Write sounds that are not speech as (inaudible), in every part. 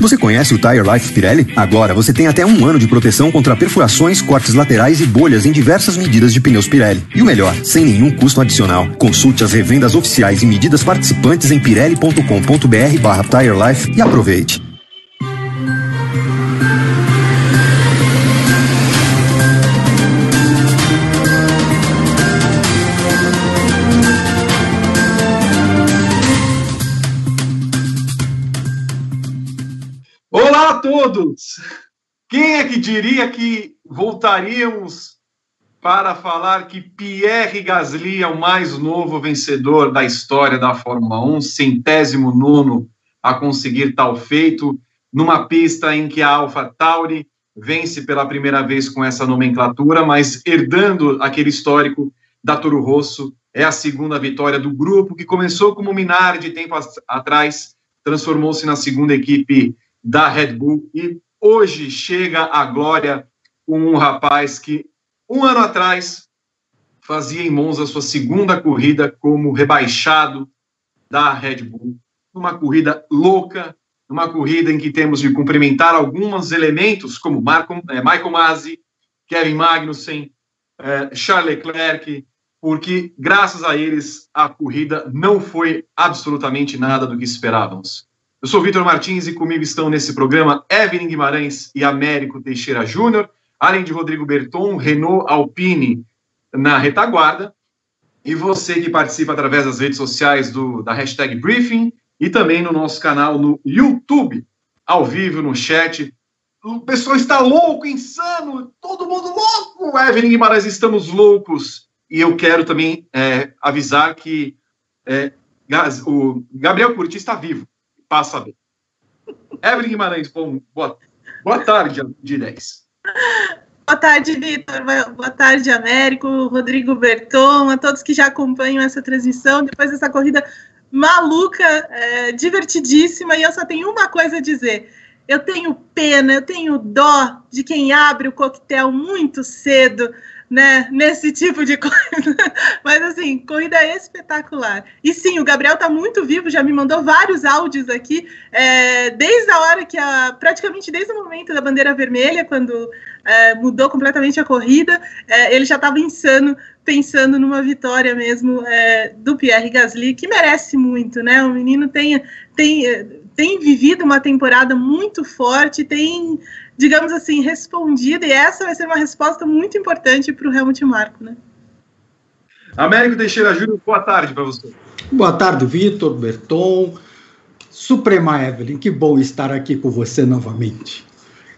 Você conhece o Tire Life Pirelli? Agora você tem até um ano de proteção contra perfurações, cortes laterais e bolhas em diversas medidas de pneus Pirelli. E o melhor, sem nenhum custo adicional. Consulte as revendas oficiais e medidas participantes em pirelli.com.br barra Tire Life e aproveite. Todos! Quem é que diria que voltaríamos para falar que Pierre Gasly é o mais novo vencedor da história da Fórmula 1, centésimo nono a conseguir tal feito, numa pista em que a Alpha Tauri vence pela primeira vez com essa nomenclatura, mas herdando aquele histórico da Toro Rosso, é a segunda vitória do grupo, que começou como Minardi tempo atrás, transformou-se na segunda equipe da Red Bull e hoje chega a glória com um rapaz que um ano atrás fazia em Monza sua segunda corrida como rebaixado da Red Bull. Uma corrida louca, uma corrida em que temos de cumprimentar alguns elementos, como Marco, é, Michael Masi, Kevin Magnussen, é, Charles Leclerc, porque graças a eles a corrida não foi absolutamente nada do que esperávamos. Eu sou Vitor Martins e comigo estão nesse programa Evelyn Guimarães e Américo Teixeira Júnior, além de Rodrigo Berton, Renault Alpine na retaguarda, e você que participa através das redes sociais do, da hashtag Briefing e também no nosso canal no YouTube, ao vivo, no chat. O pessoal está louco, insano, todo mundo louco! Evelyn Guimarães, estamos loucos. E eu quero também é, avisar que é, o Gabriel Curti está vivo passa ver. Evelyn Guimarães, bom, boa, boa tarde, de 10. Boa tarde, Vitor. Boa tarde, Américo, Rodrigo Berton, a todos que já acompanham essa transmissão. Depois dessa corrida maluca, é, divertidíssima, e eu só tenho uma coisa a dizer. Eu tenho pena, eu tenho dó de quem abre o coquetel muito cedo né, nesse tipo de (laughs) coisa. Mas assim, corrida espetacular. E sim, o Gabriel tá muito vivo, já me mandou vários áudios aqui, é, desde a hora que a. praticamente desde o momento da bandeira vermelha, quando é, mudou completamente a corrida, é, ele já estava insano, pensando numa vitória mesmo é, do Pierre Gasly, que merece muito, né? O menino tem, tem, tem vivido uma temporada muito forte, tem digamos assim, respondida, e essa vai ser uma resposta muito importante para o Helmut Marko, né? Américo Teixeira Júnior, boa tarde para você. Boa tarde, Vitor, Berton, Suprema Evelyn, que bom estar aqui com você novamente.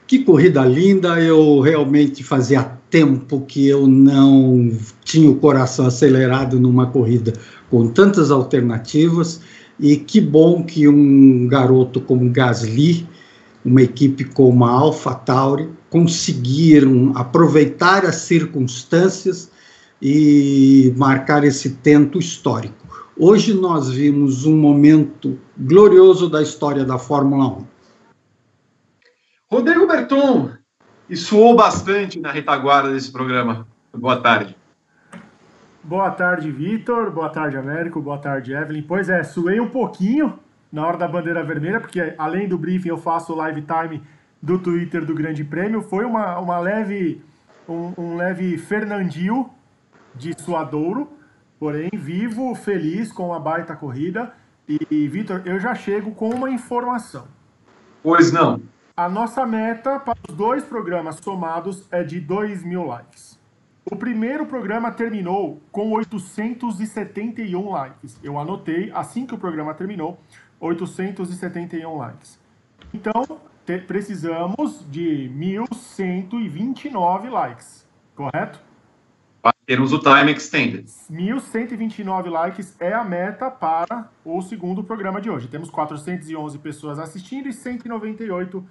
Que corrida linda, eu realmente fazia tempo que eu não tinha o coração acelerado numa corrida com tantas alternativas, e que bom que um garoto como Gasly, uma equipe como a Alpha Tauri conseguiram aproveitar as circunstâncias e marcar esse tento histórico. Hoje nós vimos um momento glorioso da história da Fórmula 1. Rodrigo Berton, e suou bastante na retaguarda desse programa. Boa tarde. Boa tarde, Vitor. Boa tarde, Américo. Boa tarde, Evelyn. Pois é, suei um pouquinho, na hora da bandeira vermelha, porque além do briefing eu faço live time do Twitter do Grande Prêmio. Foi uma, uma leve, um, um leve Fernandinho de Suadouro, porém vivo, feliz com a baita corrida. E, e Vitor, eu já chego com uma informação. Pois não. A nossa meta para os dois programas somados é de 2 mil likes. O primeiro programa terminou com 871 likes. Eu anotei assim que o programa terminou. 871 likes. Então, te, precisamos de 1.129 likes, correto? Para termos o time extended. 1.129 likes é a meta para o segundo programa de hoje. Temos 411 pessoas assistindo e 198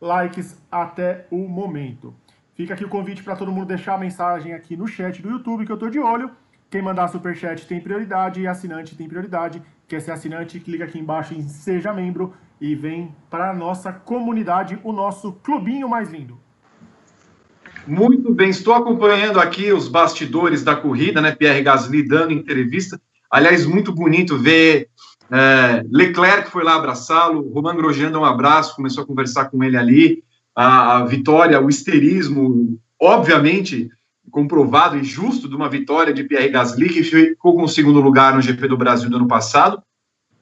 likes até o momento. Fica aqui o convite para todo mundo deixar a mensagem aqui no chat do YouTube que eu estou de olho. Quem mandar superchat tem prioridade e assinante tem prioridade. Quer ser assinante, clica aqui embaixo em Seja Membro e vem para a nossa comunidade, o nosso clubinho mais lindo. Muito bem, estou acompanhando aqui os bastidores da corrida, né? Pierre Gasly dando entrevista. Aliás, muito bonito ver É, Leclerc foi lá abraçá-lo, Romain Grosjean um abraço, começou a conversar com ele ali. A, a vitória, o histerismo, obviamente comprovado e justo de uma vitória de Pierre Gasly, que ficou com o segundo lugar no GP do Brasil do ano passado,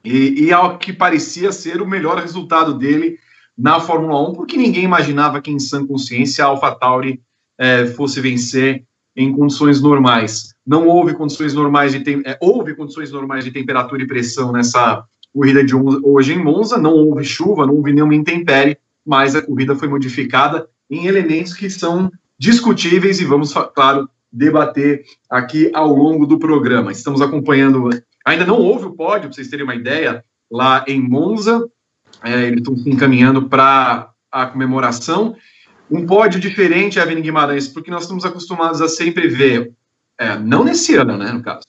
e, e ao que parecia ser o melhor resultado dele na Fórmula 1, porque ninguém imaginava que em sã consciência a AlphaTauri é, fosse vencer em condições normais. Não houve condições normais de é, houve condições normais de temperatura e pressão nessa corrida de hoje em Monza, não houve chuva, não houve nenhuma intempérie, mas a corrida foi modificada em elementos que são discutíveis e vamos, claro, debater aqui ao longo do programa. Estamos acompanhando, ainda não houve o pódio, para vocês terem uma ideia, lá em Monza, é, eles estão se encaminhando para a comemoração. Um pódio diferente, Evelyn Guimarães, porque nós estamos acostumados a sempre ver, é, não nesse ano, né, no caso,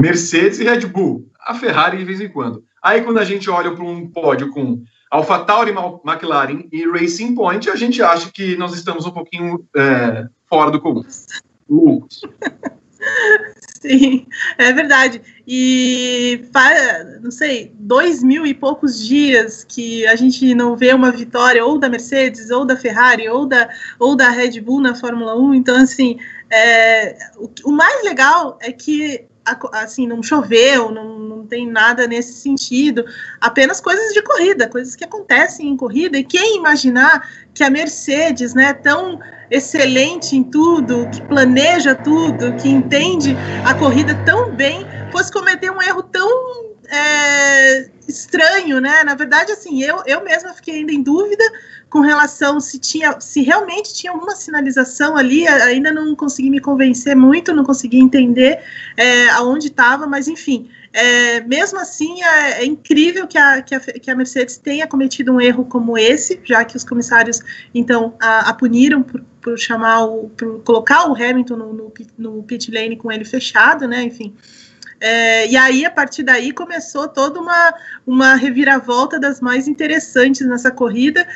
Mercedes e Red Bull, a Ferrari de vez em quando. Aí, quando a gente olha para um pódio com AlphaTauri, McLaren e Racing Point, a gente acha que nós estamos um pouquinho é, fora do comum. (laughs) Sim, é verdade. E, não sei, dois mil e poucos dias que a gente não vê uma vitória ou da Mercedes, ou da Ferrari, ou da, ou da Red Bull na Fórmula 1. Então, assim, é, o, o mais legal é que assim, não choveu, não, não tem nada nesse sentido, apenas coisas de corrida, coisas que acontecem em corrida, e quem imaginar que a Mercedes, né, tão excelente em tudo, que planeja tudo, que entende a corrida tão bem, fosse cometer um erro tão é, estranho, né? Na verdade, assim, eu, eu mesma fiquei ainda em dúvida com relação se tinha, se realmente tinha alguma sinalização ali, ainda não consegui me convencer muito, não consegui entender é, aonde estava, mas enfim, é, mesmo assim é, é, incrível que a, que, a, que a Mercedes tenha cometido um erro como esse, já que os comissários então a, a puniram por, por chamar o, por colocar o Hamilton no, no, no pit lane com ele fechado, né? Enfim. É, e aí, a partir daí, começou toda uma, uma reviravolta das mais interessantes nessa corrida,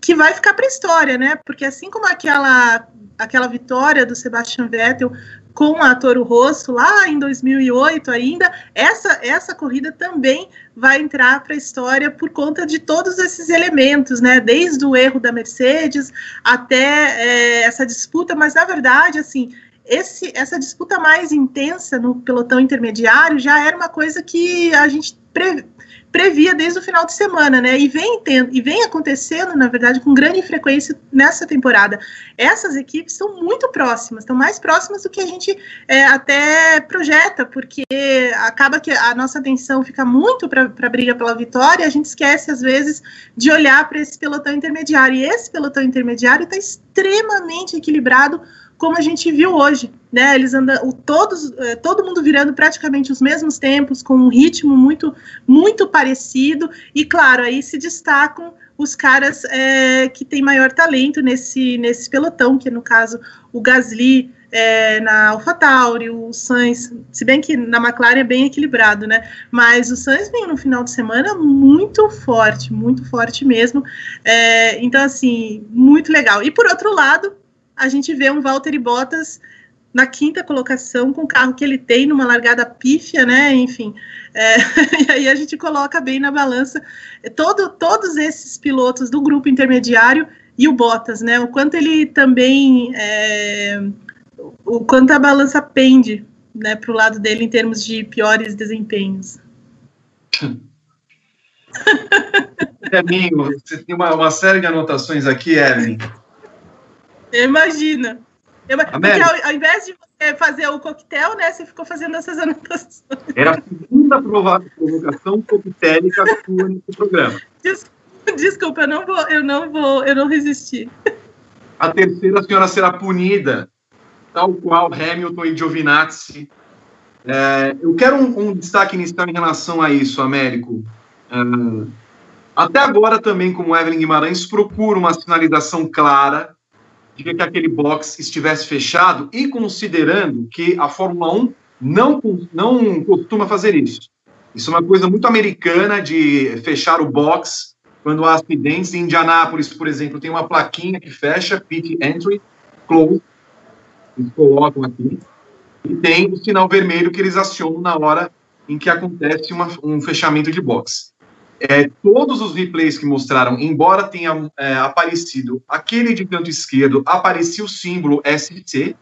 que vai ficar para a história, né? Porque assim como aquela, aquela vitória do Sebastian Vettel com a Toro Rosso lá em 2008 ainda, essa, essa corrida também vai entrar para a história por conta de todos esses elementos, né? Desde o erro da Mercedes até é, essa disputa, mas na verdade, assim, esse, essa disputa mais intensa no pelotão intermediário já era uma coisa que a gente pre, previa desde o final de semana, né? E vem, tendo, e vem acontecendo, na verdade, com grande frequência nessa temporada. Essas equipes estão muito próximas, estão mais próximas do que a gente é, até projeta, porque acaba que a nossa atenção fica muito para a briga pela vitória, a gente esquece, às vezes, de olhar para esse pelotão intermediário. E esse pelotão intermediário está extremamente equilibrado como a gente viu hoje, né? Eles andam todos, é, todo mundo virando praticamente os mesmos tempos, com um ritmo muito, muito parecido, e claro, aí se destacam os caras é, que têm maior talento nesse, nesse pelotão, que no caso o Gasly é, na AlphaTauri, o Sainz, se bem que na McLaren é bem equilibrado, né? Mas o Sainz vem no final de semana muito forte, muito forte mesmo. É, então, assim, muito legal. E por outro lado, a gente vê um Valtteri Bottas na quinta colocação com o carro que ele tem numa largada pífia, né? Enfim, é, (laughs) e aí a gente coloca bem na balança todo, todos esses pilotos do grupo intermediário e o Bottas, né? O quanto ele também é, o quanto a balança pende, né, para o lado dele em termos de piores desempenhos. (laughs) Evelyn, você tem uma, uma série de anotações aqui, Evelyn. Imagina. Eu, porque ao, ao, invés de você fazer o coquetel, né, você ficou fazendo essas anotações. Era a segunda provocação coquetélica sua nesse programa. Desculpa, desculpa, eu não vou, eu não vou, eu não resisti. A terceira, a senhora será punida, tal qual Hamilton e Giovinazzi. É, eu quero um, um, destaque inicial em relação a isso, Américo. É, até agora também, como Evelyn Guimarães, procura uma sinalização clara de que aquele box estivesse fechado e considerando que a Fórmula 1 não, não costuma fazer isso. Isso é uma coisa muito americana de fechar o box quando há acidentes. Em Indianápolis, por exemplo, tem uma plaquinha que fecha pit entry, close, eles colocam aqui, e tem o sinal vermelho que eles acionam na hora em que acontece uma, um fechamento de box. É, todos os replays que mostraram, embora tenha é, aparecido aquele de canto esquerdo, aparecia o símbolo ST,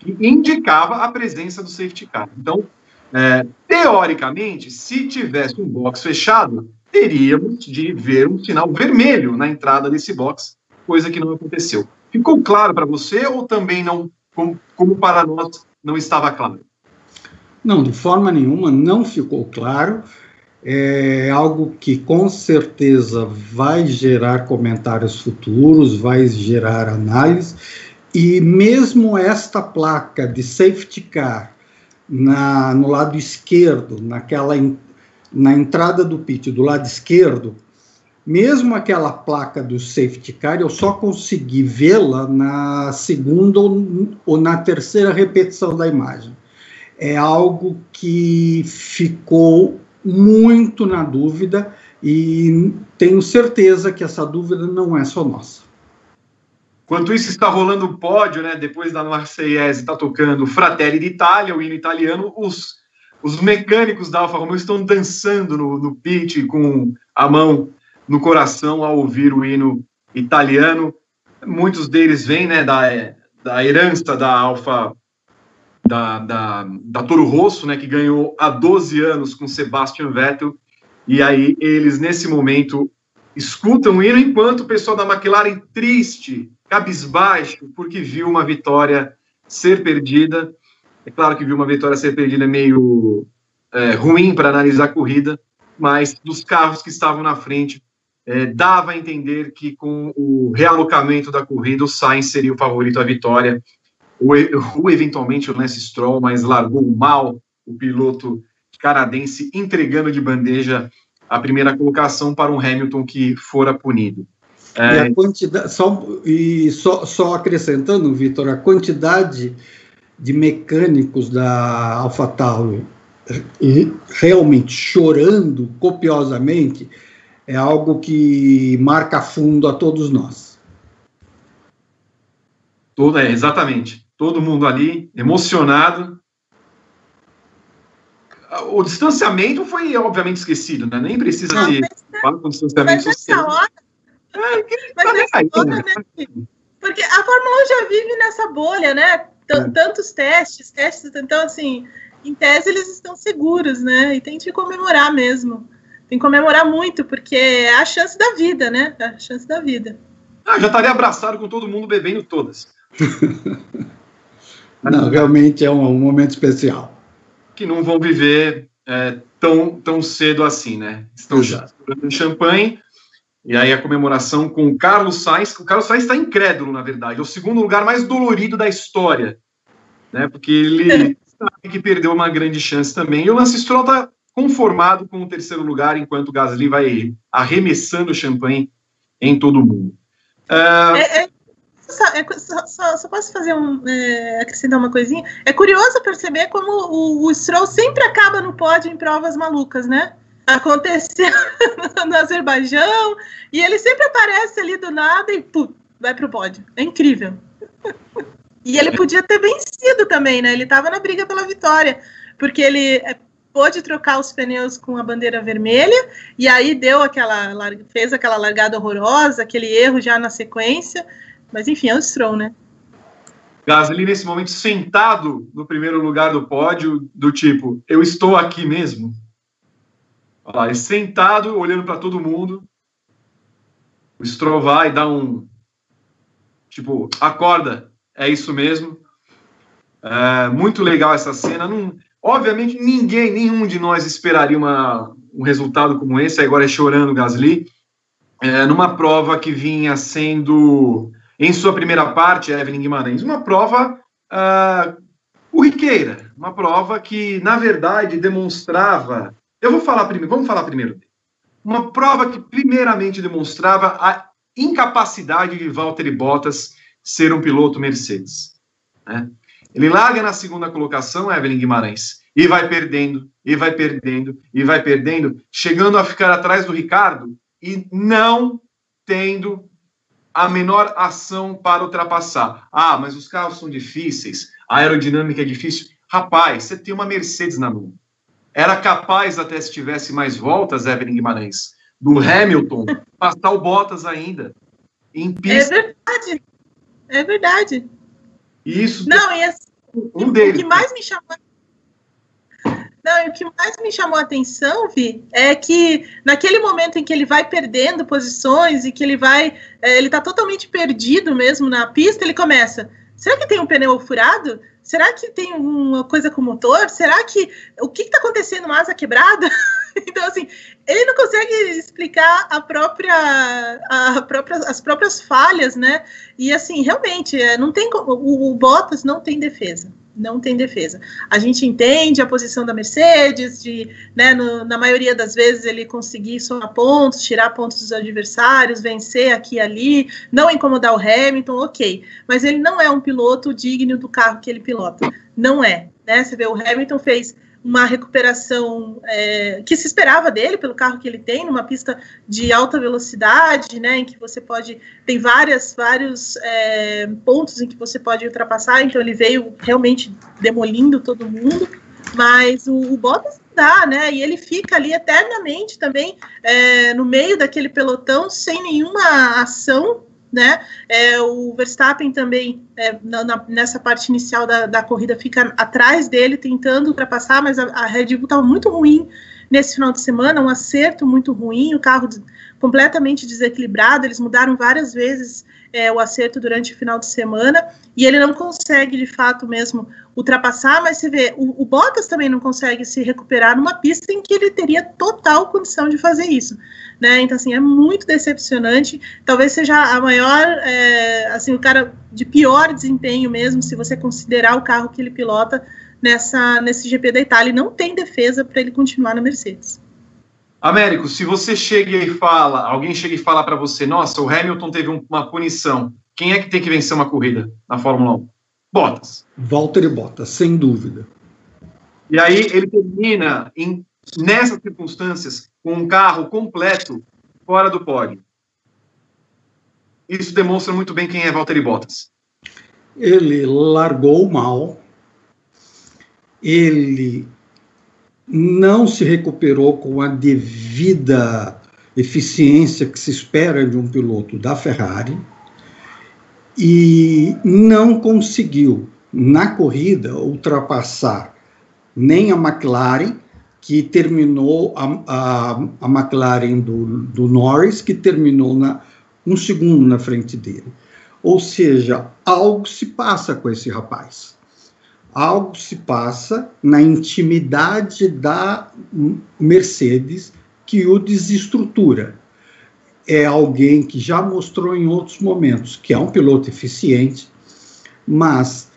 que indicava a presença do safety car. Então, é, teoricamente, se tivesse um box fechado, teríamos de ver um sinal vermelho na entrada desse box, coisa que não aconteceu. Ficou claro para você ou também não, como, como para nós, não estava claro? Não, de forma nenhuma não ficou claro. É algo que com certeza vai gerar comentários futuros, vai gerar análise, e mesmo esta placa de safety car na, no lado esquerdo, naquela na entrada do pit do lado esquerdo, mesmo aquela placa do safety car, eu só consegui vê-la na segunda ou, ou na terceira repetição da imagem. É algo que ficou muito na dúvida e tenho certeza que essa dúvida não é só nossa. Enquanto isso, está rolando o pódio, né? Depois da Marseillaise, está tocando Fratelli d'Italia, o hino italiano. Os, os mecânicos da Alfa Romeo estão dançando no, no pit com a mão no coração ao ouvir o hino italiano. Muitos deles vêm, né, da, da herança da Alfa, da, da, da Toro Rosso, né, que ganhou há 12 anos com Sebastian Vettel. E aí eles, nesse momento, escutam o hino, enquanto o pessoal da McLaren, triste, cabisbaixo, porque viu uma vitória ser perdida. É claro que viu uma vitória ser perdida meio é, ruim para analisar a corrida, mas dos carros que estavam na frente, é, dava a entender que com o realocamento da corrida, o Sainz seria o favorito à vitória, ou, ou eventualmente o Lance Stroll, mas largou mal o piloto canadense, entregando de bandeja a primeira colocação para um Hamilton que fora punido. É... E a quantidade, só, e só, só acrescentando, Vitor, a quantidade de mecânicos da AlphaTauri realmente chorando copiosamente é algo que marca fundo a todos nós. Todo, é, exatamente. Todo mundo ali emocionado. O distanciamento foi, obviamente, esquecido, né? Nem precisa não, se falar com distanciamento social. Hora, (laughs) mas nessa bolha, né? Porque a Fórmula 1 já vive nessa bolha, né? T é. Tantos testes, testes, então assim, em tese eles estão seguros, né? E tem que comemorar mesmo. Tem que comemorar muito, porque é a chance da vida, né? É a chance da vida. Ah, já estaria abraçado com todo mundo bebendo todas. (laughs) não, realmente é um, um, momento especial. Que não vão viver é, tão, tão cedo assim, né? Estão já champanhe, e aí a comemoração com o Carlos Sainz. O Carlos Sainz está incrédulo, na verdade. É o segundo lugar mais dolorido da história. Né? Porque ele (laughs) sabe que perdeu uma grande chance também. E o Lance Stroll está conformado com o terceiro lugar, enquanto o Gasly vai arremessando o champanhe em todo mundo. Uh... É, é, é, só, só, só, posso fazer um, é, acrescentar uma coisinha? É curioso perceber como o, o Stroll sempre acaba no pódio em provas malucas, né? aconteceu (laughs) no Azerbaijão, e ele sempre aparece ali do nada e pum, vai pro pódio. É incrível. E ele podia ter vencido também, né? Ele estava na briga pela vitória, porque ele é, pôde trocar os pneus com a bandeira vermelha e aí deu aquela fez aquela largada horrorosa, aquele erro já na sequência. Mas enfim, é o Stroll, né? Gasly nesse momento sentado no primeiro lugar do pódio, do tipo, eu estou aqui mesmo. Olha lá, sentado, olhando para todo mundo. O Stroll vai dar um. Tipo, acorda, é isso mesmo. É, muito legal essa cena. Não, obviamente, ninguém, nenhum de nós esperaria uma, um resultado como esse. Agora é chorando o Gasly. É, numa prova que vinha sendo, em sua primeira parte, Evelyn Guimarães, uma prova uh, corriqueira. Uma prova que, na verdade, demonstrava eu vou falar primeiro, vamos falar primeiro. Uma prova que primeiramente demonstrava a incapacidade de Valtteri Bottas ser um piloto Mercedes. Né? Ele larga na segunda colocação, Evelyn Guimarães, e vai perdendo, e vai perdendo, e vai perdendo, chegando a ficar atrás do Ricardo e não tendo a menor ação para ultrapassar. Ah, mas os carros são difíceis, a aerodinâmica é difícil. Rapaz, você tem uma Mercedes na mão. era capaz, até se tivesse mais voltas, Evelyn Guimarães, do Hamilton (laughs) passar o Bottas ainda em pista. É verdade. É verdade. Isso. Não, e assim, um. O que mais me chamou não, e o que mais me chamou a atenção, Vi, é que naquele momento em que ele vai perdendo posições e que ele vai. É, ele tá totalmente perdido mesmo na pista, ele começa. Será que tem um pneu furado? Será que tem uma coisa com o motor? Será que. O que está acontecendo? Uma asa quebrada? (laughs) então, assim, ele não consegue explicar a própria, a própria, as próprias falhas, né? E, assim, realmente, é, não tem. O, o Bottas não tem defesa não tem defesa. A gente entende a posição da Mercedes, de, né, no, na maioria das vezes ele conseguir somar pontos, tirar pontos dos adversários, vencer aqui e ali, não incomodar o Hamilton, ok. Mas ele não é um piloto digno do carro que ele pilota. Não é. Né? Você vê, o Hamilton fez uma recuperação é, que se esperava dele pelo carro que ele tem, numa pista de alta velocidade, né, em que você pode tem várias vários é, pontos em que você pode ultrapassar. Então ele veio realmente demolindo todo mundo, mas o, o Bottas dá, né? E ele fica ali eternamente também é, no meio daquele pelotão sem nenhuma ação né? É, o Verstappen também, é, na, na, nessa parte inicial da, da, corrida, fica atrás dele, tentando ultrapassar, mas a, a Red Bull estava muito ruim nesse final de semana, um acerto muito ruim, o carro completamente desequilibrado, eles mudaram várias vezes é, o acerto durante o final de semana, e ele não consegue, de fato, mesmo ultrapassar, mas você vê, o, o Bottas também não consegue se recuperar numa pista em que ele teria total condição de fazer isso né? Então, assim, é muito decepcionante. Talvez seja a maior, é, assim, o cara de pior desempenho mesmo, se você considerar o carro que ele pilota nessa, nesse GP da Itália. E não tem defesa para ele continuar na Mercedes. Américo, se você chega e fala, alguém chega e fala para você, nossa, o Hamilton teve uma punição, quem é que tem que vencer uma corrida na Fórmula 1? Bottas. Valtteri Bottas, sem dúvida. E aí ele termina em nessas circunstâncias, com um carro completo fora do pódio. Isso demonstra muito bem quem é Valtteri Bottas. Ele largou mal, ele não se recuperou com a devida eficiência que se espera de um piloto da Ferrari e não conseguiu, na corrida, ultrapassar nem a McLaren que terminou a, a, a McLaren do, do Norris, que terminou na, um segundo na frente dele. Ou seja, algo se passa com esse rapaz. Algo se passa na intimidade da Mercedes que o desestrutura. É alguém que já mostrou em outros momentos que é um piloto eficiente, mas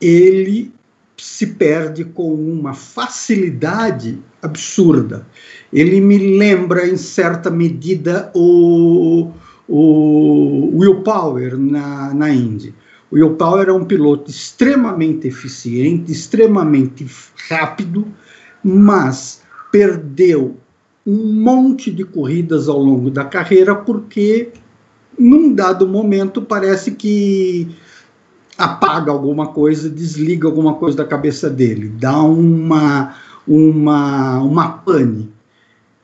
ele se perde com uma facilidade absurda. Ele me lembra, em certa medida, o, o Will Power na, na Indy. O Will Power é um piloto extremamente eficiente, extremamente rápido, mas perdeu um monte de corridas ao longo da carreira porque, num dado momento, parece que apaga alguma coisa, desliga alguma coisa da cabeça dele, dá uma uma uma pane.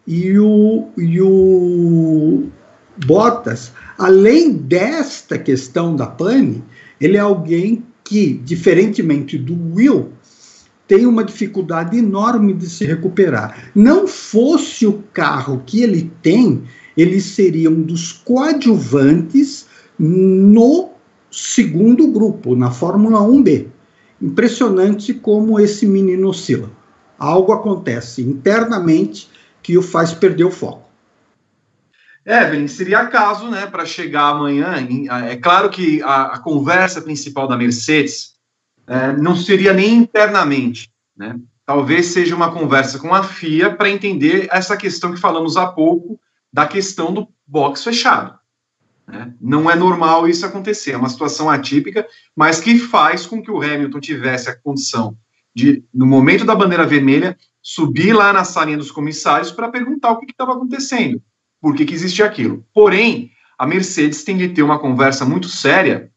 E o, e o Bottas, além desta questão da pane, ele é alguém que, diferentemente do Will, tem uma dificuldade enorme de se recuperar. Não fosse o carro que ele tem, ele seria um dos coadjuvantes no segundo grupo, na Fórmula 1B. Impressionante como esse menino oscila. Algo acontece internamente que o faz perder o foco. Evelyn, seria caso, né, para chegar amanhã. É claro que a, a conversa principal da Mercedes é, não seria nem internamente, né? Talvez seja uma conversa com a FIA para entender essa questão que falamos há pouco da questão do box fechado. Né? Não é normal isso acontecer, é uma situação atípica, mas que faz com que o Hamilton tivesse a condição de, no momento da bandeira vermelha, subir lá na salinha dos comissários para perguntar o que estava acontecendo, por que, que existia aquilo. Porém, a Mercedes tem de ter uma conversa muito séria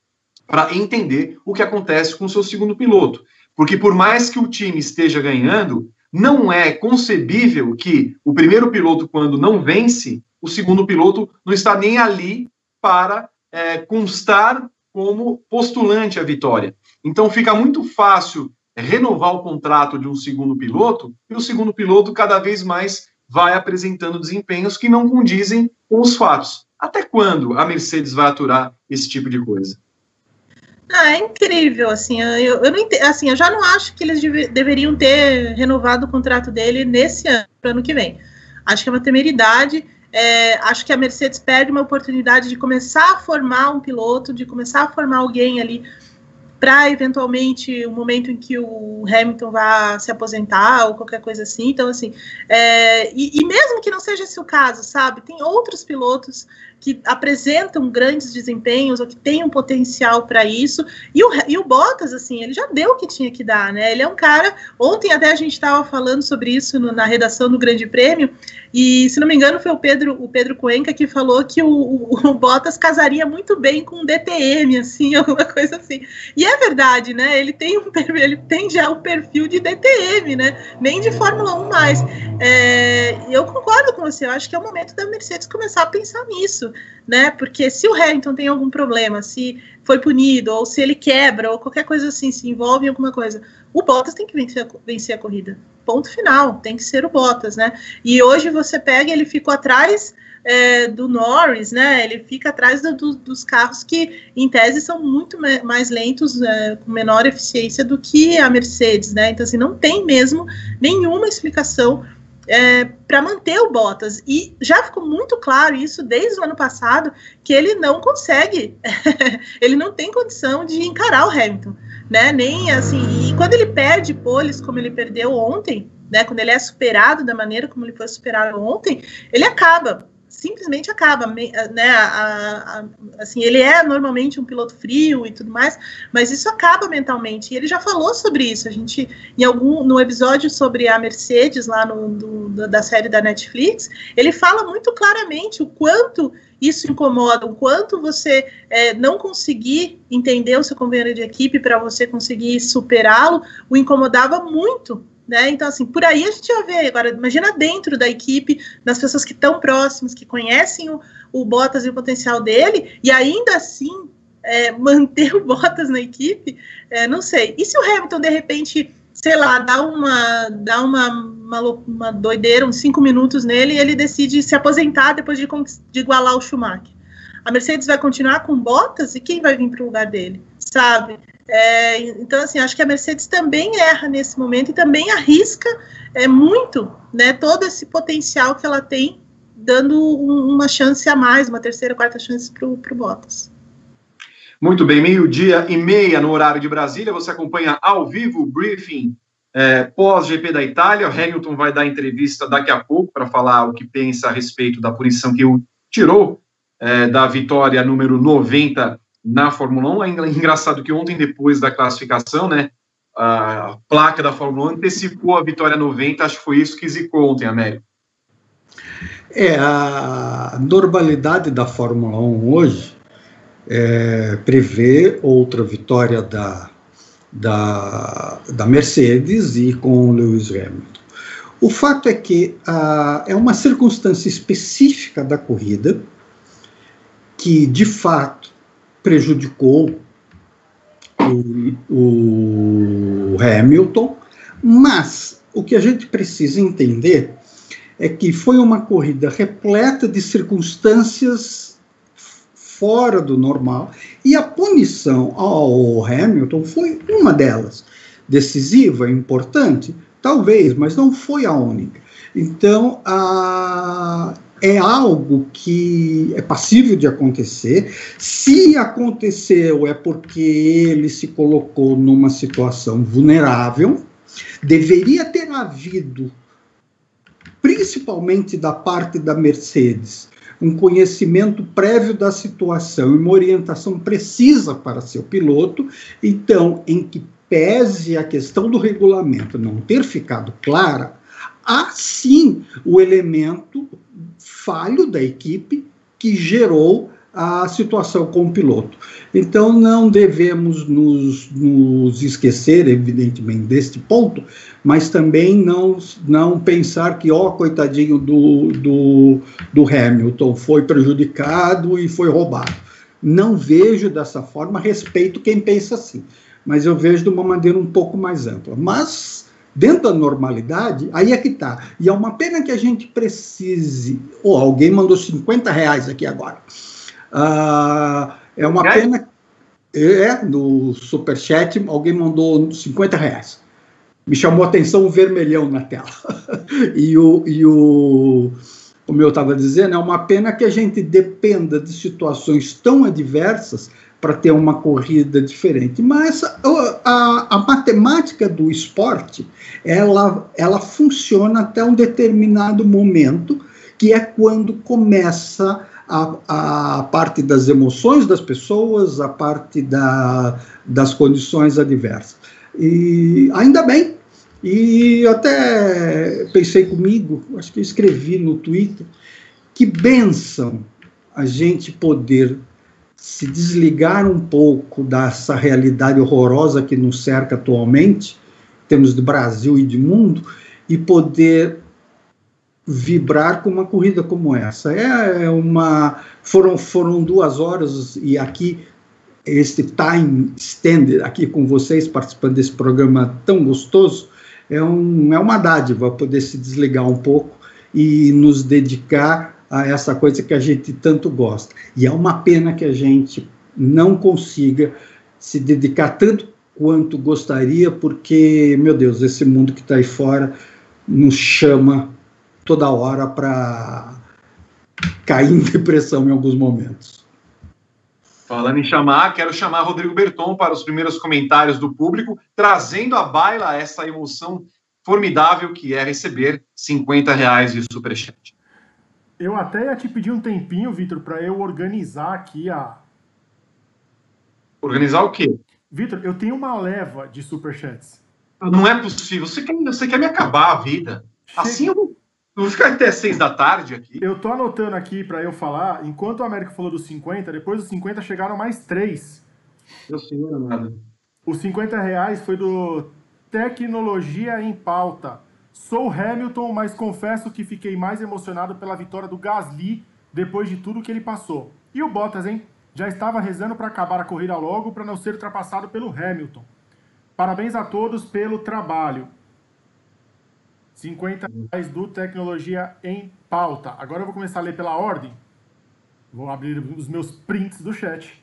para entender o que acontece com o seu segundo piloto. Porque por mais que o time esteja ganhando, não é concebível que o primeiro piloto, quando não vence, o segundo piloto não está nem ali para é, constar como postulante à vitória. Então fica muito fácil renovar o contrato de um segundo piloto e o segundo piloto cada vez mais vai apresentando desempenhos que não condizem com os fatos. Até quando a Mercedes vai aturar esse tipo de coisa? Ah, é incrível, assim, eu, eu, não, assim, eu já não acho que eles deve, deveriam ter renovado o contrato dele nesse ano, para ano que vem. Acho que é uma temeridade, é, acho que a Mercedes perde uma oportunidade de começar a formar um piloto, de começar a formar alguém ali para eventualmente o momento em que o Hamilton vá se aposentar ou qualquer coisa assim. Então, assim, é, e, e, mesmo que não seja esse o caso, sabe, tem outros pilotos que apresentam grandes desempenhos ou que têm um potencial para isso. E o, e o Bottas, assim, ele já deu o que tinha que dar, né? Ele é um cara. Ontem até a gente estava falando sobre isso no, na redação do Grande Prêmio. E, se não me engano, foi o Pedro, o Pedro Cuenca que falou que o, o, Bottas casaria muito bem com o DTM, assim, (laughs) alguma coisa assim. E é verdade, né? Ele tem, um, ele tem já o um perfil de DTM, né? Nem de Fórmula 1 mais. É, eu concordo com você, eu acho que é o momento da Mercedes começar a pensar nisso né? Porque se o Hamilton tem algum problema, se foi punido, ou se ele quebra, ou qualquer coisa assim, se envolve em alguma coisa, o Bottas tem que vencer a, vencer a corrida. Ponto final, tem que ser o Bottas, né? E hoje você pega, ele ficou atrás é, do Norris, né? Ele fica atrás do, do, dos carros que, em tese, são muito mais lentos, é, com menor eficiência do que a Mercedes, né? Então, assim, não tem mesmo nenhuma explicação é, para manter o Bottas. E já ficou muito claro isso desde o ano passado, que ele não consegue, (laughs) ele não tem condição de encarar o Hamilton, né? Nem assim, e quando ele perde poles como ele perdeu ontem, né? Quando ele é superado da maneira como ele foi superado ontem, ele acaba simplesmente acaba, né? A, a, assim, ele é normalmente um piloto frio e tudo mais, mas isso acaba mentalmente. E ele já falou sobre isso. A gente, em algum no episódio sobre a Mercedes lá no do, da série da Netflix, ele fala muito claramente o quanto isso incomoda, o quanto você é, não conseguir entender o seu companheiro de equipe para você conseguir superá-lo, o incomodava muito né? Então, assim, por aí a gente já vê. Agora, imagina dentro da equipe, das pessoas que estão próximas, que conhecem o, o Bottas e o potencial dele, e ainda assim é, (laughs) manter o Bottas na equipe, é, não sei. E se o Hamilton, de repente, sei lá, dá uma, dá uma, uma, uma doideira, uns cinco minutos nele, e ele decide se aposentar depois de, de igualar o Schumacher? A Mercedes vai continuar com Bottas e quem vai vir para o lugar dele? Sabe? É, então, assim, acho que a Mercedes também erra nesse momento e também arrisca é, muito né, todo esse potencial que ela tem, dando um, uma chance a mais, uma terceira, quarta chance para o Bottas. Muito bem, meio-dia e meia no horário de Brasília, você acompanha ao vivo o briefing é, pós-GP da Itália. O Hamilton vai dar entrevista daqui a pouco para falar o que pensa a respeito da punição que o tirou é, da vitória número 90 na Fórmula 1. É engraçado que ontem, depois da classificação, né, a placa da Fórmula 1 antecipou a vitória 90, acho que foi isso que zicou ontem, Américo. É, a normalidade da Fórmula 1 hoje é, prevê outra vitória da, da, da Mercedes e com o Lewis Hamilton. O fato é que a, é uma circunstância específica da corrida que, de fato, prejudicou o, o Hamilton, mas o que a gente precisa entender é que foi uma corrida repleta de circunstâncias fora do normal e a punição ao Hamilton foi uma delas. Decisiva, importante, talvez, mas não foi a única. Então, a, é algo que é passível de acontecer. Se aconteceu, é porque ele se colocou numa situação vulnerável. Deveria ter havido, principalmente da parte da Mercedes, um conhecimento prévio da situação e uma orientação precisa para seu piloto. Então, em que pese a questão do regulamento não ter ficado clara, há sim o elemento falho da equipe que gerou a situação com o piloto. Então, não devemos nos, nos esquecer, evidentemente, deste ponto, mas também não, não pensar que, ó, oh, coitadinho do, do, do Hamilton, foi prejudicado e foi roubado. Não vejo dessa forma, respeito quem pensa assim, mas eu vejo de uma maneira um pouco mais ampla. Mas, dentro da normalidade, aí é que está. E é uma pena que a gente precise. Oh, alguém mandou 50 reais aqui agora. Ah, é uma é? pena. É, no superchat, alguém mandou 50 reais. Me chamou a atenção o vermelhão na tela. (laughs) e o, e o, como eu estava dizendo, é uma pena que a gente dependa de situações tão adversas para ter uma corrida diferente. Mas a, a, a, matemática do esporte, ela, ela funciona até um determinado momento, que é quando começa a, a parte das emoções das pessoas, a parte da, das condições adversas. E ainda bem, e até pensei comigo, acho que eu escrevi no Twitter, que benção a gente poder se desligar um pouco dessa realidade horrorosa que nos cerca atualmente, temos de Brasil e de mundo, e poder vibrar com uma corrida como essa. É, é uma foram foram duas horas e aqui este time extended aqui com vocês participando desse programa tão gostoso é, um, é uma dádiva poder se desligar um pouco e nos dedicar a essa coisa que a gente tanto gosta. E é uma pena que a gente não consiga se dedicar tanto quanto gostaria, porque, meu Deus, esse mundo que está aí fora nos chama toda hora para cair em depressão em alguns momentos. Falando em chamar, quero chamar Rodrigo Berton para os primeiros comentários do público, trazendo à baila essa emoção formidável que é receber 50 reais de superchat. Eu até ia te pedir um tempinho, Vitor, para eu organizar aqui a. Organizar o quê? Vitor, eu tenho uma leva de superchats. Não é possível. Você quer, você quer me acabar a vida. Chega. Assim eu Vou ficar até seis da tarde aqui. Eu tô anotando aqui para eu falar. Enquanto o Américo falou dos 50, depois dos 50 chegaram mais três. Meu senhor amado. Os 50 reais foi do Tecnologia em Pauta. Sou Hamilton, mas confesso que fiquei mais emocionado pela vitória do Gasly depois de tudo que ele passou. E o Bottas, hein? Já estava rezando para acabar a corrida logo para não ser ultrapassado pelo Hamilton. Parabéns a todos pelo trabalho. 50 reais do Tecnologia em Pauta. Agora eu vou começar a ler pela ordem. Vou abrir os meus prints do chat.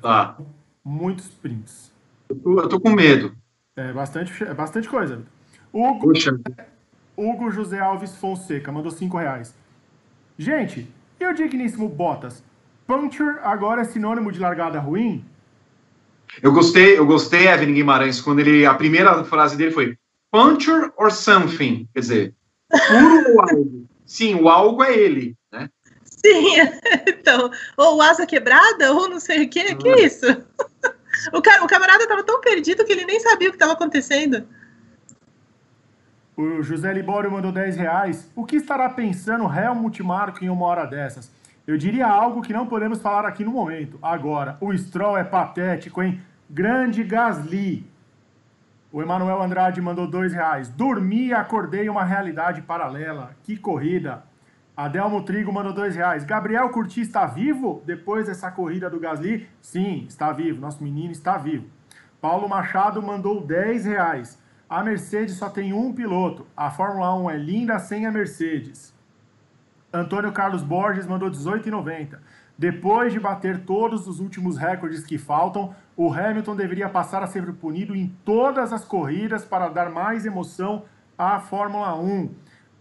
Tá. Muitos prints. Eu tô, eu tô com medo. É bastante, é bastante coisa. Hugo. Hugo José Alves Fonseca mandou 5 reais. Gente, e o digníssimo Bottas? Puncture agora é sinônimo de largada ruim? Eu gostei, eu gostei, Evelyn Guimarães, quando ele. A primeira frase dele foi puncture or something, quer dizer, puro ou algo. Sim, o algo é ele, né? Sim, (laughs) então, ou asa quebrada, ou não sei o que, ah. que é isso? (laughs) O, cara, o camarada estava tão perdido que ele nem sabia o que estava acontecendo. O José Libório mandou 10 reais. O que estará pensando Helmut Marko em uma hora dessas? Eu diria algo que não podemos falar aqui no momento. Agora, o Stroll é patético, hein? Grande Gasly. O Emanuel Andrade mandou dois reais. Dormi e acordei uma realidade paralela. Que corrida. Adelmo Trigo mandou dois reais. Gabriel Curti está vivo depois dessa corrida do Gasly? Sim, está vivo. Nosso menino está vivo. Paulo Machado mandou 10 reais. A Mercedes só tem um piloto. A Fórmula 1 é linda sem a Mercedes. Antônio Carlos Borges mandou 18,90. Depois de bater todos os últimos recordes que faltam, o Hamilton deveria passar a ser punido em todas as corridas para dar mais emoção à Fórmula 1.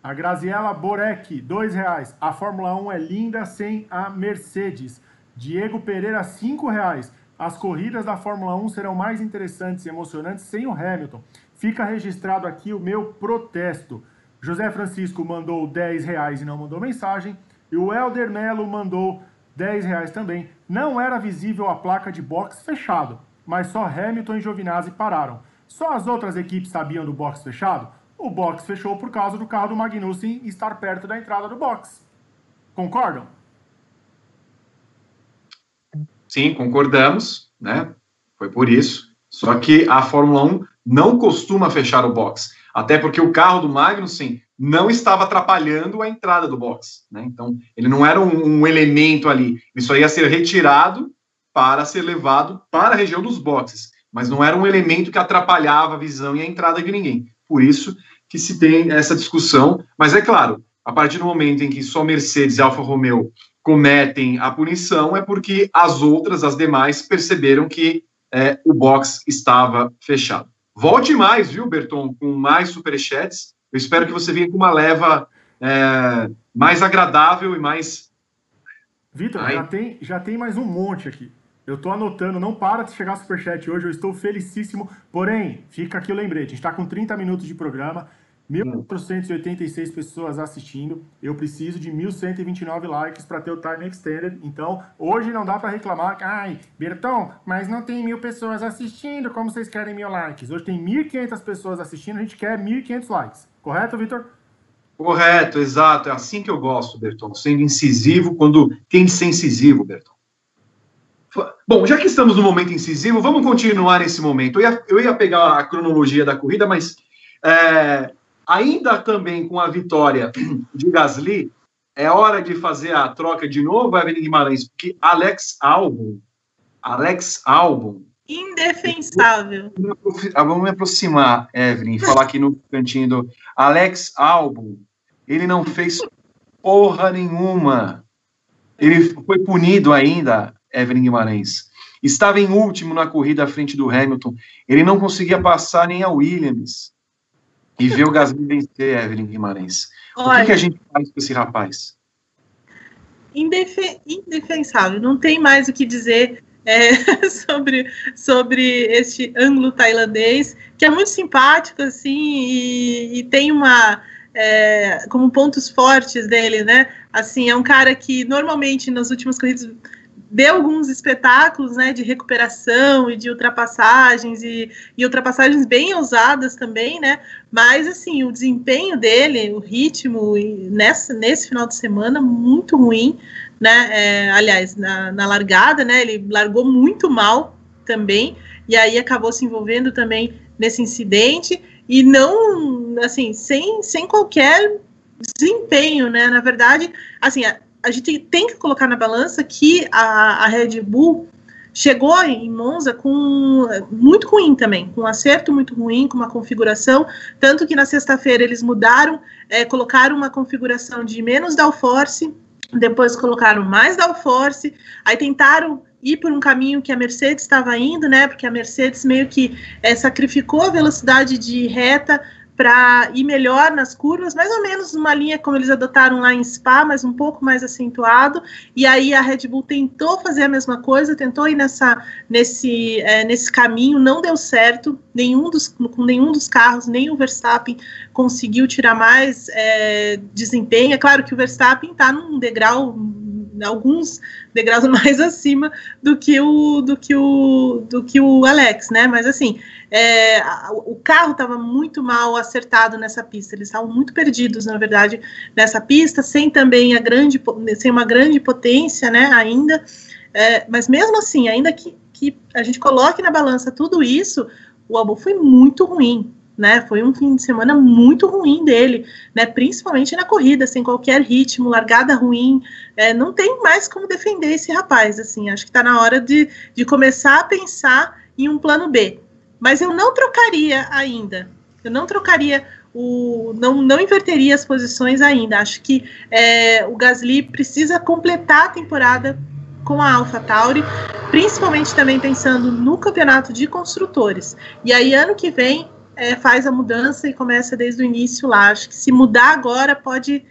A Graziella Borek, dois reais. A Fórmula 1 é linda sem a Mercedes. Diego Pereira, cinco reais. As corridas da Fórmula 1 serão mais interessantes e emocionantes sem o Hamilton. Fica registrado aqui o meu protesto. José Francisco mandou 10 reais e não mandou mensagem. E o Helder Melo mandou 10 reais também. Não era visível a placa de box fechado, mas só Hamilton e Giovinazzi pararam. Só as outras equipes sabiam do box fechado? O box fechou por causa do carro do Magnussen estar perto da entrada do box. Concordam? sim, concordamos, né? Foi por isso. Só que a Fórmula 1 não costuma fechar o box, até porque o carro do Magnussen não estava atrapalhando a entrada do box, né? Então, ele não era um, um elemento ali, só ia ser retirado para ser levado para a região dos boxes, mas não era um elemento que atrapalhava a visão e a entrada de ninguém. Por isso que se tem essa discussão, mas é claro, a partir do momento em que só Mercedes e Alfa Romeo cometem a punição, é porque as outras, as demais, perceberam que é, o box estava fechado. Volte mais, viu, Berton, com mais superchats. Eu espero que você venha com uma leva é, mais agradável e mais. Vitor, já tem, já tem mais um monte aqui. Eu estou anotando, não para de chegar superchat hoje, eu estou felicíssimo. Porém, fica aqui o lembrete: a gente está com 30 minutos de programa. 1.486 pessoas assistindo. Eu preciso de 1.129 likes para ter o time extended. Então, hoje não dá para reclamar. Ai, Bertão, mas não tem mil pessoas assistindo. Como vocês querem mil likes? Hoje tem 1.500 pessoas assistindo. A gente quer 1.500 likes. Correto, Vitor? Correto, exato. É assim que eu gosto, Bertão. Sendo incisivo quando tem que ser incisivo, Bertão. Bom, já que estamos no momento incisivo, vamos continuar nesse momento. Eu ia, eu ia pegar a cronologia da corrida, mas é, Ainda também com a vitória de Gasly, é hora de fazer a troca de novo, Evelyn Guimarães, porque Alex Albon, Alex Albon. Indefensável. Vamos me aproximar, Evelyn, falar aqui no cantinho do Alex Albon. Ele não fez porra nenhuma. Ele foi punido ainda, Evelyn Guimarães. Estava em último na corrida à frente do Hamilton. Ele não conseguia passar nem a Williams e ver o Gasly vencer Evelyn Guimarães. Olha, o que, que, a gente faz com esse rapaz? Indefe indefensável, não tem mais o que dizer é, (laughs) sobre, sobre este ângulo tailandês, que é muito simpático, assim, e, e tem uma. É, como pontos fortes dele, né? Assim, é um cara que normalmente nas últimas corridas deu alguns espetáculos né, de recuperação e de ultrapassagens e, e, ultrapassagens bem ousadas também, né? Mas assim, o desempenho dele, o ritmo nessa, nesse final de semana muito ruim, né? É, aliás, na, na largada, né? Ele largou muito mal também e aí acabou se envolvendo também nesse incidente e não assim sem, sem qualquer desempenho, né? Na verdade, assim, a gente tem que colocar na balança que a, a Red Bull chegou em Monza com muito ruim também, com um acerto muito ruim, com uma configuração, tanto que na sexta-feira eles mudaram, é, colocaram uma configuração de menos downforce, depois colocaram mais downforce, aí tentaram ir por um caminho que a Mercedes estava indo, né? Porque a Mercedes meio que é, sacrificou a velocidade de reta para ir melhor nas curvas, mais ou menos uma linha como eles adotaram lá em Spa, mas um pouco mais acentuado. E aí a Red Bull tentou fazer a mesma coisa, tentou ir nessa, nesse, é, nesse caminho, não deu certo. Nenhum dos, com nenhum dos carros, nem o Verstappen conseguiu tirar mais é, desempenho. É claro que o Verstappen está num degrau alguns degraus (laughs) mais acima do que o do que o do que o Alex, né? Mas assim, é, o carro estava muito mal acertado nessa pista, eles estavam muito perdidos, na verdade, nessa pista, sem também a grande, sem uma grande potência, né, ainda, é, mas mesmo assim, ainda que, que a gente coloque na balança tudo isso, o álbum foi muito ruim, né? Foi um fim de semana muito ruim dele, né? Principalmente na corrida, sem qualquer ritmo, largada ruim. É, não tem mais como defender esse rapaz, assim. Acho que está na hora de, de começar a pensar em um plano B. Mas eu não trocaria ainda. Eu não trocaria o. Não, não inverteria as posições ainda. Acho que é, o Gasly precisa completar a temporada com a AlphaTauri, principalmente também pensando no campeonato de construtores. E aí, ano que vem, é, faz a mudança e começa desde o início lá. Acho que se mudar agora pode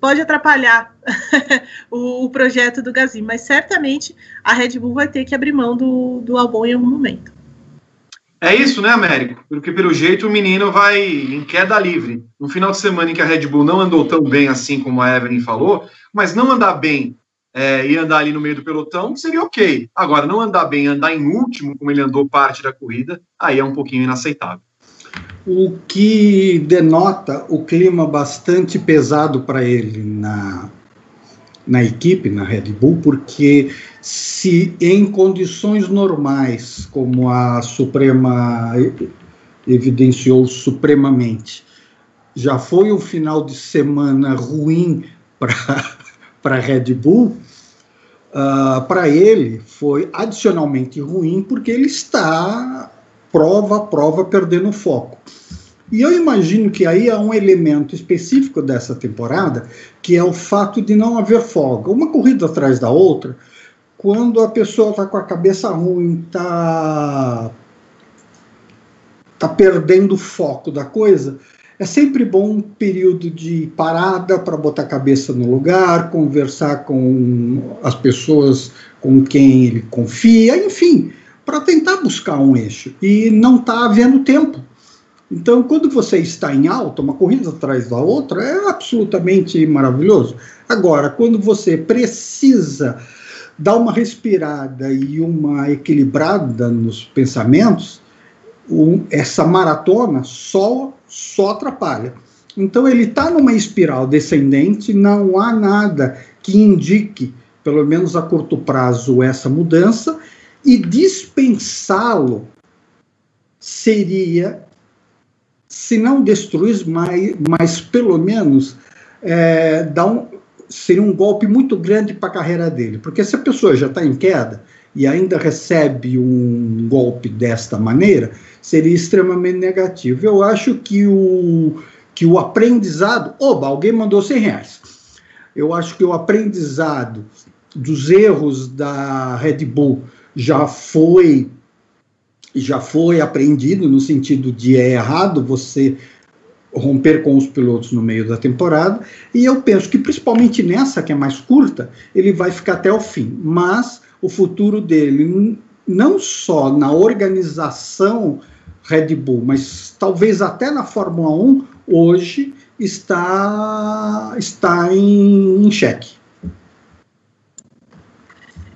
pode atrapalhar (laughs) o, o, projeto do Gasly, mas certamente a Red Bull vai ter que abrir mão do, do Albon em algum momento. É isso, né, Américo? Porque pelo jeito o menino vai em queda livre. No final de semana em que a Red Bull não andou tão bem assim como a Evelyn falou, mas não andar bem é, e andar ali no meio do pelotão seria ok. Agora, não andar bem andar em último, como ele andou parte da corrida, aí é um pouquinho inaceitável. O que denota o clima bastante pesado para ele na, na equipe, na Red Bull, porque se em condições normais, como a Suprema evidenciou supremamente, já foi um final de semana ruim para (laughs) a Red Bull, uh, para ele foi adicionalmente ruim porque ele está prova a prova perdendo foco. E eu imagino que aí há um elemento específico dessa temporada, que é o fato de não haver folga. Uma corrida atrás da outra, quando a pessoa está com a cabeça ruim, está tá perdendo o foco da coisa, é sempre bom um período de parada para botar a cabeça no lugar, conversar com as pessoas com quem ele confia, enfim, para tentar buscar um eixo. E não está havendo tempo. Então, quando você está em alta, uma corrida atrás da outra, é absolutamente maravilhoso. Agora, quando você precisa dar uma respirada e uma equilibrada nos pensamentos, um, essa maratona só, só atrapalha. Então, ele está numa espiral descendente, não há nada que indique, pelo menos a curto prazo, essa mudança, e dispensá-lo seria se não destruir, mas, mas pelo menos é, dar um, seria um golpe muito grande para a carreira dele. Porque se a pessoa já está em queda e ainda recebe um golpe desta maneira, seria extremamente negativo. Eu acho que o, que o aprendizado. Oba, alguém mandou 100 reais. Eu acho que o aprendizado dos erros da Red Bull já foi já foi apreendido no sentido de é errado você romper com os pilotos no meio da temporada, e eu penso que principalmente nessa que é mais curta, ele vai ficar até o fim, mas o futuro dele não só na organização Red Bull, mas talvez até na Fórmula 1 hoje está está em, em xeque.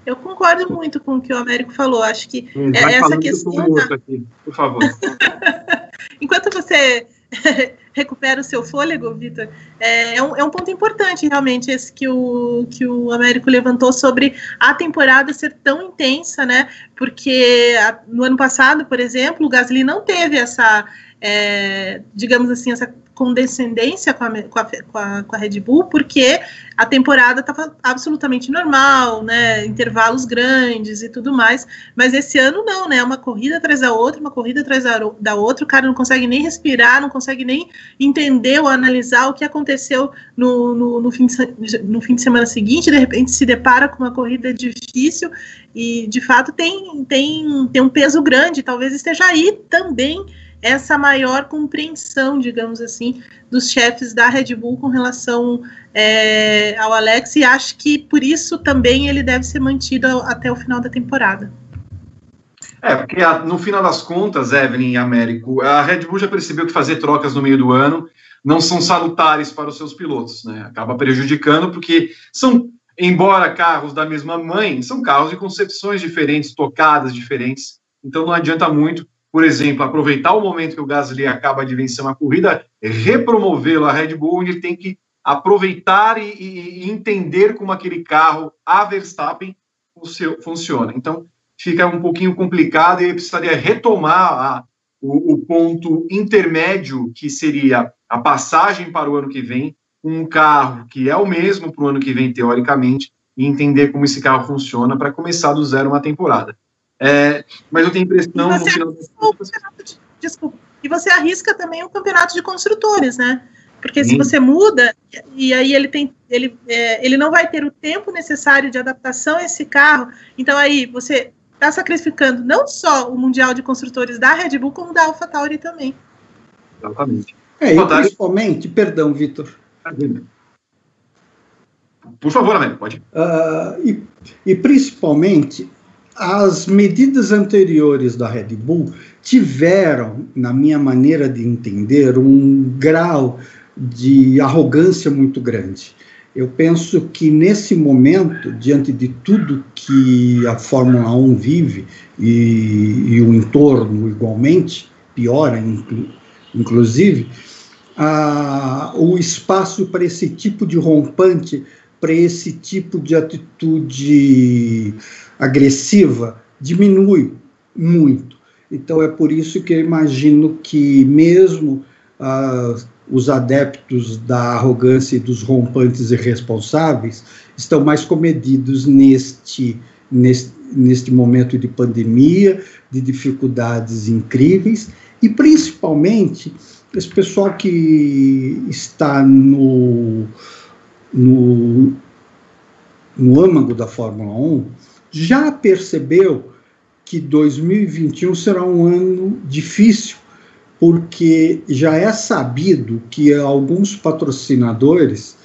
Eu concordo muito com o que o Américo falou. Acho que é essa questão. Da... Aqui, por favor. (laughs) Enquanto você (laughs) recupera o seu fôlego, Vitor, é, é, um, é um ponto importante realmente esse que o, que o Américo levantou sobre a temporada ser tão intensa, né? Porque a, no ano passado, por exemplo, o Gasly não teve essa, é, digamos assim, essa condescendência com a, com a, com a, Red Bull, porque a temporada estava absolutamente normal, né? Intervalos grandes e tudo mais. Mas esse ano não, né? Uma corrida atrás da outra, uma corrida atrás da, da outra, o cara não consegue nem respirar, não consegue nem entender ou analisar o que aconteceu no, no, no, fim, de, no fim de semana seguinte, de repente se depara com uma corrida difícil e de fato tem, tem, tem um peso grande, talvez esteja aí também essa maior compreensão, digamos assim, dos chefes da Red Bull com relação é, ao Alex, e acho que por isso também ele deve ser mantido até o final da temporada. É, porque no final das contas, Evelyn e Américo, a Red Bull já percebeu que fazer trocas no meio do ano não são salutares para os seus pilotos, né? Acaba prejudicando, porque são, embora carros da mesma mãe, são carros de concepções diferentes, tocadas diferentes, então não adianta muito por exemplo, aproveitar o momento que o Gasly acaba de vencer uma corrida, repromovê-lo à Red Bull, ele tem que aproveitar e, e, entender como aquele carro, a Verstappen, funciona. Então, fica um pouquinho complicado e precisaria retomar a, o, o, ponto intermédio, que seria a passagem para o ano que vem, um carro que é o mesmo para o ano que vem, teoricamente, e entender como esse carro funciona para começar do zero uma temporada. É, mas eu tenho a impressão. no final... de, desculpa. E você arrisca também o campeonato de construtores, né? Porque Sim. se você muda, e aí ele tem. Ele, é, ele não vai ter o tempo necessário de adaptação a esse carro. Então aí você está sacrificando não só o Mundial de Construtores da Red Bull, como da AlphaTauri também. Exatamente. É, e principalmente, perdão, Vitor. Por favor, Amém, pode. Uh, e, e principalmente as medidas anteriores da Red Bull tiveram, na minha maneira de entender, um grau de arrogância muito grande. Eu penso que nesse momento, diante de tudo que a Fórmula 1 vive e, e o entorno igualmente, piora inclu, inclusive, a, o espaço para esse tipo de rompante para esse tipo de atitude agressiva diminui muito. Então é por isso que eu imagino que mesmo ah, os adeptos da arrogância e dos rompantes irresponsáveis estão mais comedidos neste, neste, neste momento de pandemia, de dificuldades incríveis, e principalmente esse pessoal que está no, no, no âmago da Fórmula 1 já percebeu que 2021 será um ano difícil, porque já é sabido que alguns patrocinadores,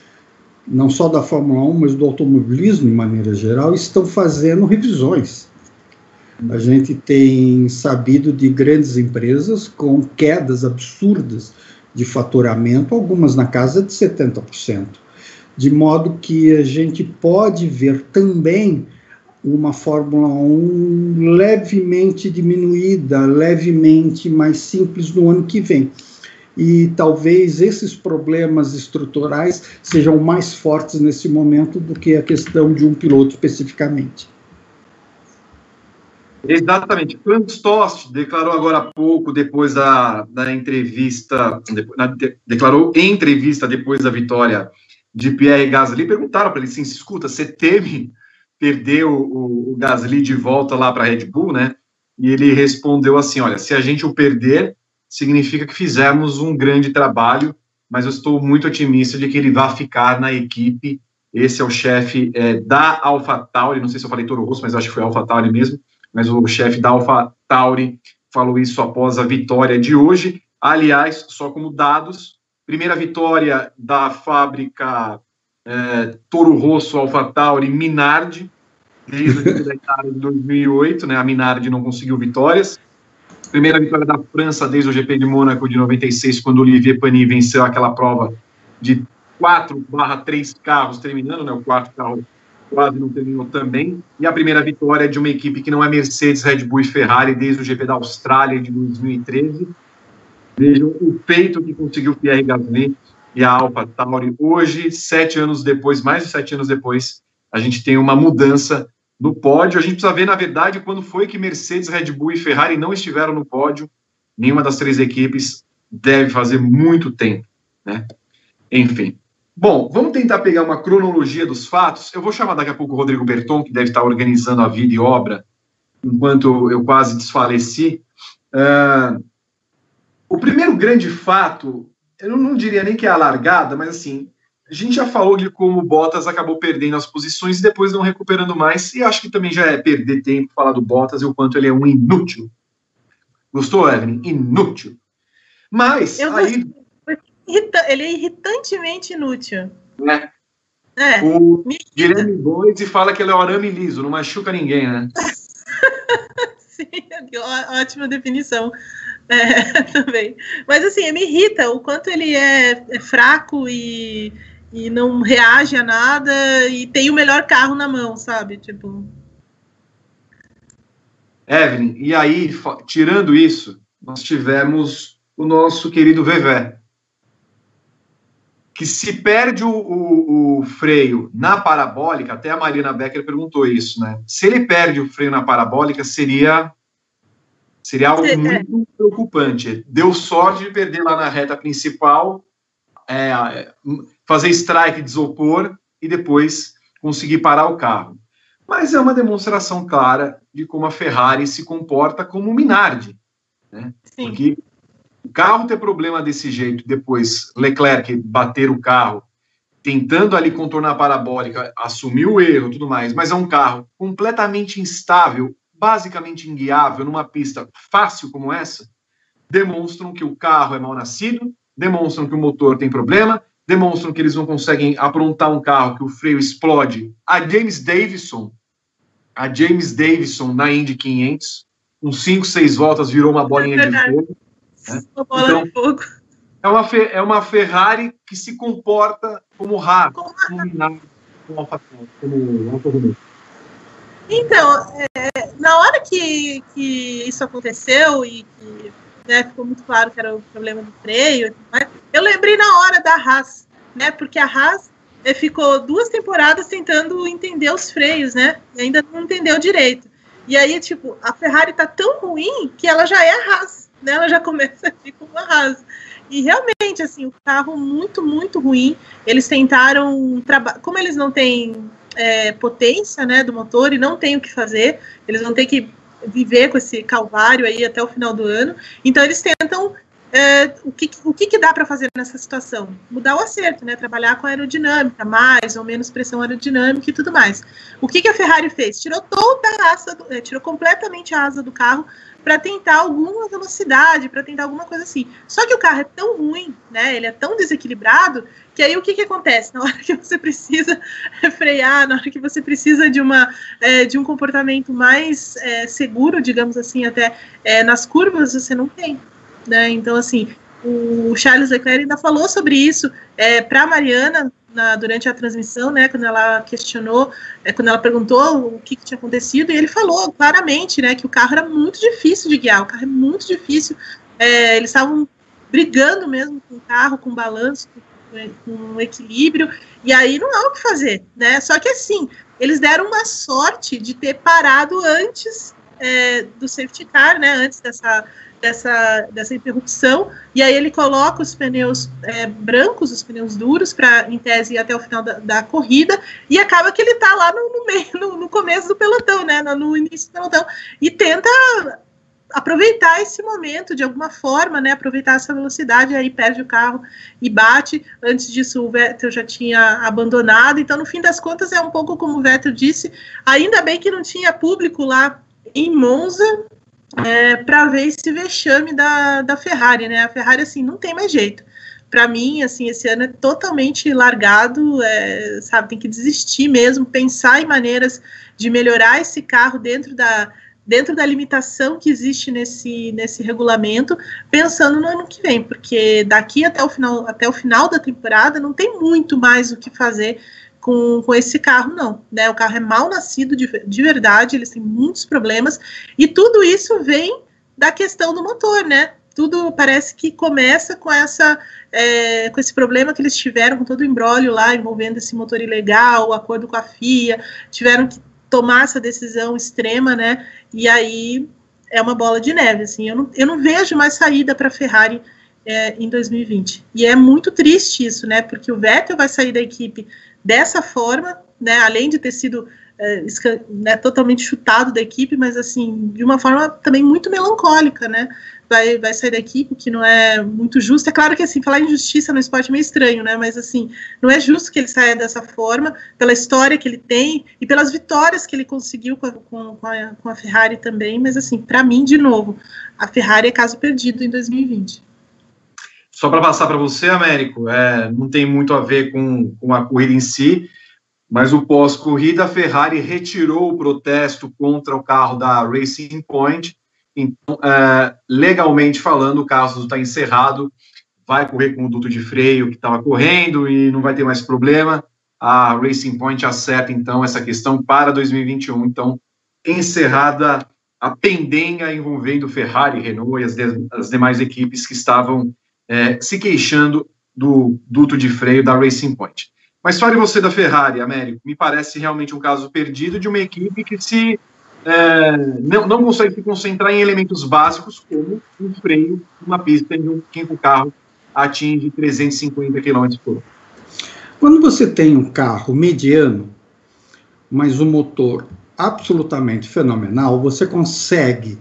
não só da Fórmula 1, mas do automobilismo de maneira geral, estão fazendo revisões. A gente tem sabido de grandes empresas com quedas absurdas de faturamento, algumas na casa de 70%. De modo que a gente pode ver também uma Fórmula 1 levemente diminuída, levemente mais simples no ano que vem. E talvez esses problemas estruturais sejam mais fortes nesse momento do que a questão de um piloto especificamente. Exatamente. Franz Tost declarou agora há pouco, depois da, da entrevista, declarou em entrevista depois da vitória de Pierre Gasly, perguntaram para ele assim, escuta, você teme perder o, o, Gasly de volta lá para a Red Bull, né? E ele respondeu assim, olha, se a gente o perder, significa que fizemos um grande trabalho, mas eu estou muito otimista de que ele vai ficar na equipe. Esse é o chefe é, da AlphaTauri, não sei se eu falei Toro Rosso, mas acho que foi AlphaTauri mesmo, mas o chefe da AlphaTauri falou isso após a vitória de hoje. Aliás, só como dados, primeira vitória da fábrica é, Toro Rosso, AlphaTauri, Minardi, desde a de 2008, né, a Minardi não conseguiu vitórias. Primeira vitória da França desde o GP de Mônaco de 96, quando Olivier Panis venceu aquela prova de 4 barra 3 carros terminando, né, o quarto carro quase não terminou também. E a primeira vitória de uma equipe que não é Mercedes, Red Bull e Ferrari desde o GP da Austrália de 2013. Vejam o peito que conseguiu Pierre Gasly e a Alpha Tauri. Hoje, sete anos depois, mais de sete anos depois, a gente tem uma mudança no pódio. A gente precisa ver, na verdade, quando foi que Mercedes, Red Bull e Ferrari não estiveram no pódio. Nenhuma das três equipes deve fazer muito tempo, né? Enfim. Bom, vamos tentar pegar uma cronologia dos fatos. Eu vou chamar daqui a pouco o Rodrigo Berton, que deve estar organizando a vida e obra, enquanto eu quase desfaleci. Uh, o primeiro grande fato, eu não diria nem que é a largada, mas assim, a gente já falou de como o Bottas acabou perdendo as posições e depois não recuperando mais, e acho que também já é perder tempo falar do Bottas e o quanto ele é um inútil. Gostou, Evelyn? Inútil. Mas, eu aí ele é irritantemente inútil. É. É. O Guilherme Bois e fala que ele é o arame liso, não machuca ninguém, né? (laughs) Sim, ótima definição. É, (laughs) também. Mas assim, me irrita o quanto ele é, é, fraco e, e não reage a nada e tem o melhor carro na mão, sabe? Tipo. Evelyn, e aí, tirando isso, nós tivemos o nosso querido Vevé que se perde o, o, o, freio na parabólica, até a Marina Becker perguntou isso, né? Se ele perde o freio na parabólica, seria seria algo é. muito preocupante. Deu sorte de perder lá na reta principal, é, fazer strike de isopor e depois conseguir parar o carro. Mas é uma demonstração clara de como a Ferrari se comporta como Minardi, né? Sim. Porque o carro ter problema desse jeito, depois Leclerc bater o carro, tentando ali contornar a parabólica, assumir o erro tudo mais, mas é um carro completamente instável, basicamente inguiável, numa pista fácil como essa, demonstram que o carro é mal nascido, demonstram que o motor tem problema, demonstram que eles não conseguem aprontar um carro que o freio explode. A James Davison, a James Davison na Indy 500, com 5, 6 voltas virou uma bolinha de fogo. Né? Então, é uma, é uma Ferrari que se comporta como Haas, como Minardi, como Alfa como Alfa Romeo. Então, é, na hora que, que isso aconteceu e que né, ficou muito claro que era o problema do freio, eu lembrei na hora da Haas, né? Porque a Haas ficou duas temporadas tentando entender os freios, né? E ainda não entendeu direito. E aí, tipo, a Ferrari tá tão ruim que ela já é a Haas, né? Ela já (laughs) começa a com uma Haas. E realmente, assim, o carro muito, muito ruim. Eles tentaram. Como eles não têm é, potência né, do motor e não têm o que fazer, eles vão ter que viver com esse calvário aí até o final do ano. Então, eles tentam é, o, que, o que, que dá para fazer nessa situação? Mudar o acerto, né? Trabalhar com aerodinâmica, mais ou menos pressão aerodinâmica e tudo mais. O que, que a Ferrari fez? Tirou toda a asa, do, é, tirou completamente a asa do carro para tentar alguma velocidade, para tentar alguma coisa assim. Só que o carro é tão ruim, né? Ele é tão desequilibrado que aí o que, que acontece na hora que você precisa (laughs) frear, na hora que você precisa de uma é, de um comportamento mais é, seguro, digamos assim, até é, nas curvas você não tem né? Então, assim, o Charles Leclerc ainda falou sobre isso é, para a Mariana na, durante a transmissão, né? Quando ela questionou, é, quando ela perguntou o que, que, tinha acontecido, e ele falou claramente, né, que o carro era muito difícil de guiar, o carro é muito difícil. É, eles estavam brigando mesmo com o carro, com balanço, com, com equilíbrio, e aí não há o que fazer, né? Só que assim, eles deram uma sorte de ter parado antes é, do safety car, né? Antes dessa dessa, dessa interrupção, e aí ele coloca os pneus é, brancos, os pneus duros, para, em tese, ir até o final da, da, corrida, e acaba que ele está lá no, no meio, no, no, começo do pelotão, né, no, início do pelotão, e tenta aproveitar esse momento de alguma forma, né, aproveitar essa velocidade, aí perde o carro e bate, antes disso o Vettel já tinha abandonado, então no fim das contas é um pouco como o Vettel disse, ainda bem que não tinha público lá em Monza, é, para ver esse vexame da, da Ferrari, né? A Ferrari, assim, não tem mais jeito. Para mim, assim, esse ano é totalmente largado, é, sabe? Tem que desistir mesmo, pensar em maneiras de melhorar esse carro dentro da, dentro da limitação que existe nesse, nesse regulamento, pensando no ano que vem, porque daqui até o final, até o final da temporada não tem muito mais o que fazer com, com esse carro, não. Né? O carro é mal nascido de, de verdade, eles têm muitos problemas, e tudo isso vem da questão do motor, né? Tudo parece que começa com essa é, com esse problema que eles tiveram com todo o embrólio lá envolvendo esse motor ilegal, o acordo com a FIA, tiveram que tomar essa decisão extrema, né? E aí é uma bola de neve, assim. Eu não, eu não vejo mais saída para a Ferrari é, em 2020. E é muito triste isso, né? Porque o Vettel vai sair da equipe dessa forma, né, além de ter sido é, né, totalmente chutado da equipe, mas assim, de uma forma também muito melancólica, né? Vai, vai sair da equipe, que não é muito justo. É claro que assim, falar em justiça no esporte é meio estranho, né? Mas assim, não é justo que ele saia dessa forma, pela história que ele tem e pelas vitórias que ele conseguiu com a, com a, com a Ferrari também. Mas assim, para mim, de novo, a Ferrari é caso perdido em 2020. Só para passar para você, Américo, é, não tem muito a ver com, com a corrida em si, mas o pós-corrida, a Ferrari retirou o protesto contra o carro da Racing Point. Então, é, legalmente falando, o caso está encerrado, vai correr com o duto de freio que estava correndo e não vai ter mais problema. A Racing Point acerta, então, essa questão para 2021. Então, encerrada a pendenga envolvendo Ferrari, Renault e as, de, as demais equipes que estavam é, se queixando do duto de freio da Racing Point. Mas fale você da Ferrari, Américo. Me parece realmente um caso perdido de uma equipe que se é, não, não consegue se concentrar em elementos básicos como um freio, uma pista em que o carro atinge 350 km por hora. Quando você tem um carro mediano, mas um motor absolutamente fenomenal, você consegue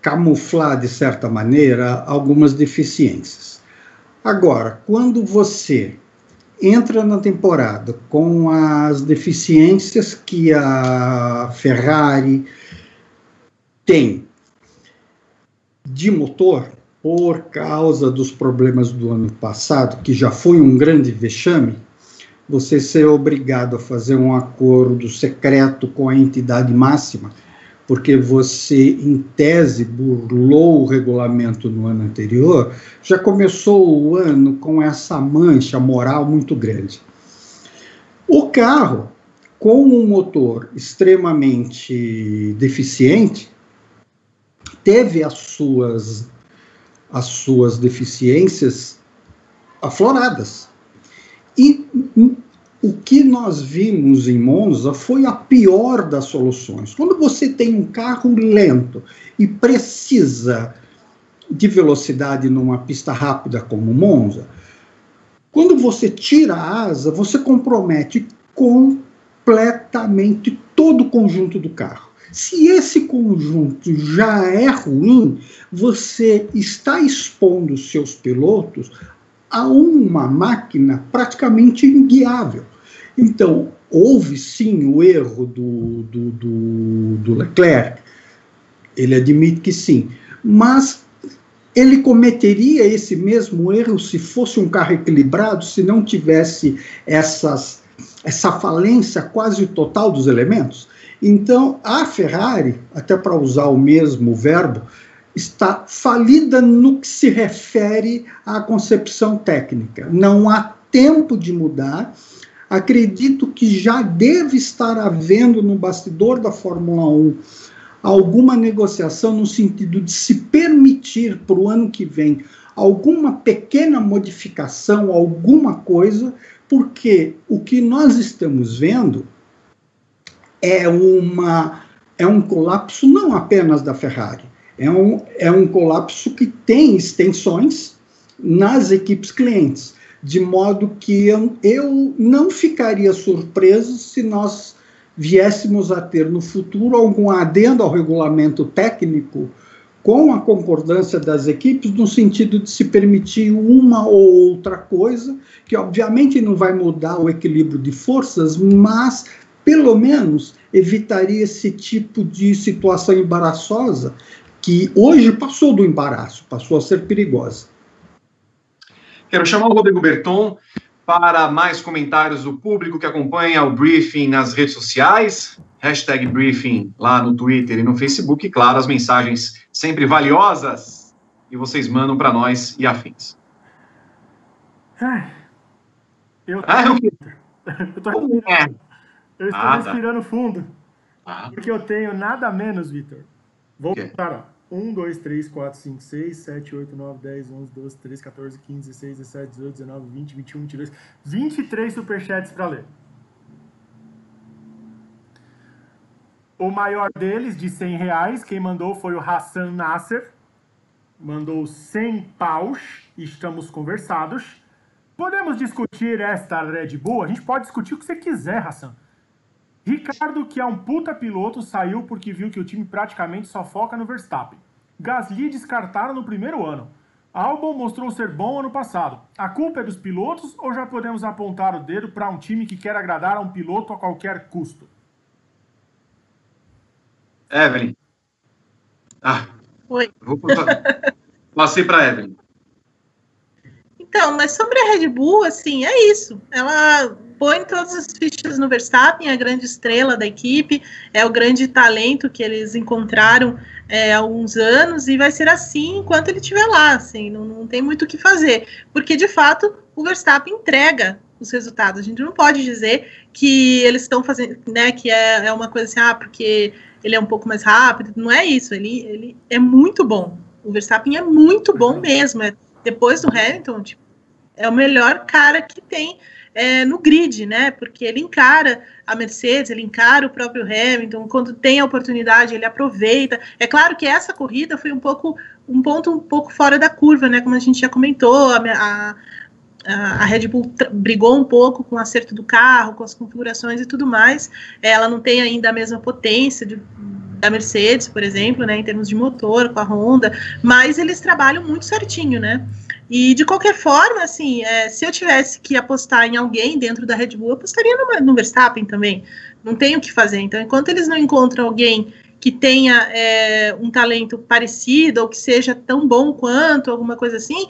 camuflar, de certa maneira, algumas deficiências. Agora, quando você entra na temporada com as deficiências que a Ferrari tem de motor, por causa dos problemas do ano passado, que já foi um grande vexame, você ser obrigado a fazer um acordo secreto com a entidade máxima porque você, em tese, burlou o regulamento no ano anterior, já começou o ano com essa mancha moral muito grande. O carro, com um motor extremamente deficiente, teve as suas, as suas deficiências afloradas. E o que nós vimos em Monza foi a pior das soluções. Quando você tem um carro lento e precisa de velocidade numa pista rápida como Monza, quando você tira a asa, você compromete completamente todo o conjunto do carro. Se esse conjunto já é ruim, você está expondo seus pilotos a uma máquina praticamente inguiável. Então, houve sim o erro do, do, do, do Leclerc, ele admite que sim, mas ele cometeria esse mesmo erro se fosse um carro equilibrado, se não tivesse essas, essa falência quase total dos elementos? Então, a Ferrari, até para usar o mesmo verbo, está falida no que se refere à concepção técnica. Não há tempo de mudar. Acredito que já deve estar havendo no bastidor da Fórmula 1 alguma negociação no sentido de se permitir para o ano que vem alguma pequena modificação, alguma coisa, porque o que nós estamos vendo é uma é um colapso não apenas da Ferrari, é um, é um colapso que tem extensões nas equipes clientes, de modo que eu, eu não ficaria surpreso se nós viéssemos a ter no futuro algum adendo ao regulamento técnico com a concordância das equipes, no sentido de se permitir uma ou outra coisa, que obviamente não vai mudar o equilíbrio de forças, mas pelo menos evitaria esse tipo de situação embaraçosa que hoje passou do embaraço, passou a ser perigosa. Quero chamar o Rodrigo Berton para mais comentários do público que acompanha o briefing nas redes sociais, hashtag briefing lá no Twitter e no Facebook, e claro, as mensagens sempre valiosas que vocês mandam para nós e afins. Eu, ah, eu... eu tô respirando, é. eu estou ah, tá. respirando fundo, ah. porque eu tenho nada menos, Vitor. Vou voltar. 1, 2, 3, 4, 5, 6, 7, 8, 9, 10, 11, 12, 13, 14, 15, 16, 17, 18, 19, 20, 21, 22, 23 superchats para ler. O maior deles, de 100 reais, quem mandou foi o Hassan Nasser. Mandou 100 paus. Estamos conversados. Podemos discutir esta Red Bull? A gente pode discutir o que você quiser, Hassan. Ricardo, que é um puta piloto, saiu porque viu que o time praticamente só foca no Verstappen. Gasly descartaram no primeiro ano. Albon mostrou ser bom ano passado. A culpa é dos pilotos ou já podemos apontar o dedo para um time que quer agradar a um piloto a qualquer custo? Evelyn. Ah. Oi. Vou (laughs) Passei para Evelyn. Então, mas sobre a Red Bull, assim, é isso. Ela põe todas as fichas no Verstappen, a grande estrela da equipe, é o grande talento que eles encontraram é, há alguns anos, e vai ser assim enquanto ele estiver lá, assim, não, não tem muito o que fazer, porque de fato o Verstappen entrega os resultados. A gente não pode dizer que eles estão fazendo, né, que é, é uma coisa assim, ah, porque ele é um pouco mais rápido, não é isso, ele, ele é muito bom. O Verstappen é muito bom uhum. mesmo, é, depois do Hamilton, tipo, é o melhor cara que tem é, no grid, né? Porque ele encara a Mercedes, ele encara o próprio Hamilton, quando tem a oportunidade, ele aproveita. É claro que essa corrida foi um pouco um ponto um pouco fora da curva, né? Como a gente já comentou, a, a, a Red Bull brigou um pouco com o acerto do carro, com as configurações e tudo mais. Ela não tem ainda a mesma potência de, da Mercedes, por exemplo, né, em termos de motor, com a Honda, mas eles trabalham muito certinho, né? E de qualquer forma, assim, é, se eu tivesse que apostar em alguém dentro da Red Bull, eu apostaria no, no Verstappen também. Não tenho o que fazer. Então, enquanto eles não encontram alguém que tenha é, um talento parecido ou que seja tão bom quanto, alguma coisa assim,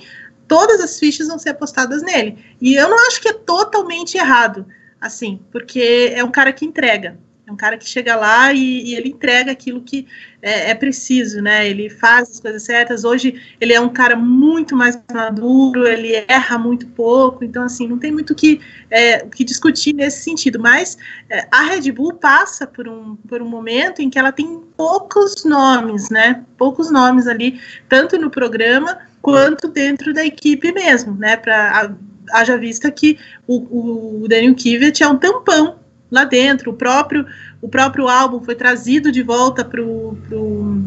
todas as fichas vão ser apostadas nele. E eu não acho que é totalmente errado, assim, porque é um cara que entrega. É um cara que chega lá e, e ele entrega aquilo que é, é, preciso, né? Ele faz as coisas certas. Hoje ele é um cara muito mais maduro, ele erra muito pouco, então assim não tem muito o que, é, que discutir nesse sentido. Mas é, a Red Bull passa por um, por um momento em que ela tem poucos nomes, né? Poucos nomes ali, tanto no programa quanto dentro da equipe mesmo, né? Para haja vista que o, o Daniel Kivet é um tampão lá dentro. O próprio, o próprio álbum foi trazido de volta para o pro,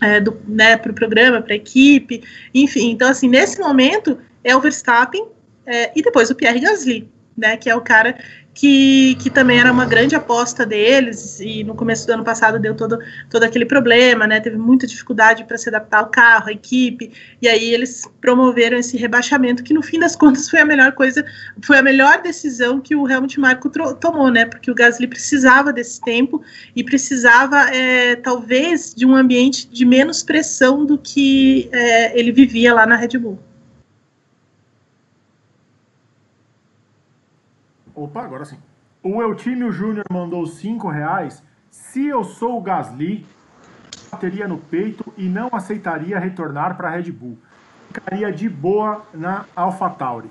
é, né, pro programa, para a equipe, enfim. Então, assim, nesse momento é o Verstappen é, e depois o Pierre Gasly, né, que é o cara que, que também era uma grande aposta deles, e no começo do ano passado deu todo, todo aquele problema, né? Teve muita dificuldade para se adaptar ao carro, à equipe, e aí eles promoveram esse rebaixamento, que no fim das (laughs) contas foi a melhor coisa, foi a melhor decisão que o Helmut Marko tomou, né? Porque o Gasly precisava desse tempo e precisava, é, talvez, de um ambiente de menos pressão do que é, ele vivia lá na Red Bull. Opa, agora sim. O Eutímio Júnior mandou 5 reais. Se eu sou o Gasly, bateria no peito e não aceitaria retornar para a Red Bull. Ficaria de boa na AlphaTauri.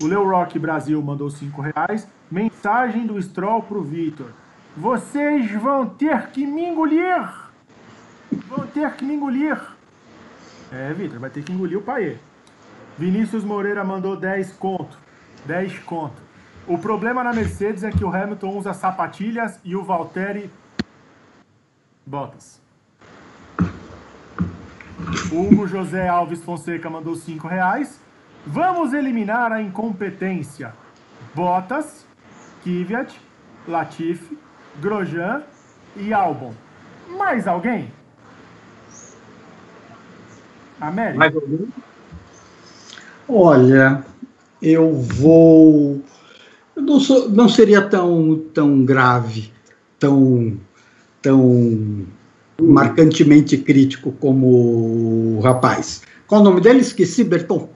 O Leo Rock Brasil mandou 5 reais. Mensagem do Stroll para o Vitor. Vocês vão ter que me engolir. Vão ter que me engolir. É, Vitor, vai ter que engolir o pai. Vinícius Moreira mandou 10 conto. 10 conto. O problema na Mercedes é que o Hamilton usa sapatilhas e o Valtteri botas. Hugo José Alves Fonseca mandou 5 reais. Vamos eliminar a incompetência. Bottas, Kvyat, Latifi, Grosjean e Albon. Mais alguém? América? Mais alguém? Olha, eu vou não, sou, não seria tão, tão grave, tão, tão marcantemente crítico como o rapaz. Qual o nome dele? Esqueci, Berton.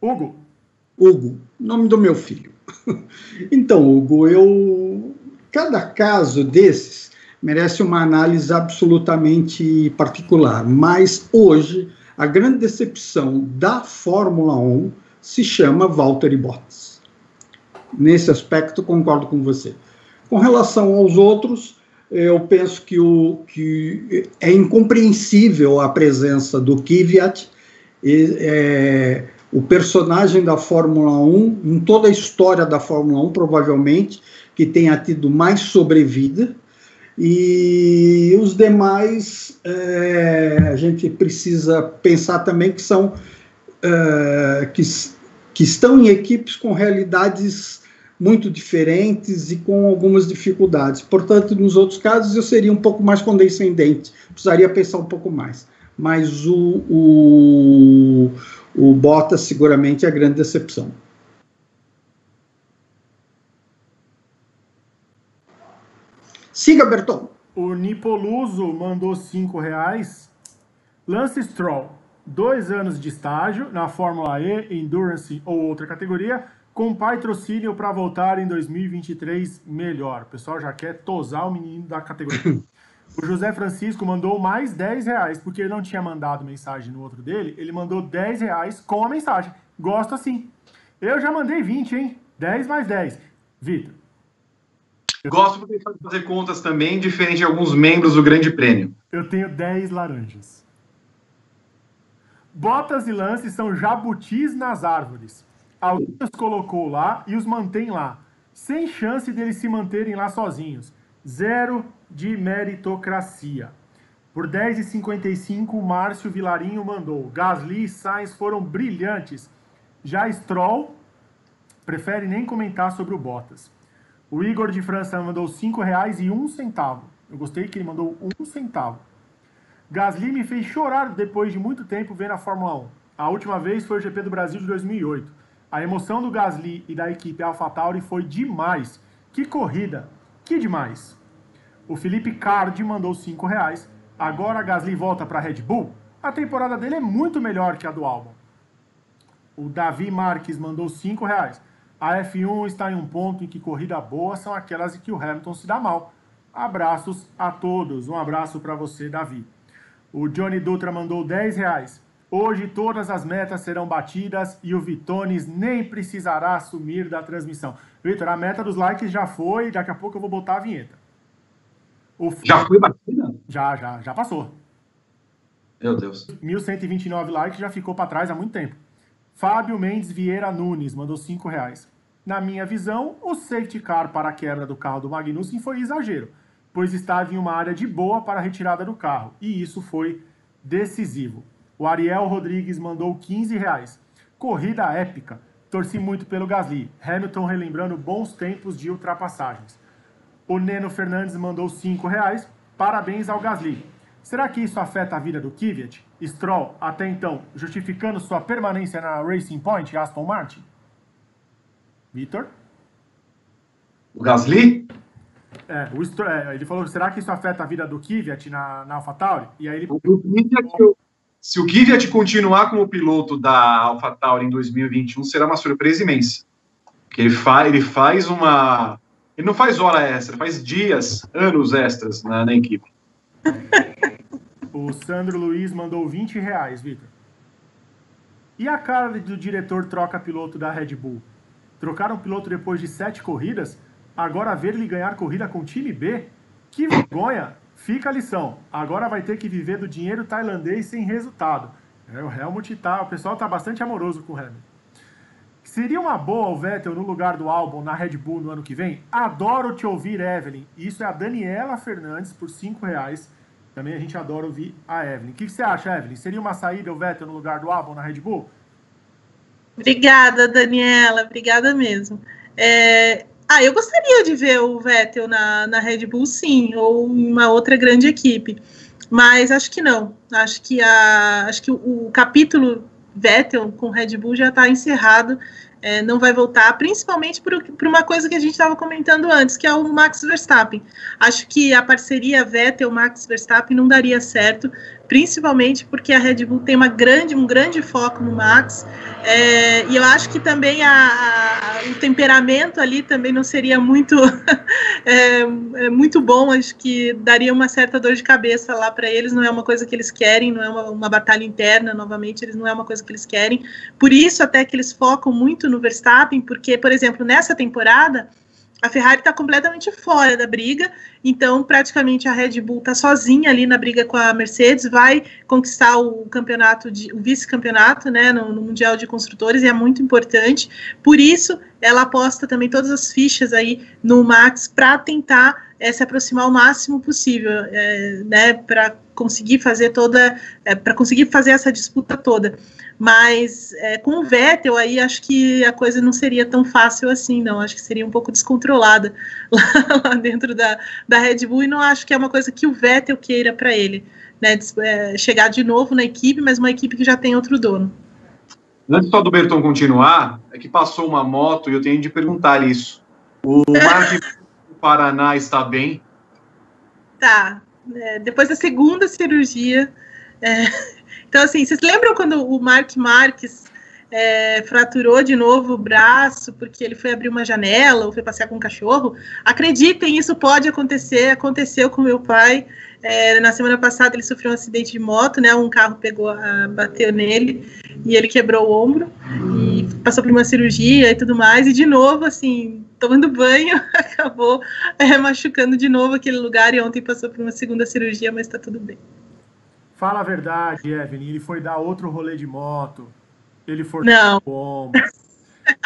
Hugo. Hugo, nome do meu filho. (laughs) então, Hugo, eu. Cada caso desses merece uma análise absolutamente particular, mas hoje a grande decepção da Fórmula 1 se chama Valtteri Bottas. Nesse aspecto, concordo com você. Com relação aos outros, eu penso que, o, que é incompreensível a presença do Kvyat, e, é, o personagem da Fórmula 1, em toda a história da Fórmula 1, provavelmente, que tenha tido mais sobrevida, e os demais, é, a gente precisa pensar também que são é, que, que estão em equipes com realidades muito diferentes e com algumas dificuldades. Portanto, nos outros casos eu seria um pouco mais condescendente, precisaria pensar um pouco mais. Mas o, o, o Bottas seguramente é a grande decepção. Siga, Berton. O Nipoluso mandou cinco reais. Lance Stroll, dois anos de estágio na Fórmula E, Endurance ou outra categoria, com patrocínio para voltar em 2023 melhor. O pessoal já quer tosar o menino da categoria. (laughs) O José Francisco mandou mais 10 reais, porque ele não tinha mandado mensagem no outro dele, ele mandou 10 reais com a mensagem. Gosto assim. Eu já mandei 20, hein? 10 mais 10. Vitor. Gosto porque ele fazer contas também, diferente de alguns membros do Grande Prêmio. Eu tenho 10 laranjas. Botas e lances são jabutis nas árvores. Alguém os colocou lá e os mantém lá. Sem chance deles se manterem lá sozinhos. Zero de meritocracia. Por 10,55, o Márcio Vilarinho mandou. Gasly e Sainz foram brilhantes. Já Stroll prefere nem comentar sobre o Bottas. O Igor de França mandou R$ reais e um centavo. Eu gostei que ele mandou um centavo. Gasly me fez chorar depois de muito tempo vendo a Fórmula 1. A última vez foi o GP do Brasil de 2008. A emoção do Gasly e da equipe AlphaTauri foi demais. Que corrida! Que demais! O Felipe Cardi mandou 5 reais. Agora Gasly volta para a Red Bull? A temporada dele é muito melhor que a do Albon. O Davi Marques mandou 5 reais. A F1 está em um ponto em que corrida boa são aquelas em que o Hamilton se dá mal. Abraços a todos. Um abraço para você, Davi. O Johnny Dutra mandou 10 reais. Hoje todas as metas serão batidas e o Vitones nem precisará assumir da transmissão. Vitor, a meta dos likes já foi, daqui a pouco eu vou botar a vinheta. O... Já foi batida? Já, já, já passou. Meu Deus. 1129 likes já ficou para trás há muito tempo. Fábio Mendes Vieira Nunes mandou 5 reais. Na minha visão, o safety car para a quebra do carro do Magnussen foi exagero, pois estava em uma área de boa para a retirada do carro, e isso foi decisivo. O Ariel Rodrigues mandou 15 reais. Corrida épica. Torci muito pelo Gasly. Hamilton relembrando bons tempos de ultrapassagens. O Neno Fernandes mandou 5 reais. Parabéns ao Gasly. Será que isso afeta a vida do Kvyat? Stroll, até então, justificando sua permanência na Racing Point Aston Martin? Vitor? O Gasly? É, o é, ele falou, será que isso afeta a vida do Kvyat na, na AlphaTauri? E aí ele... O Kvyat, se o Kvyat continuar como piloto da AlphaTauri em 2021, será uma surpresa imensa. Porque ele, fa ele faz uma... Ele não faz hora extra, faz dias, anos extras na, na equipe. O Sandro Luiz mandou 20 reais, Vitor. E a cara do diretor troca piloto da Red Bull? Trocaram piloto depois de sete corridas? Agora ver ele ganhar corrida com time B? Que vergonha! Fica a lição. Agora vai ter que viver do dinheiro tailandês sem resultado. É, o Helmut tá, o pessoal tá bastante amoroso com o Hamilton. Seria uma boa o Vettel no lugar do Albon na Red Bull no ano que vem? Adoro te ouvir, Evelyn. Isso é a Daniela Fernandes por 5 reais. Também a gente adora ouvir a Evelyn. O que, que você acha, Evelyn? Seria uma saída o Vettel no lugar do Albon na Red Bull? Obrigada, Daniela. Obrigada mesmo. É... Ah, eu gostaria de ver o Vettel na, na Red Bull, sim, ou uma outra grande equipe. Mas acho que não. Acho que, a, acho que o, o capítulo Vettel com Red Bull já está encerrado é, não vai voltar, principalmente por, por uma coisa que a gente estava comentando antes, que é o Max Verstappen. Acho que a parceria Vettel-Max Verstappen não daria certo, principalmente porque a Red Bull tem uma grande, um grande foco no Max, é, e eu acho que também a, a, o temperamento ali também não seria muito, (laughs) é, é, muito bom, acho que daria uma certa dor de cabeça lá para eles, não é uma coisa que eles querem, não é uma, uma batalha interna, novamente, eles não é uma coisa que eles querem, por isso até que eles focam muito no Verstappen, porque, por exemplo, nessa temporada, a Ferrari está completamente fora da briga, então praticamente a Red Bull está sozinha ali na briga com a Mercedes, vai conquistar o campeonato, de, o vice-campeonato, né, no, no, Mundial de Construtores, e é muito importante. Por isso, ela aposta também todas as fichas aí no Max para tentar é, se aproximar o máximo possível, é, né, para conseguir fazer toda, é, para conseguir fazer essa disputa toda. Mas é, com o Vettel aí acho que a coisa não seria tão fácil assim, não. Acho que seria um pouco descontrolada (laughs) lá, lá dentro da, da Red Bull e não acho que é uma coisa que o Vettel queira para ele, né? É, chegar de novo na equipe, mas uma equipe que já tem outro dono. Antes só do Berton continuar, é que passou uma moto e eu tenho de perguntar isso. O (laughs) Mark do Paraná está bem? Tá. É, depois da segunda cirurgia, é, então, assim, vocês lembram quando o Mark Marques é, fraturou de novo o braço porque ele foi abrir uma janela ou foi passear com um cachorro? Acreditem, isso pode acontecer. Aconteceu com meu pai. É, na semana passada ele sofreu um acidente de moto, né? Um carro pegou, a, bateu nele e ele quebrou o ombro e passou por uma cirurgia e tudo mais. E de novo, assim, tomando banho, (laughs) acabou é, machucando de novo aquele lugar e ontem passou por uma segunda cirurgia, mas está tudo bem. Fala a verdade, Evelyn. Ele foi dar outro rolê de moto. Ele foi Não. (laughs) bomba.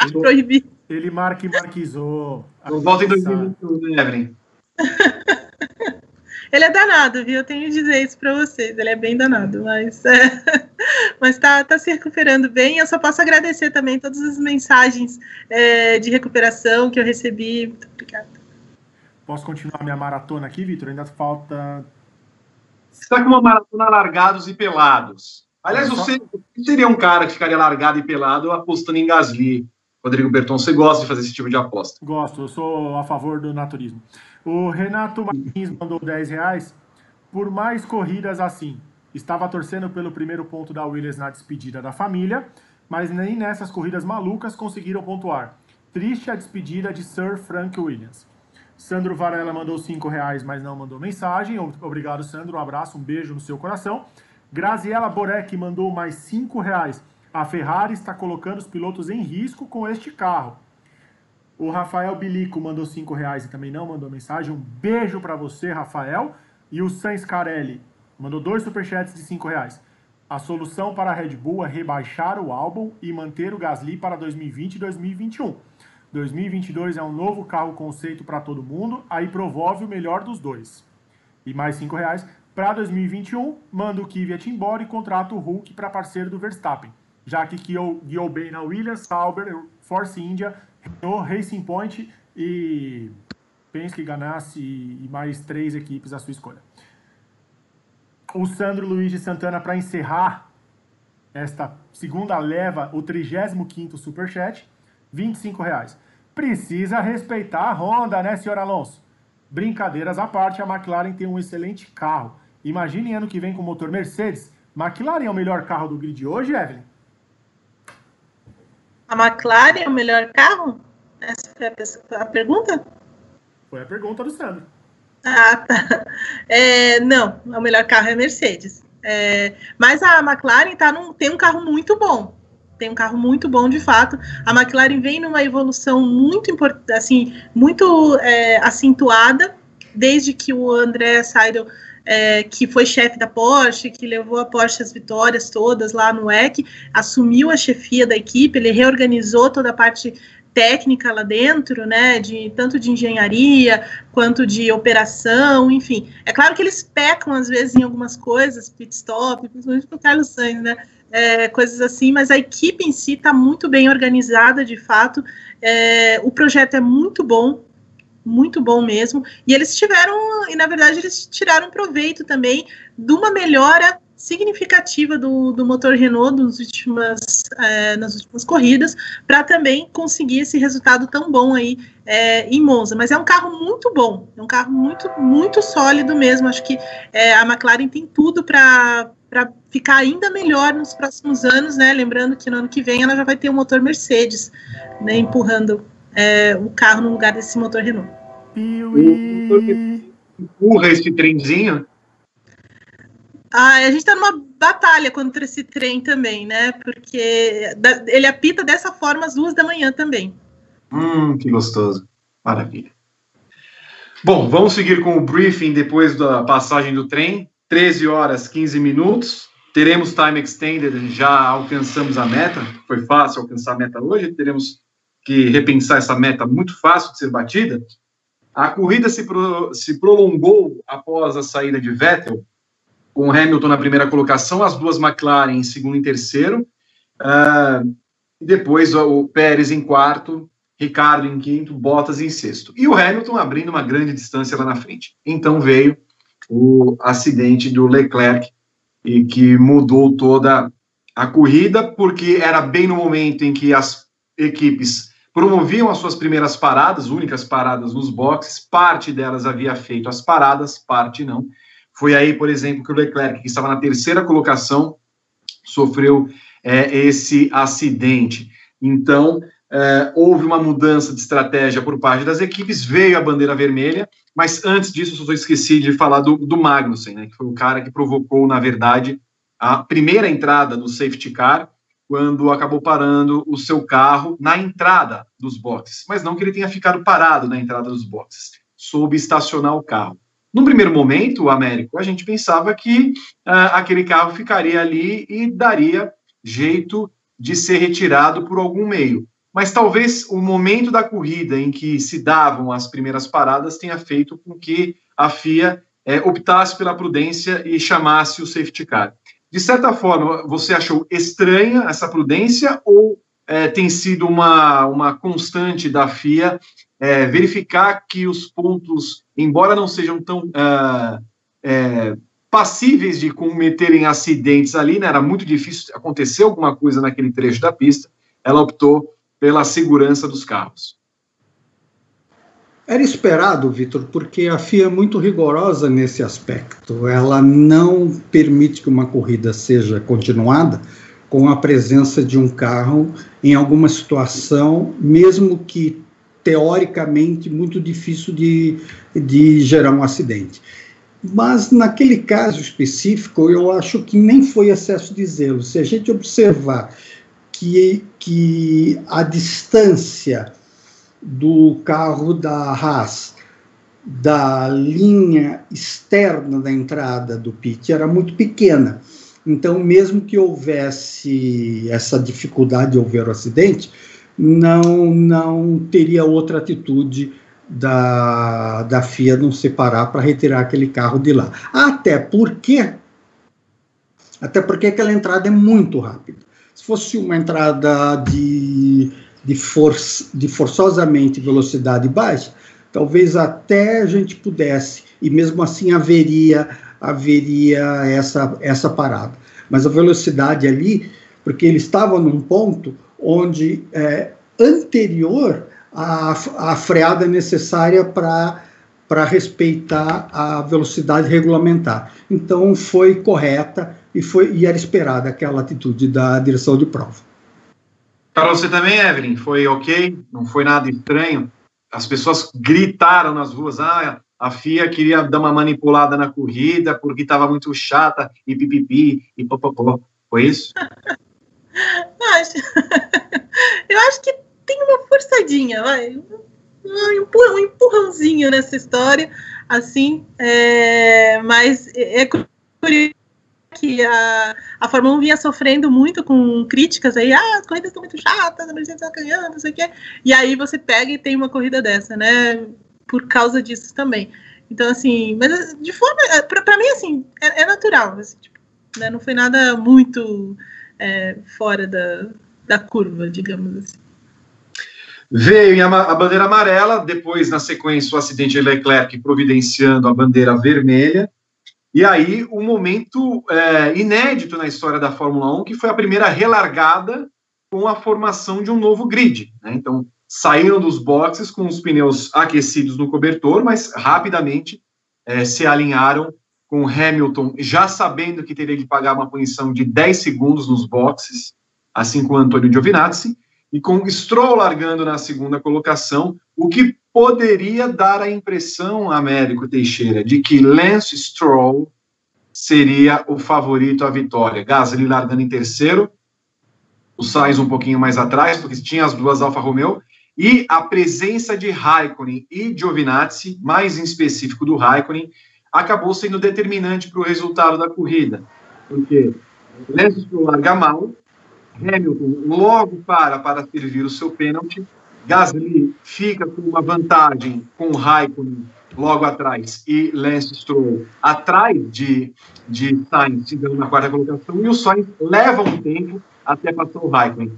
Ele, Proibido. Ele marque marquizou. Volta em 2021, né, Evelyn? (laughs) Ele é danado, viu? Eu tenho que dizer isso para vocês. Ele é bem danado, mas é, (laughs) mas tá, tá se recuperando bem. Eu só posso agradecer também todas as mensagens é, de recuperação que eu recebi. Muito obrigada. Posso continuar minha maratona aqui, Vitor? Ainda falta está com uma maratona largados e pelados. Aliás, você seria um cara que ficaria largado e pelado apostando em Gasly. Rodrigo Berton, você gosta de fazer esse tipo de aposta? Gosto, eu sou a favor do naturismo. O Renato Martins mandou 10 reais. Por mais corridas assim, estava torcendo pelo primeiro ponto da Williams na despedida da família, mas nem nessas corridas malucas conseguiram pontuar. Triste a despedida de Sir Frank Williams. Sandro Varela mandou cinco reais, mas não mandou mensagem. Obrigado, Sandro. Um abraço, um beijo no seu coração. Graziela Borek mandou mais cinco reais. A Ferrari está colocando os pilotos em risco com este carro. O Rafael Bilico mandou cinco reais e também não mandou mensagem. Um beijo para você, Rafael. E o Sans Carelli mandou dois superchats de cinco reais. A solução para a Red Bull é rebaixar o álbum e manter o Gasly para 2020 e 2021. 2022 é um novo carro conceito para todo mundo, aí promove o melhor dos dois. E mais cinco reais. Para 2021, manda o Kvyat embora e contrata o Hulk para parceiro do Verstappen, já que guiou bem na Williams, Sauber, Force India, Renault, Racing Point e Penske, Ganassi e mais três equipes à sua escolha o Sandro Luiz de Santana para encerrar esta segunda leva, o 35º Superchat, 25 reais. Precisa respeitar a Honda, né, senhor Alonso? Brincadeiras à parte, a McLaren tem um excelente carro. Imagine ano que vem com motor Mercedes. McLaren é o melhor carro do grid hoje, Evelyn? A McLaren é o melhor carro? Essa foi a pergunta? Foi a pergunta do Sandro. Ah, tá. É, não, o melhor carro é a Mercedes. É, mas a McLaren tá num, tem um carro muito bom. Tem um carro muito bom, de fato. A McLaren vem numa evolução muito importante, assim, muito é, acentuada, desde que o André Seidel, é, que foi chefe da Porsche, que levou a Porsche as vitórias todas lá no EC, assumiu a chefia da equipe, ele reorganizou toda a parte técnica lá dentro, né, de tanto de engenharia quanto de operação, enfim. É claro que eles pecam às vezes em algumas coisas, pit stop, principalmente para o Carlos Sainz, né, é, coisas assim, mas a equipe em si está muito bem organizada, de fato. É, o projeto é muito bom, muito bom mesmo. E eles tiveram, e na verdade eles tiraram proveito também de uma melhora significativa do, do motor Renault nas últimas, é, nas últimas corridas, para também conseguir esse resultado tão bom aí é, em Monza. Mas é um carro muito bom, é um carro muito, muito sólido mesmo. Acho que é, a McLaren tem tudo para para ficar ainda melhor nos próximos anos, né? Lembrando que no ano que vem ela já vai ter o um motor Mercedes, né? Empurrando é, o carro no lugar desse motor Renault. Empurra esse trenzinho ah, a gente está numa batalha contra esse trem também, né? Porque ele apita dessa forma às duas da manhã também. Hum, que gostoso. Maravilha. Bom, vamos seguir com o briefing depois da passagem do trem. 13 horas 15 minutos. Teremos time extended, já alcançamos a meta. Foi fácil alcançar a meta hoje. Teremos que repensar essa meta muito fácil de ser batida. A corrida se, pro, se prolongou após a saída de Vettel com Hamilton na primeira colocação, as duas McLaren em segundo e terceiro, uh, e depois o Pérez em quarto, Ricardo em quinto, Bottas em sexto. E o Hamilton abrindo uma grande distância lá na frente. Então veio o acidente do Leclerc, e que mudou toda a corrida, porque era bem no momento em que as equipes promoviam as suas primeiras paradas, únicas paradas nos boxes, parte delas havia feito as paradas, parte não, foi aí, por exemplo, que o Leclerc, que estava na terceira colocação, sofreu é, esse acidente. Então, é, houve uma mudança de estratégia por parte das equipes, veio a bandeira vermelha, mas antes disso, eu só esqueci de falar do, do Magnussen, né, que foi o cara que provocou, na verdade, a primeira entrada do safety car, quando acabou parando o seu carro na entrada dos boxes. Mas não que ele tenha ficado parado na entrada dos boxes, soube estacionar o carro. No primeiro momento, Américo, a gente pensava que uh, aquele carro ficaria ali e daria jeito de ser retirado por algum meio. Mas talvez o momento da corrida em que se davam as primeiras paradas tenha feito com que a FIA é, optasse pela prudência e chamasse o safety car. De certa forma, você achou estranha essa prudência ou é, tem sido uma, uma constante da FIA é, verificar que os pontos, embora não sejam tão uh, passíveis de cometerem acidentes ali, né, era muito difícil acontecer alguma coisa naquele trecho da pista, ela optou pela segurança dos carros. Era esperado, Vitor, porque a FIA é muito rigorosa nesse aspecto. Ela não permite que uma corrida seja continuada com a presença de um carro em alguma situação, mesmo que teoricamente muito difícil de, de gerar um acidente. Mas naquele caso específico, eu acho que nem foi excesso de zelo. Se a gente observar que, que a distância do carro da Haas da linha externa da entrada do pit era muito pequena. Então, mesmo que houvesse essa dificuldade de houver o acidente, não, não teria outra atitude da, da FIA não separar para retirar aquele carro de lá. Até porque, até porque aquela entrada é muito rápida. Se fosse uma entrada de, de, for, de forçosamente velocidade baixa, talvez até a gente pudesse, e mesmo assim haveria haveria essa, essa parada. Mas a velocidade ali, porque ele estava num ponto onde é, anterior à, à freada necessária para para respeitar a velocidade regulamentar. Então foi correta e foi e era esperada aquela atitude da direção de prova. Para você também, Evelyn, foi ok? Não foi nada estranho? As pessoas gritaram nas ruas, ah, a FIA queria dar uma manipulada na corrida porque estava muito chata e pipipi e popopó. Foi isso? (laughs) (laughs) Eu acho que tem uma forçadinha, vai. Um empurrãozinho nessa história, assim, é, mas é curioso que a, a Fórmula 1 vinha sofrendo muito com críticas aí, ah, as corridas estão muito chatas, a Mercedes está ganhando, não sei o quê, e aí você pega e tem uma corrida dessa, né, por causa disso também. Então, assim, mas de forma, é, para mim, assim, é, é natural, assim, tipo, né, não foi nada muito é, fora da, da curva, digamos assim. Veio a bandeira amarela, depois, na sequência, o acidente de Leclerc providenciando a bandeira vermelha, e aí um momento é, inédito na história da Fórmula 1, que foi a primeira relargada com a formação de um novo grid. Né? Então, saíram dos boxes com os pneus aquecidos no cobertor, mas rapidamente é, se alinharam com Hamilton, já sabendo que teria que pagar uma punição de 10 segundos nos boxes, assim como Antônio Giovinazzi, e com Stroll largando na segunda colocação, o que poderia dar a impressão, Américo Teixeira, de que Lance Stroll seria o favorito à vitória. Gasly largando em terceiro, o Sainz um pouquinho mais atrás, porque tinha as duas Alfa Romeo, e a presença de Raikkonen e Giovinazzi, mais em específico do Raikkonen, acabou sendo determinante para o resultado da corrida. Porque Lance Stroll larga mal, Hamilton logo para para servir o seu pênalti, Gasly fica com uma vantagem com o Raikkonen logo atrás e Lance Stroll atrás de, de Sainz, então na quarta colocação, e o Sainz leva um tempo até passar o Raikkonen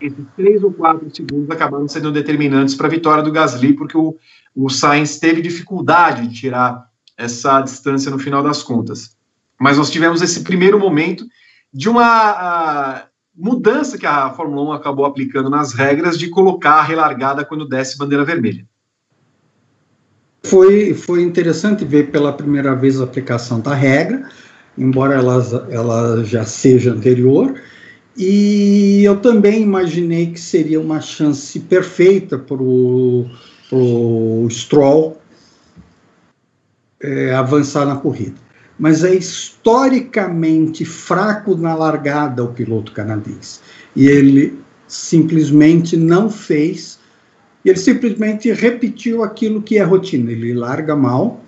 esses três ou quatro segundos acabaram sendo determinantes para a vitória do Gasly, porque o, o Sainz teve dificuldade de tirar essa distância no final das contas. Mas nós tivemos esse primeiro momento de uma mudança que a Fórmula 1 acabou aplicando nas regras de colocar a relargada quando desce bandeira vermelha. Foi, foi interessante ver pela primeira vez a aplicação da regra, embora ela, ela já seja anterior, e eu também imaginei que seria uma chance perfeita para o Stroll é, avançar na corrida. Mas é historicamente fraco na largada o piloto canadense. E ele simplesmente não fez, ele simplesmente repetiu aquilo que é rotina. Ele larga mal,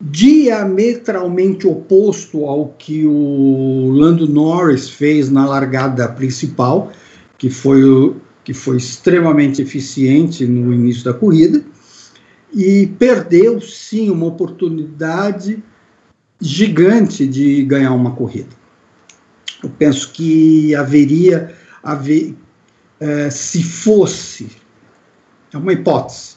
diametralmente oposto ao que o Lando Norris fez na largada principal, que foi, o, que foi extremamente eficiente no início da corrida, e perdeu sim uma oportunidade gigante de ganhar uma corrida. Eu penso que haveria, haver, é, se fosse, é uma hipótese,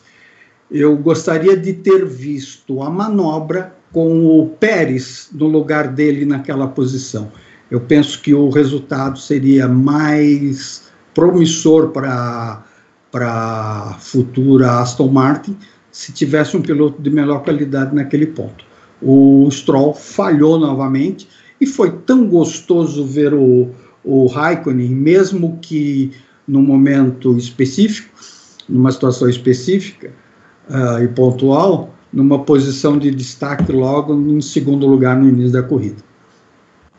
eu gostaria de ter visto a manobra com o Pérez no lugar dele naquela posição. Eu penso que o resultado seria mais promissor para para futura Aston Martin se tivesse um piloto de melhor qualidade naquele ponto. O Stroll falhou novamente e foi tão gostoso ver o, o Raikkonen, mesmo que no momento específico, numa situação específica, uh, e pontual numa posição de destaque logo em segundo lugar no início da corrida.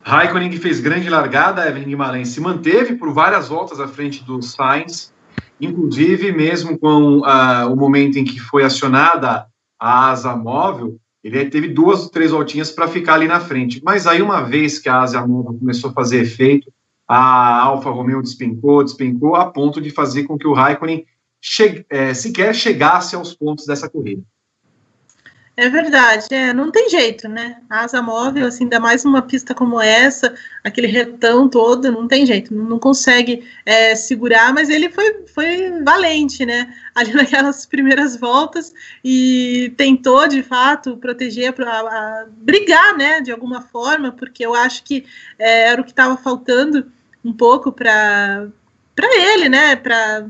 Raikkonen fez grande largada, Evelyn Guimarães se manteve por várias voltas à frente do Sainz, inclusive mesmo com uh, o momento em que foi acionada a asa móvel, Ele teve duas ou três voltinhas para ficar ali na frente. Mas aí, uma vez que a Asa Nova começou a fazer efeito, a Alfa Romeo despencou, despencou, a ponto de fazer com que o Raikkonen che é, sequer chegasse aos pontos dessa corrida. É verdade, é, não tem jeito, né? Asa móvel, assim, ainda mais numa pista como essa, aquele retão todo, não tem jeito, não, consegue é, segurar, mas ele foi, foi valente, né? (laughs) Ali naquelas primeiras voltas e tentou, de fato, proteger, a, a brigar, né, de alguma forma, porque eu acho que é, era o que estava faltando um pouco para ele, né? Para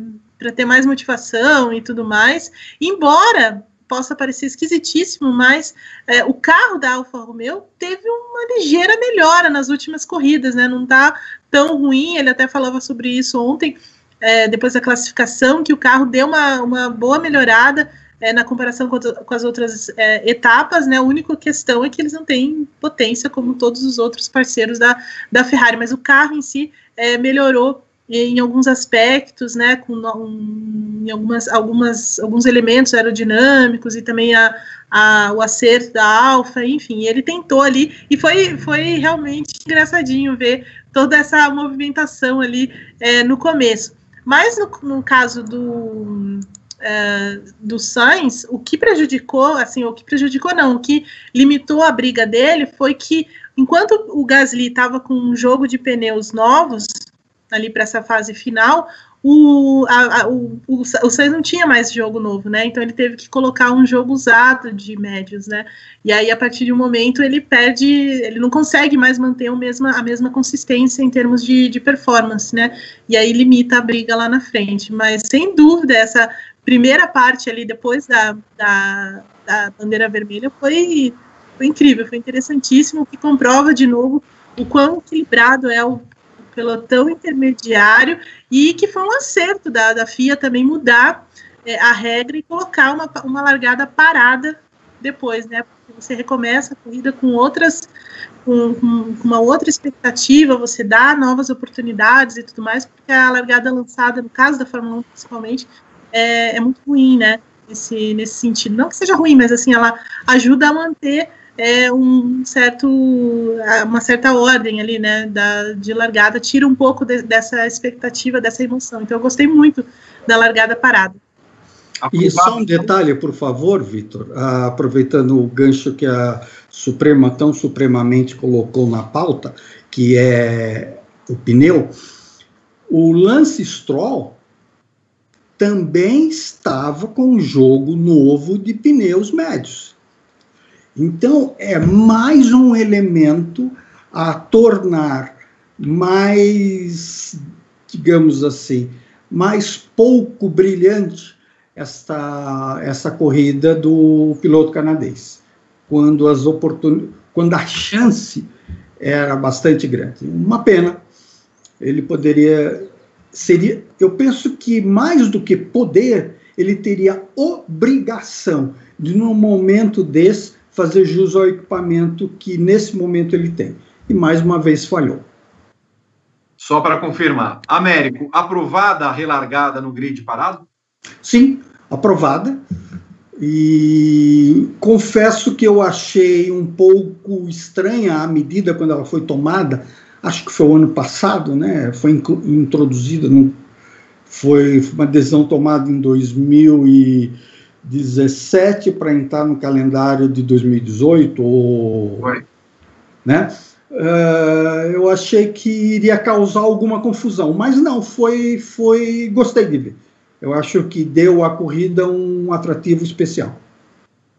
ter mais motivação e tudo mais. Embora possa parecer esquisitíssimo, mas é, o carro da Alfa Romeo teve uma ligeira melhora nas últimas corridas, né? Não está tão ruim. Ele até falava sobre isso ontem, é, depois da classificação, que o carro deu uma, uma boa melhorada é, na comparação com, com as outras é, etapas, né? A única questão é que eles não têm potência como todos os outros parceiros da, da Ferrari, mas o carro em si é, melhorou em alguns aspectos, né, com um, em algumas, algumas, alguns elementos aerodinâmicos e também a, a, o acerto da Alfa, enfim, ele tentou ali e foi, foi realmente engraçadinho ver toda essa movimentação ali é, no começo. Mas no, no caso do, é, do Sainz, o que prejudicou, assim, o que prejudicou não, o que limitou a briga dele foi que enquanto o Gasly estava com um jogo de pneus novos, ali para essa fase final, o, a, a, o, o, o não tinha mais jogo novo, né? Então ele teve que colocar um jogo usado de médios, né? E aí, a partir de um momento, ele perde, ele não consegue mais manter o mesma, a mesma consistência em termos de, de performance, né? E aí limita a briga lá na frente. Mas sem dúvida, essa primeira parte ali, depois da, da, da bandeira vermelha, foi, foi incrível, foi interessantíssimo, que comprova de novo o quão equilibrado é o pelotão intermediário e que foi um acerto da, da FIA também mudar é, a regra e colocar uma, uma largada parada depois, né? Porque você recomeça a corrida com outras, com, com, uma outra expectativa, você dá novas oportunidades e tudo mais, porque a largada lançada, no caso da Fórmula 1 principalmente, é, é muito ruim, né? Nesse, nesse sentido. Não que seja ruim, mas assim, ela ajuda a manter é um certo, uma certa ordem ali, né, da, de largada, tira um pouco de, dessa expectativa, dessa emoção. Então, eu gostei muito da largada parada. E só um detalhe, por favor, Vitor, ah, aproveitando o gancho que a Suprema tão supremamente colocou na pauta, que é o pneu, o Lance Stroll também estava com um jogo novo de pneus médios. Então, é mais um elemento a tornar mais, digamos assim, mais pouco brilhante esta, essa corrida do piloto canadense, quando, as oportun... quando a chance era bastante grande. Uma pena, ele poderia. Seria, eu penso que mais do que poder, ele teria obrigação de, num momento desse, fazer jus ao equipamento que nesse momento ele tem. E mais uma vez falhou. Só para confirmar, Américo, aprovada a relargada no grid parado? Sim, aprovada. E confesso que eu achei um pouco estranha a medida quando ela foi tomada. Acho que foi o ano passado, né? Foi introduzida, foi uma decisão tomada em 2000 e 17 para entrar no calendário de 2018, ou, né? Uh, eu achei que iria causar alguma confusão, mas não, foi, foi, gostei de ver. Eu acho que deu à corrida um atrativo especial.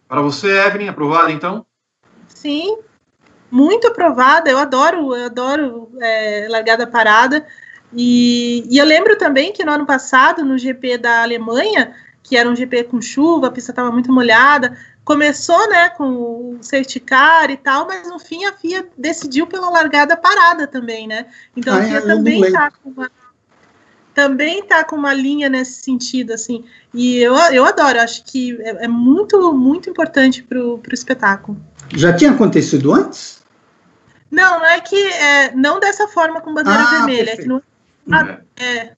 Para você, Evelyn, aprovada então? Sim, muito aprovada. Eu adoro, eu adoro é, largada parada. E, e eu lembro também que no ano passado, no GP da Alemanha, que era um GP com chuva, a pista estava muito molhada. Começou, né, com o safety car e tal, mas no fim a FIA decidiu pela largada parada também, né? Então ah, a FIA também está com uma também tá com uma linha nesse sentido, assim. E eu, eu adoro, acho que é, é muito, muito importante para o espetáculo. Já tinha acontecido antes? Não, não é que é, não dessa forma com bandeira ah, vermelha. É que no, é,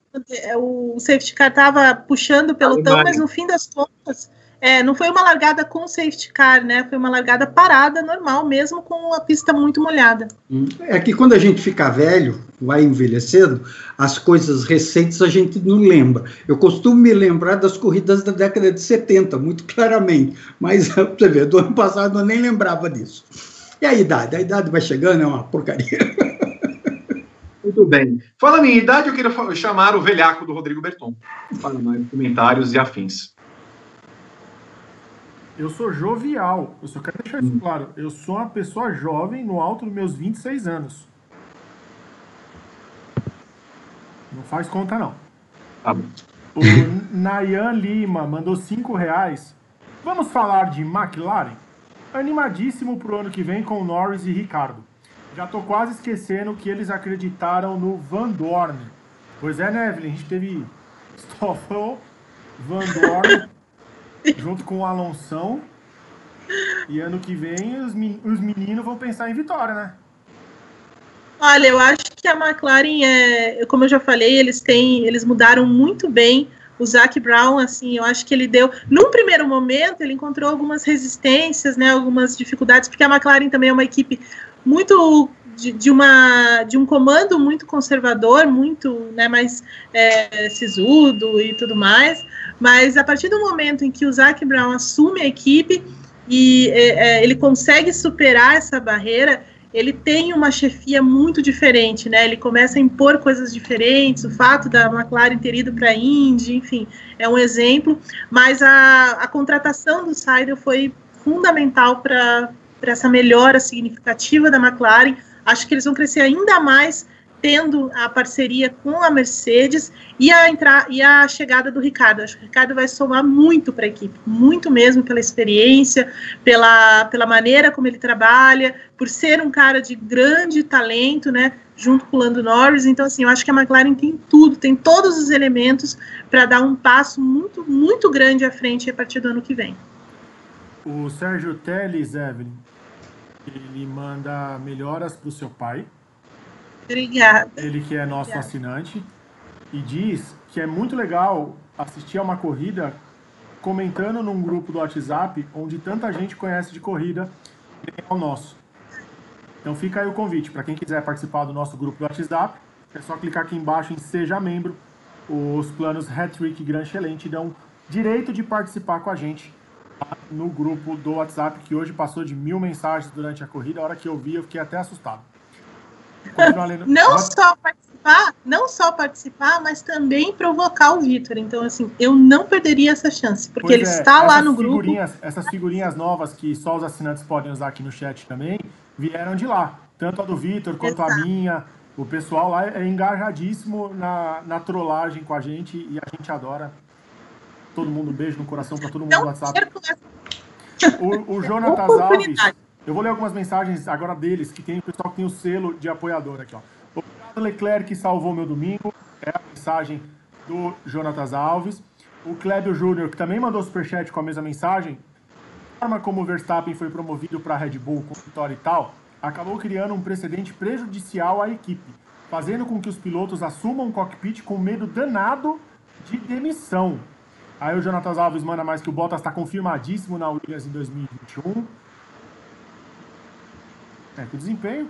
é, o safety car estava puxando o pelotão, mas no fim das contas é, não foi uma largada com safety car, né? Foi uma largada parada, normal, mesmo com a pista muito molhada. Hum, é que quando a gente fica velho, vai envelhecendo, as coisas recentes a gente não lembra. Eu costumo me lembrar das corridas da década de 70, muito claramente, mas (laughs) você vê, do ano passado eu nem lembrava disso. E a idade? A idade vai chegando, é uma porcaria. (laughs) Muito bem. Falando em idade, eu queria chamar o velhaco do Rodrigo Berton para mais comentários e afins. Eu sou jovial. Eu só quero deixar isso hum. claro. Eu sou uma pessoa jovem no alto dos meus 26 anos. Não faz conta, não. Tá o Nayan Lima mandou 5 reais. Vamos falar de McLaren? Animadíssimo pro ano que vem com Norris e Ricardo. Já tô quase esquecendo que eles acreditaram no Van Dorn. Pois é, né, Evelyn? A gente teve Stoffel, Van Dorn (laughs) junto com o Alonso. E ano que vem os, os meninos vão pensar em vitória, né? Olha, eu acho que a McLaren é, como eu já falei, eles têm, eles mudaram muito bem. O Zac Brown, assim, eu acho que ele deu, num primeiro momento, ele encontrou algumas resistências, né, algumas dificuldades, porque a McLaren também é uma equipe muito de, de, uma, de um comando muito conservador, muito né, mais é, sisudo e tudo mais. Mas a partir do momento em que o Zac Brown assume a equipe e é, é, ele consegue superar essa barreira, ele tem uma chefia muito diferente, né? Ele começa a impor coisas diferentes. O fato da McLaren ter ido para a Indy, enfim, é um exemplo. Mas a, a contratação do Seidel foi fundamental para essa melhora significativa da McLaren. Acho que eles vão crescer ainda mais tendo a parceria com a Mercedes e a, entrar, e a chegada do Ricardo. Acho que o Ricardo vai somar muito para a equipe, muito mesmo pela experiência, pela, pela maneira como ele trabalha, por ser um cara de grande talento, né? Junto com o Lando Norris. Então, assim, eu acho que a McLaren tem tudo, tem todos os elementos para dar um passo muito, muito grande à frente a partir do ano que vem. O Sérgio Teles, Evelyn, ele manda melhoras para o seu pai Obrigada. Ele que é nosso Obrigada. assinante e diz que é muito legal assistir a uma corrida comentando num grupo do WhatsApp onde tanta gente conhece de corrida e é o nosso. Então fica aí o convite para quem quiser participar do nosso grupo do WhatsApp, é só clicar aqui embaixo em seja membro. Os planos Hattrick Gran Excelente dão direito de participar com a gente no grupo do WhatsApp que hoje passou de mil mensagens durante a corrida. A hora que eu vi, eu fiquei até assustado. Não só participar, não só participar, mas também provocar o Vitor. Então, assim, eu não perderia essa chance, porque pois ele é, está lá no grupo. Essas figurinhas novas que só os assinantes podem usar aqui no chat também, vieram de lá. Tanto a do Vitor quanto Exato. a minha. O pessoal lá é engajadíssimo na, na trollagem com a gente e a gente adora. Todo mundo, um beijo no coração para todo mundo não do WhatsApp. O, o Jonatas Alves eu vou ler algumas mensagens agora deles, que tem o pessoal que tem o selo de apoiador aqui, ó. Obrigado, Leclerc, que salvou meu domingo. É a mensagem do Jonatas Alves. O Clébio Júnior, que também mandou superchat com a mesma mensagem. A forma como o Verstappen foi promovido para a Red Bull com vitória e tal, acabou criando um precedente prejudicial à equipe, fazendo com que os pilotos assumam o cockpit com medo danado de demissão. Aí o Jonatas Alves manda mais que o Bottas está confirmadíssimo na Williams em 2021. É, com desempenho,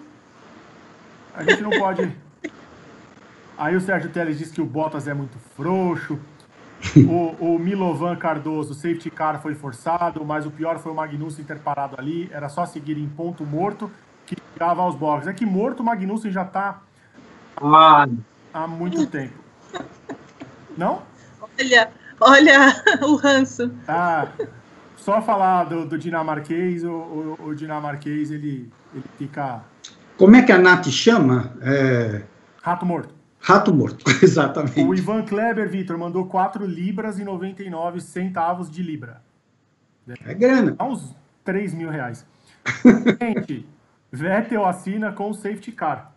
a gente não pode. (laughs) Aí o Sérgio Teles diz que o Bottas é muito frouxo. (laughs) O, o Milovan Cardoso, o safety car foi forçado, mas o pior foi o Magnussen ter parado ali. Era só seguir em ponto morto que chegava aos boxes. É que morto o Magnussen já está ah. há muito tempo. Não? Olha, olha o ranço. Ah, só falar do, do dinamarquês, o, o, o dinamarquês ele ele fica. Como é que a Nath chama? É... Rato morto. Rato morto, (laughs) exatamente. O Ivan Kleber, Vitor, mandou 4 libras e 99 centavos de libra. É grana. Dá uns 3 mil reais. (laughs) Gente, Vettel assina com o safety car.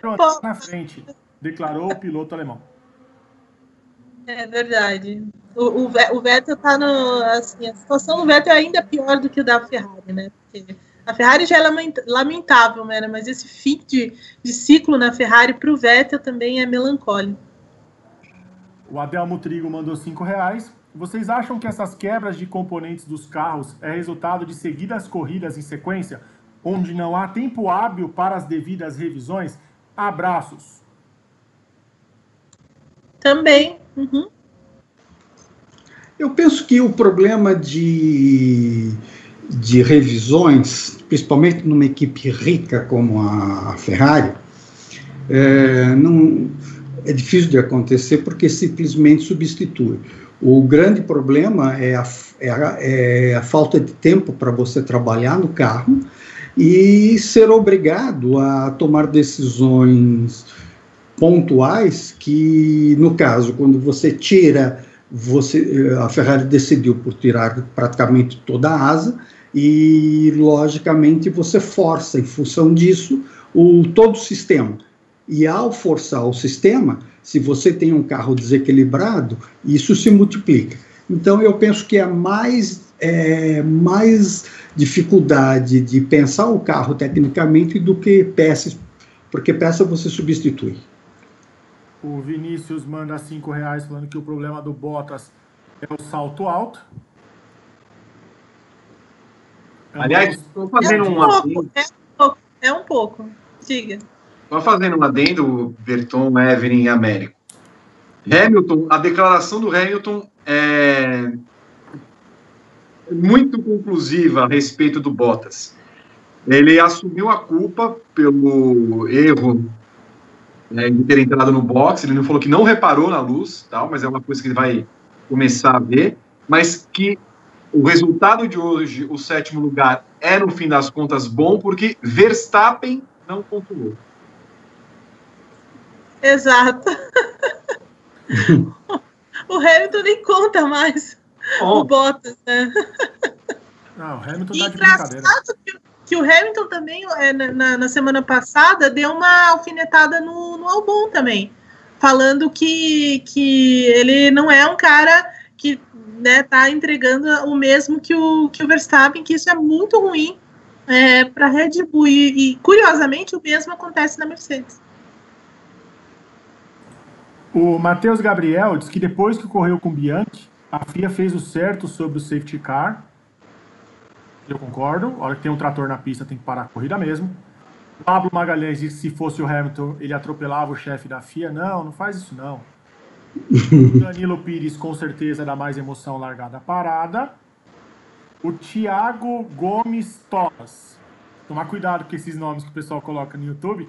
Pronto, na frente, declarou o piloto alemão. É verdade. O, o, o Vettel tá no. Assim, a situação do Vettel é ainda pior do que o da Ferrari, né? Porque a Ferrari já é lamentável, né? Mas esse fim de, de ciclo na Ferrari para o Vettel também é melancólico. O Adelmo Trigo mandou cinco reais. vocês acham que essas quebras de componentes dos carros é resultado de seguidas corridas em sequência, onde não há tempo hábil para as devidas revisões? Abraços. Também. Uhum. Eu penso que o problema de, de revisões, principalmente numa equipe rica como a Ferrari, é, não, é difícil de acontecer porque simplesmente substitui. O grande problema é a, é a, é a falta de tempo para você trabalhar no carro e ser obrigado a tomar decisões pontuais que, no caso, quando você tira, você, a Ferrari decidiu por tirar praticamente toda a asa e, logicamente, você força, em função disso, o, todo o sistema. E ao forçar o sistema, se você tem um carro desequilibrado, isso se multiplica. Então, eu penso que é mais, é, mais dificuldade de pensar o carro tecnicamente do que peças, porque peça você substitui. O Vinícius manda cinco reais falando que o problema do Bottas é o salto alto. Aliás, estou fazendo é um, um pouco, é um pouco, é um pouco. Diga. Só fazendo um adendo, Berton, Evelyn e Américo. Hamilton, a declaração do Hamilton é muito conclusiva a respeito do Bottas. Ele assumiu a culpa pelo erro né, de ter entrado no box. Ele não falou que não reparou na luz, tal, mas é uma coisa que ele vai começar a ver. Mas que o resultado de hoje, o sétimo lugar, é no fim das contas bom porque Verstappen não pontuou. Exato. (laughs) o Hamilton nem conta mais oh. o Bottas, né? Não, o Hamilton tá de brincadeira. Que, que o Hamilton também, é, na, na, semana passada, deu uma alfinetada no, no Albon também. Falando que, que ele não é um cara que né, tá entregando o mesmo que o, que o Verstappen, que isso é muito ruim é, para Red Bull. E, e, curiosamente, o mesmo acontece na Mercedes. O Matheus Gabriel diz que depois que correu com o Bianchi, a FIA fez o certo sobre o safety car. Eu concordo. A hora que tem um trator na pista, tem que parar a corrida mesmo. Pablo Magalhães diz que se fosse o Hamilton, ele atropelava o chefe da FIA. Não, não faz isso não. (laughs) Danilo Pires, com certeza, dá mais emoção largada parada. O Thiago Gomes Tomas. Tomar cuidado com esses nomes que o pessoal coloca no YouTube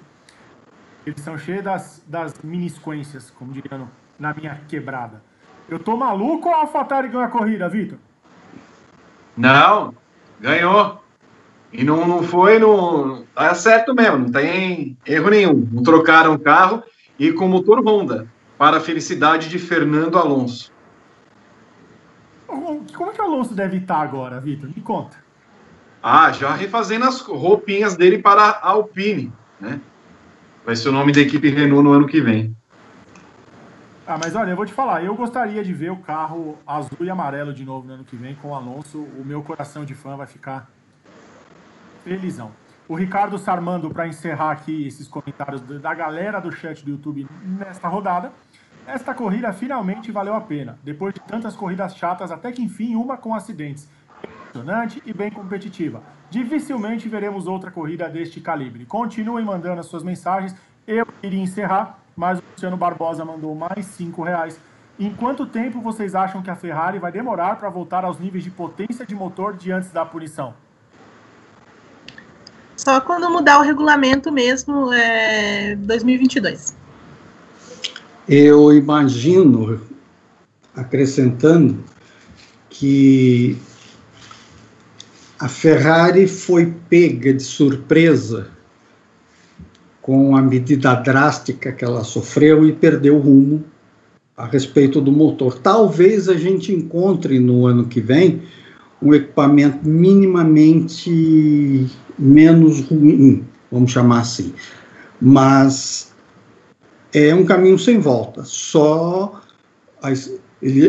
eles são cheios das, das minisquências, como diriam na minha quebrada. Eu tô maluco ou a AlphaTauri ganhou a corrida, Vitor? Não, ganhou. E não, não foi no. Tá certo mesmo, não tem erro nenhum. Não trocaram o carro e com motor Honda, para a felicidade de Fernando Alonso. Como é que o Alonso deve estar agora, Vitor? Me conta. Ah, já refazendo as roupinhas dele para a Alpine, né? Vai ser o nome da equipe Renault no ano que vem. Ah, mas olha, eu vou te falar, eu gostaria de ver o carro azul e amarelo de novo no ano que vem com o Alonso. O meu coração de fã vai ficar felizão. O Ricardo Sarmando, para encerrar aqui esses comentários da galera do chat do YouTube nesta rodada. Esta corrida finalmente valeu a pena. Depois de tantas corridas chatas, até que enfim uma com acidentes. Impressionante e bem competitiva. Dificilmente veremos outra corrida deste calibre. Continuem mandando as suas mensagens. Eu iria encerrar, mas o Luciano Barbosa mandou mais cinco reais. Em quanto tempo vocês acham que a Ferrari vai demorar para voltar aos níveis de potência de motor de antes da punição? Só quando mudar o regulamento mesmo, é 2022. Eu imagino, acrescentando, que a Ferrari foi pega de surpresa com a medida drástica que ela sofreu e perdeu o rumo a respeito do motor. Talvez a gente encontre no ano que vem um equipamento minimamente menos ruim, vamos chamar assim. Mas é um caminho sem volta. Só a,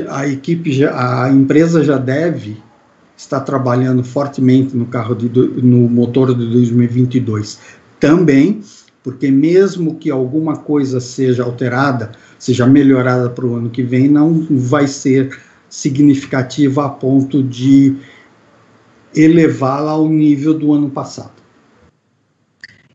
a equipe, já, a empresa já deve está trabalhando fortemente no carro de, no motor de 2022 também, porque mesmo que alguma coisa seja alterada, seja melhorada para o ano que vem, não vai ser significativa a ponto de elevá-la ao nível do ano passado.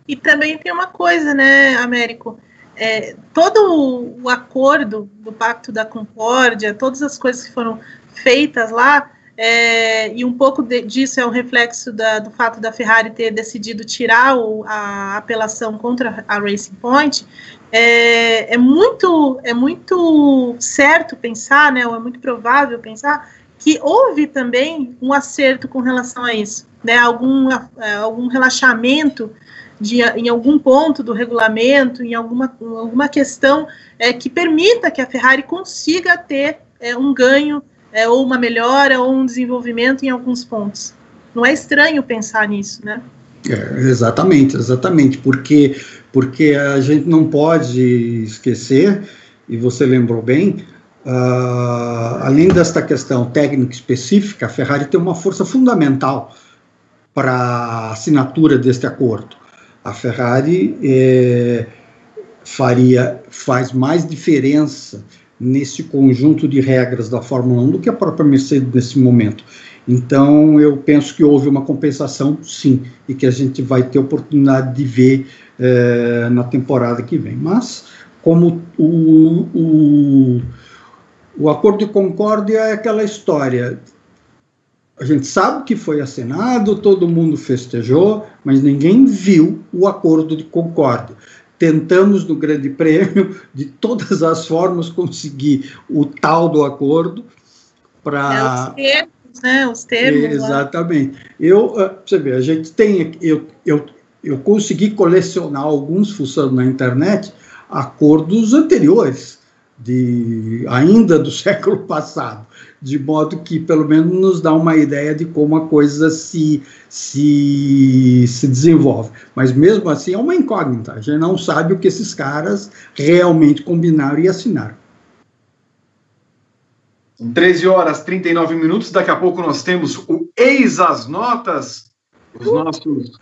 E também tem uma coisa, né, Américo? É, todo o acordo do Pacto da Concórdia, todas as coisas que foram feitas lá, é, e um pouco de, disso é um reflexo da, do fato da Ferrari ter decidido tirar o, a apelação contra a Racing Point, é, é, muito, é muito certo pensar, né, ou é muito provável pensar, que houve também um acerto com relação a isso, né, algum, é, algum relaxamento de, em algum ponto do regulamento, em alguma, alguma questão é, que permita que a Ferrari consiga ter é, um ganho, é, ou uma melhora, ou um desenvolvimento em alguns pontos. Não é estranho pensar nisso, né? É, exatamente, exatamente, porque, porque a gente não pode esquecer, e você lembrou bem, uh, além desta questão técnica específica, a Ferrari tem uma força fundamental para a assinatura deste acordo. A Ferrari é, faria, faz mais diferença nesse conjunto de regras da Fórmula 1 do que a própria Mercedes nesse momento. Então, eu penso que houve uma compensação, sim, e que a gente vai ter oportunidade de ver é, na temporada que vem. Mas, como o, o, o acordo de concórdia é aquela história, a gente sabe que foi assinado, todo mundo festejou, mas ninguém viu o acordo de concórdia. Tentamos no Grande Prêmio, de todas as formas, conseguir o tal do acordo para. É, né? Os termos. Exatamente. Lá. Eu, ah, você vê, a gente tem, eu, eu, eu consegui colecionar alguns fuçando na internet acordos anteriores, de ainda do (laughs) século passado, de modo que pelo menos nos dá uma ideia de como a coisa se, se, se desenvolve. Mas mesmo assim é uma incógnita, a gente não sabe o que esses caras realmente combinaram e assinaram. São 13 horas 39 minutos. Daqui a pouco nós temos o Eis as Notas, os nossos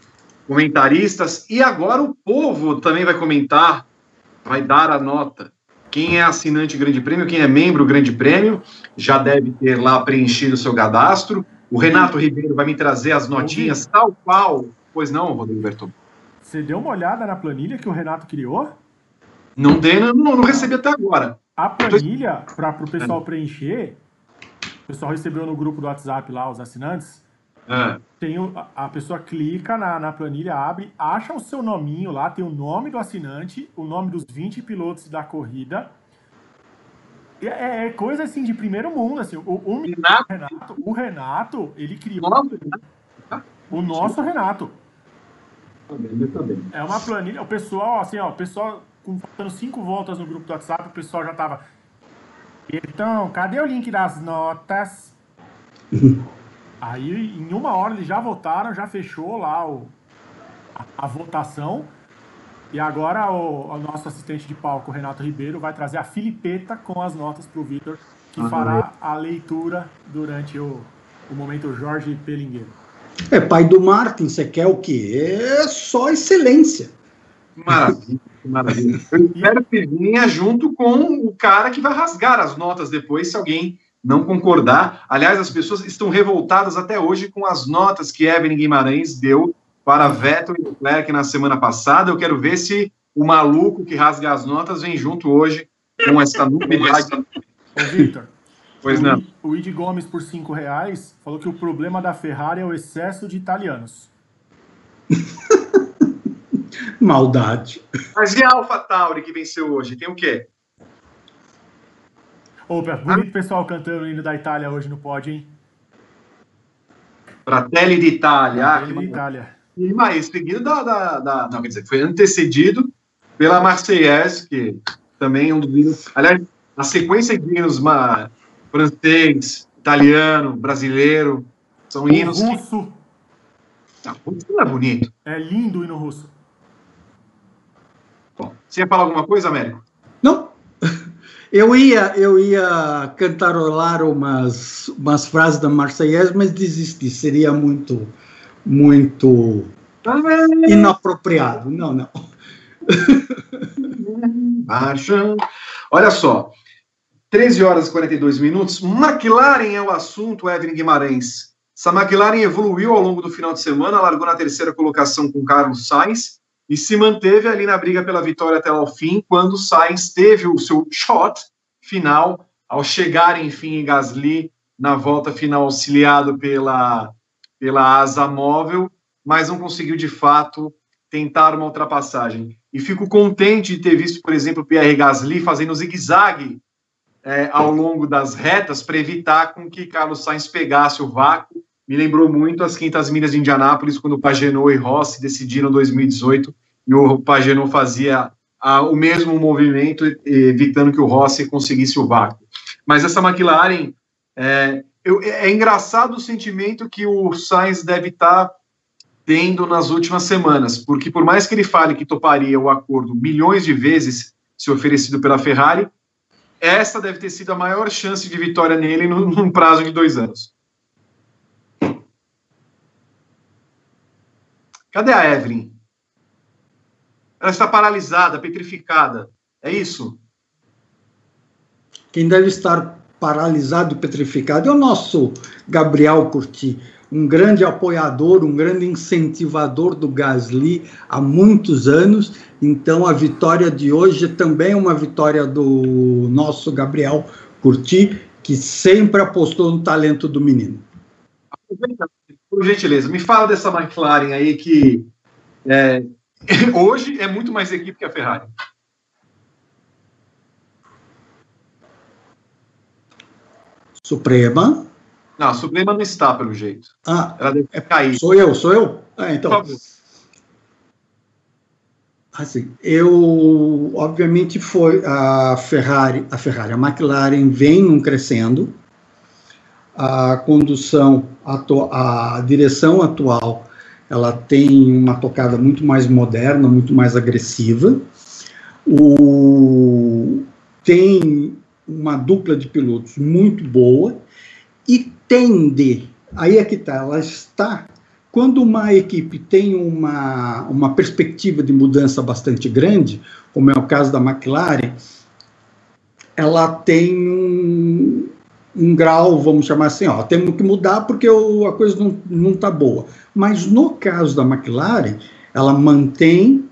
comentaristas. E agora o povo também vai comentar, vai dar a nota. Quem é assinante Grande Prêmio, quem é membro Grande Prêmio, já deve ter lá preenchido o seu cadastro. O Renato Ribeiro vai me trazer as notinhas, tal qual. Pois não, Rodrigo Berton? Você deu uma olhada na planilha que o Renato criou? Não dei, não, não recebi até agora. A planilha, para o pessoal preencher, o pessoal recebeu no grupo do WhatsApp lá, os assinantes. É. Tem o, a pessoa clica na, na planilha, abre, acha o seu nominho lá, tem o nome do assinante, o nome dos 20 pilotos da corrida. É, é coisa assim de primeiro mundo. Assim, o, o Renato, Renato, o Renato, ele criou. Nossa, o nosso Renato. É uma planilha. O pessoal, assim, ó, o pessoal com faltando cinco voltas no grupo do WhatsApp, o pessoal já tava. Então, cadê o link das notas? (laughs) Aí, em uma hora, eles já votaram, já fechou lá o, a, a votação. E agora o, o, nosso assistente de palco, Renato Ribeiro, vai trazer a filipeta com as notas para o Vitor, que fará a leitura durante o, o momento Jorge Pelingueiro. É, pai do Martin, você quer o quê? É só excelência. Maravilha. Maravilha. Eu (laughs) espero que venha junto com o cara que vai rasgar as notas depois, se alguém não concordar. Aliás, as pessoas estão revoltadas até hoje com as notas que Evelyn Guimarães deu para Vettel e Leclerc na semana passada. Eu quero ver se o maluco que rasga as notas vem junto hoje com essa novidade. (laughs) Ô, Victor. Pois o, não. O Id Gomes, por cinco reais, falou que o problema da Ferrari é o excesso de italianos. (laughs) Maldade. Mas e a AlphaTauri que venceu hoje? Tem o quê? Opa, bonito ah. pessoal cantando o hino da Itália hoje no pódio, hein? Fratelli d'Italia. Fratelli ah, d'Italia. E mais, seguido da, da, da, Não, quer dizer, foi antecedido pela Marseillaise, que também é um dos hinos. Aliás, a sequência de hinos uma, francês, italiano, brasileiro, são o hinos. Russo. Que... Não, russo não é bonito. É lindo o hino russo. Bom, você ia falar alguma coisa, Américo? Não. (laughs) Eu ia, eu ia cantarolar umas, umas frases da Marseillaise, mas desisti. Seria muito, muito inapropriado. Não, não. (laughs) Marcha. Olha só, 13 horas e 42 minutos. McLaren é o assunto, Evelyn Guimarães. Essa McLaren evoluiu ao longo do final de semana, largou na terceira colocação com Carlos Sainz e se manteve ali na briga pela vitória até o fim, quando Sainz teve o seu shot final ao chegar, enfim, em Gasly na volta final auxiliado pela, pela asa móvel, mas não conseguiu de fato tentar uma ultrapassagem. E fico contente de ter visto, por exemplo, o Pierre Gasly fazendo zigue-zague é, ao longo das retas para evitar com que Carlos Sainz pegasse o vácuo. Me lembrou muito as quintas milhas de Indianápolis, quando o Pagenot e Rossi decidiram 2018 e o Pagenot fazia a, o mesmo movimento, evitando que o Rossi conseguisse o vácuo. Mas essa McLaren, é, eu, é engraçado o sentimento que o Sainz deve estar tá tendo nas últimas semanas, porque por mais que ele fale que toparia o acordo milhões de vezes se oferecido pela Ferrari, essa deve ter sido a maior chance de vitória nele num prazo de dois anos. Cadê a Evelyn? Ela está paralisada, petrificada. É isso? Quem deve estar paralisado e petrificado é o nosso Gabriel Curti, um grande apoiador, um grande incentivador do Gasly há muitos anos. Então, a vitória de hoje também é uma vitória do nosso Gabriel Curti, que sempre apostou no talento do menino. Por gentileza, me fala dessa McLaren aí que é, (laughs) hoje é muito mais equipe que a Ferrari. Suprema. Não, a Suprema não está, pelo jeito. Ah, ela deve é, cair. Sou eu, sou eu? Ah, então. Por favor. Assim, eu, obviamente, foi a Ferrari, a Ferrari, a McLaren vem crescendo, a condução, a, a direção atual, ela tem uma tocada muito mais moderna, muito mais agressiva, o, tem uma dupla de pilotos muito boa e tende, aí é que está, ela está, quando uma equipe tem uma, uma perspectiva de mudança bastante grande, como é o caso da McLaren, ela tem um, um grau, vamos chamar assim, ó, temos que mudar porque o, a coisa não está boa. Mas no caso da McLaren, ela mantém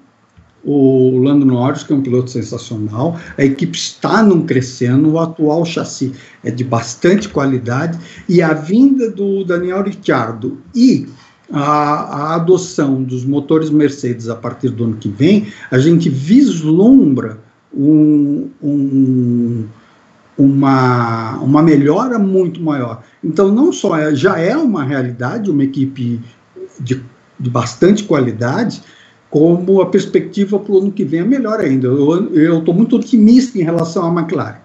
o Lando Norris, que é um piloto sensacional, a equipe está num crescendo, o atual chassi é de bastante qualidade, e a vinda do Daniel Ricciardo e a, a, adoção dos motores Mercedes a partir do ano que vem, a gente vislumbra um, um, uma, uma melhora muito maior. Então, não só é, já é uma realidade, uma equipe de, de bastante qualidade, como a perspectiva para o ano que vem é melhor ainda. Eu estou muito otimista em relação à McLaren.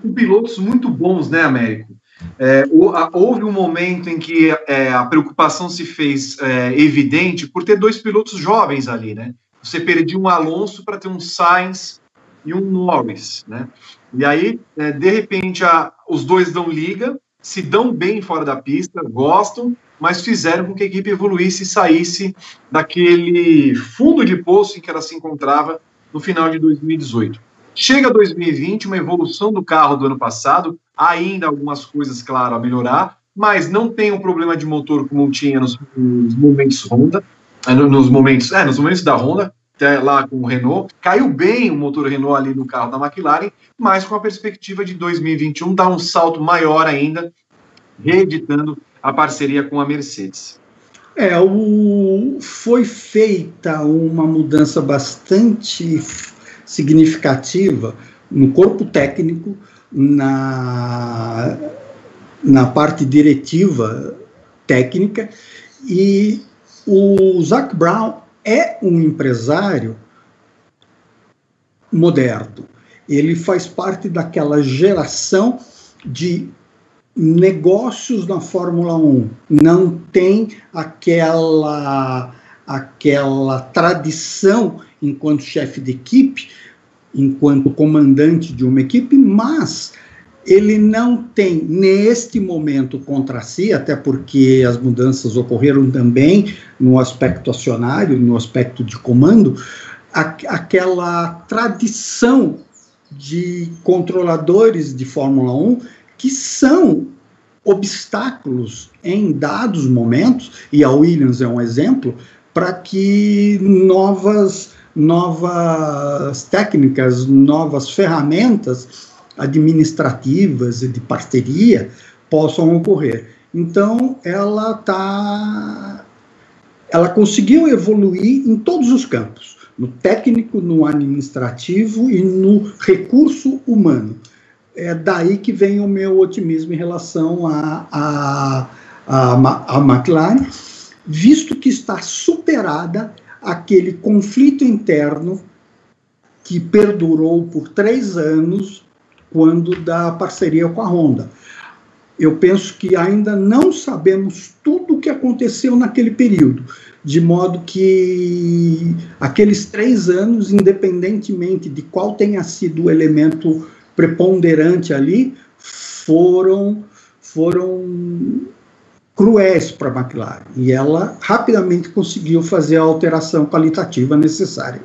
Com pilotos muito bons, né, Américo? É, houve um momento em que é, a preocupação se fez é, evidente por ter dois pilotos jovens ali, né? Você perdia um Alonso para ter um Sainz e um Norris, né? E aí, é, de repente, a, os dois dão liga, se dão bem fora da pista, gostam, mas fizeram com que a equipe evoluísse e saísse daquele fundo de poço em que ela se encontrava no final de 2018. Chega 2020, uma evolução do carro do ano passado, ainda algumas coisas, claro, a melhorar, mas não tem um problema de motor como tinha nos, nos momentos Honda, nos momentos, é, nos momentos da Honda, lá com o Renault. Caiu bem o motor Renault ali no carro da McLaren, mas com a perspectiva de 2021 dar um salto maior ainda, reeditando a parceria com a Mercedes. É, o, foi feita uma mudança bastante significativa no corpo técnico, na, na parte diretiva técnica, e o Zac Brown é um empresário moderno. Ele faz parte daquela geração de negócios na Fórmula 1 não tem aquela aquela tradição enquanto chefe de equipe, enquanto comandante de uma equipe, mas ele não tem neste momento contra si, até porque as mudanças ocorreram também no aspecto acionário, no aspecto de comando, a, aquela tradição de controladores de Fórmula 1 que são obstáculos em dados momentos, e a Williams é um exemplo, para que novas, novas técnicas, novas ferramentas administrativas e de parceria possam ocorrer. Então, ela tá, ela conseguiu evoluir em todos os campos, no técnico, no administrativo e no recurso humano. É daí que vem o meu otimismo em relação a, a, a, a McLaren, visto que está superada aquele conflito interno que perdurou por três anos quando da parceria com a Honda. Eu penso que ainda não sabemos tudo o que aconteceu naquele período, de modo que aqueles três anos, independentemente de qual tenha sido o elemento preponderante ali, foram foram cruéis para a McLaren e ela rapidamente conseguiu fazer a alteração qualitativa necessária.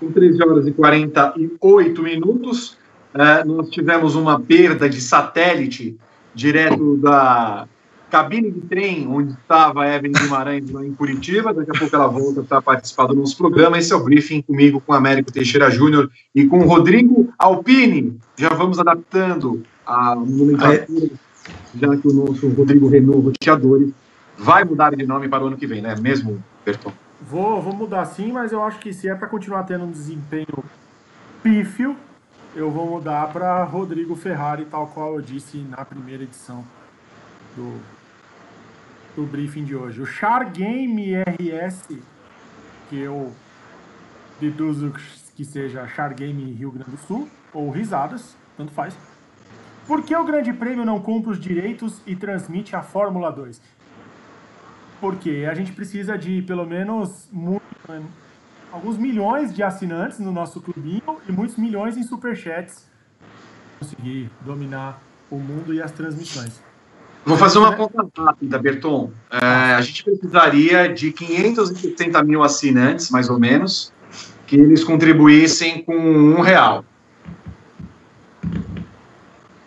Com 13 horas e 48 minutos, é, nós tivemos uma perda de satélite direto da cabine de trem onde estava a Evelyn Guimarães lá em Curitiba. Daqui a pouco ela volta para participar do nosso programa. Esse é o briefing comigo, com Américo Teixeira Júnior e com Rodrigo Alpine. Já vamos adaptando a nomenclatura, já que o nosso Rodrigo Renault Roteadores vai mudar de nome para o ano que vem, né? Mesmo, Berton? Vou, vou mudar sim, mas eu acho que se é para continuar tendo um desempenho pífio, eu vou mudar para Rodrigo Ferrari, tal qual eu disse na primeira edição do, do briefing de hoje. O Char Game RS, que eu deduzo que seja Char Game Rio Grande do Sul, ou Risadas, tanto faz. Por que o Grande Prêmio não compra os direitos e transmite a Fórmula 2? Porque a gente precisa de pelo menos muito, alguns milhões de assinantes no nosso clubinho e muitos milhões em superchats conseguir dominar o mundo e as transmissões. Vou fazer uma conta rápida, Berton. É, a gente precisaria de 570 mil assinantes, mais ou menos, que eles contribuíssem com um real.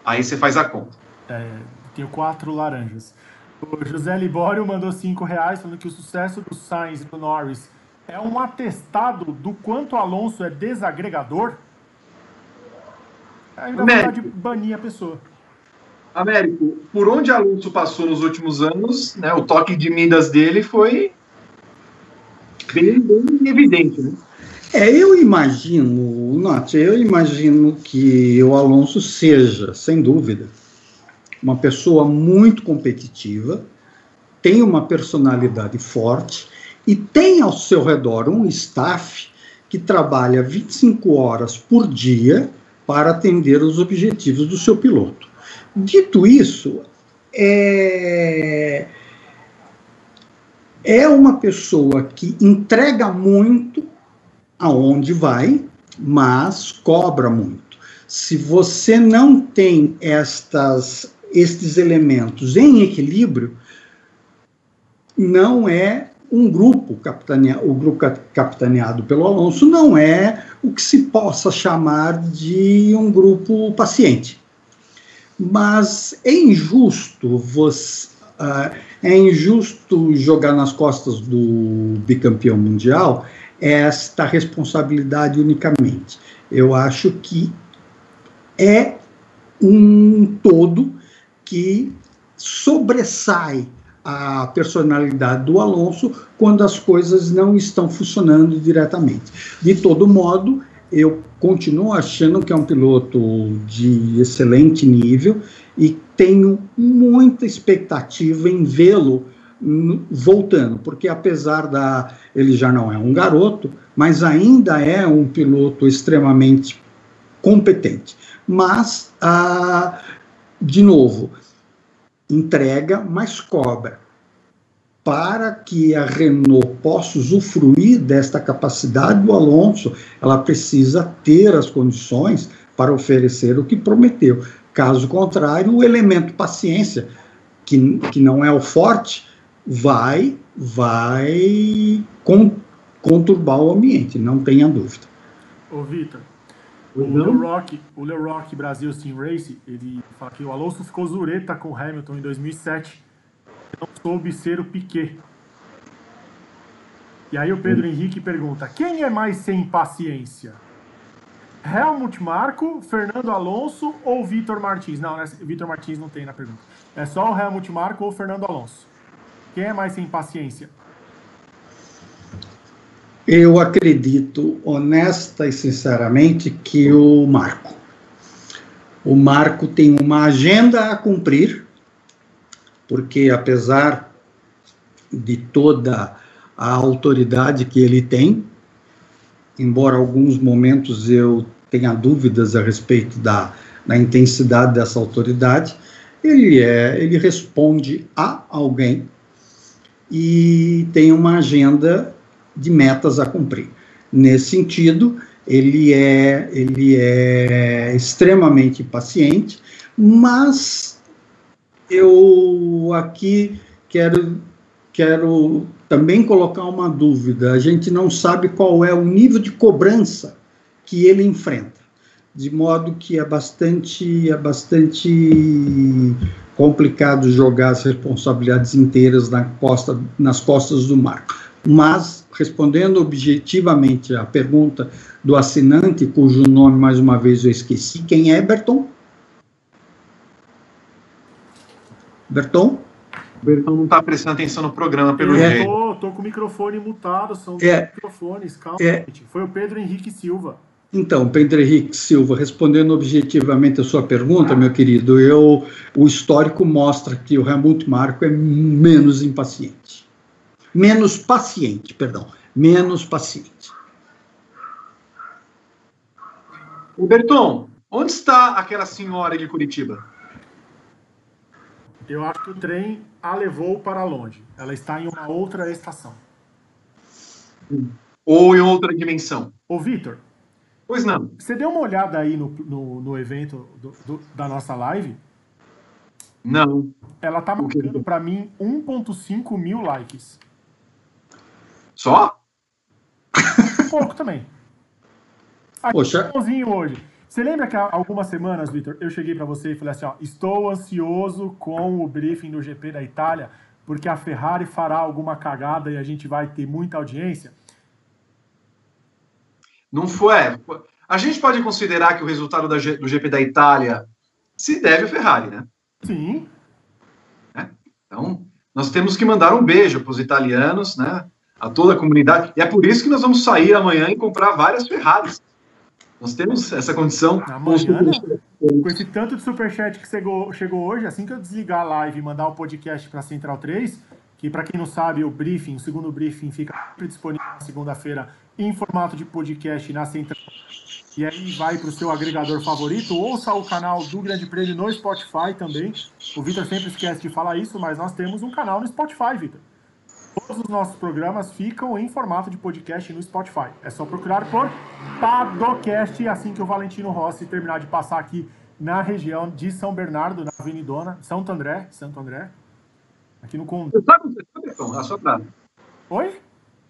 Aí você faz a conta. É, tenho quatro laranjas. O José Libório mandou cinco reais, falando que o sucesso do Sainz e do Norris é um atestado do quanto Alonso é desagregador? Ainda vontade de banir a pessoa. Américo, por onde Alonso passou nos últimos anos, né, o toque de Midas dele foi bem, bem evidente, né? É, eu imagino, Note, eu imagino que o Alonso seja, sem dúvida, uma pessoa muito competitiva, tem uma personalidade forte, e tem ao seu redor um staff que trabalha 25 horas por dia para atender os objetivos do seu piloto. Dito isso, é, é uma pessoa que entrega muito aonde vai, mas cobra muito. Se você não tem estas, estes elementos em equilíbrio, não é um grupo capitaneado, o grupo capitaneado pelo Alonso não é o que se possa chamar de um grupo paciente. Mas é injusto você, uh, é injusto jogar nas costas do bicampeão mundial esta responsabilidade unicamente. Eu acho que é um todo que sobressai a personalidade do Alonso quando as coisas não estão funcionando diretamente. De todo modo, eu continuo achando que é um piloto de excelente nível e tenho muita expectativa em vê-lo voltando, porque apesar da ele já não é um garoto, mas ainda é um piloto extremamente competente. Mas, ah, de novo, entrega, mas cobra. Para que a Renault possa usufruir desta capacidade do Alonso, ela precisa ter as condições para oferecer o que prometeu. Caso contrário, o elemento paciência, que, que não é o forte, vai, vai conturbar o ambiente, não tenha dúvida. Ô, Vitor, O Leo Rock, o Leo Rock Brasil Team Race, ele fala que o Alonso ficou zureta com o Hamilton em 2007. Não soube ser o Piquet. E aí o Pedro Henrique pergunta: quem é mais sem paciência? Helmut Marko, Fernando Alonso ou Vitor Martins? Não, né? Vitor Martins não tem na pergunta. É só o Helmut Marko ou Fernando Alonso. Quem é mais sem paciência? Eu acredito, honesta e sinceramente, que o Marco. O Marco tem uma agenda a cumprir, porque apesar de toda a autoridade que ele tem, embora alguns momentos eu tenha dúvidas a respeito da, da intensidade dessa autoridade, ele é, ele responde a alguém e tem uma agenda de metas a cumprir. Nesse sentido, ele é, ele é extremamente paciente, mas eu aqui quero, quero também colocar uma dúvida. A gente não sabe qual é o nível de cobrança que ele enfrenta, de modo que é bastante, é bastante complicado jogar as responsabilidades inteiras na costa, nas costas do Marco. Mas respondendo objetivamente à pergunta do assinante, cujo nome mais uma vez eu esqueci, quem é Berton? Berton? Berton não está prestando atenção no programa, pelo eu jeito. Tô, tô com o microfone mutado, são é, microfones, calma, é, gente. Foi o Pedro Henrique Silva. Então, Pedro Henrique Silva, respondendo objetivamente a sua pergunta, meu querido, eu, o histórico mostra que o Helmut Marko é menos impaciente menos paciente, perdão, menos paciente. Berton, onde está aquela senhora de Curitiba? Eu acho que o trem a levou para longe. Ela está em uma outra estação. Ou em outra dimensão. Ô, Vitor. Pois não. Você deu uma olhada aí no, no, no evento do, do, da nossa live? Não. Ela tá marcando para mim 1.5 mil likes. Só? Um pouco também. Aqui, Poxa. hoje. Você lembra que há algumas semanas, Vitor, eu cheguei para você e falei assim: ó, estou ansioso com o briefing do GP da Itália, porque a Ferrari fará alguma cagada e a gente vai ter muita audiência? Não foi. A gente pode considerar que o resultado do GP da Itália se deve à Ferrari, né? Sim. É? Então, nós temos que mandar um beijo para os italianos, né? A toda a comunidade. E é por isso que nós vamos sair amanhã e comprar várias Ferraris. Nós temos essa condição. Amanhã, né? com esse tanto de superchat que chegou, chegou hoje, assim que eu desligar a live e mandar o podcast para Central 3, que para quem não sabe, o briefing, o segundo briefing fica disponível na segunda-feira em formato de podcast na Central. E aí vai para o seu agregador favorito, ouça o canal do Grande Prêmio no Spotify também. O Vitor sempre esquece de falar isso, mas nós temos um canal no Spotify, Vitor. Todos os nossos programas ficam em formato de podcast no Spotify. É só procurar por Padocast assim que o Valentino Rossi terminar de passar aqui na região de São Bernardo, na Avenidona, Santo André, Santo André, aqui no Você sabe onde você está. Oi?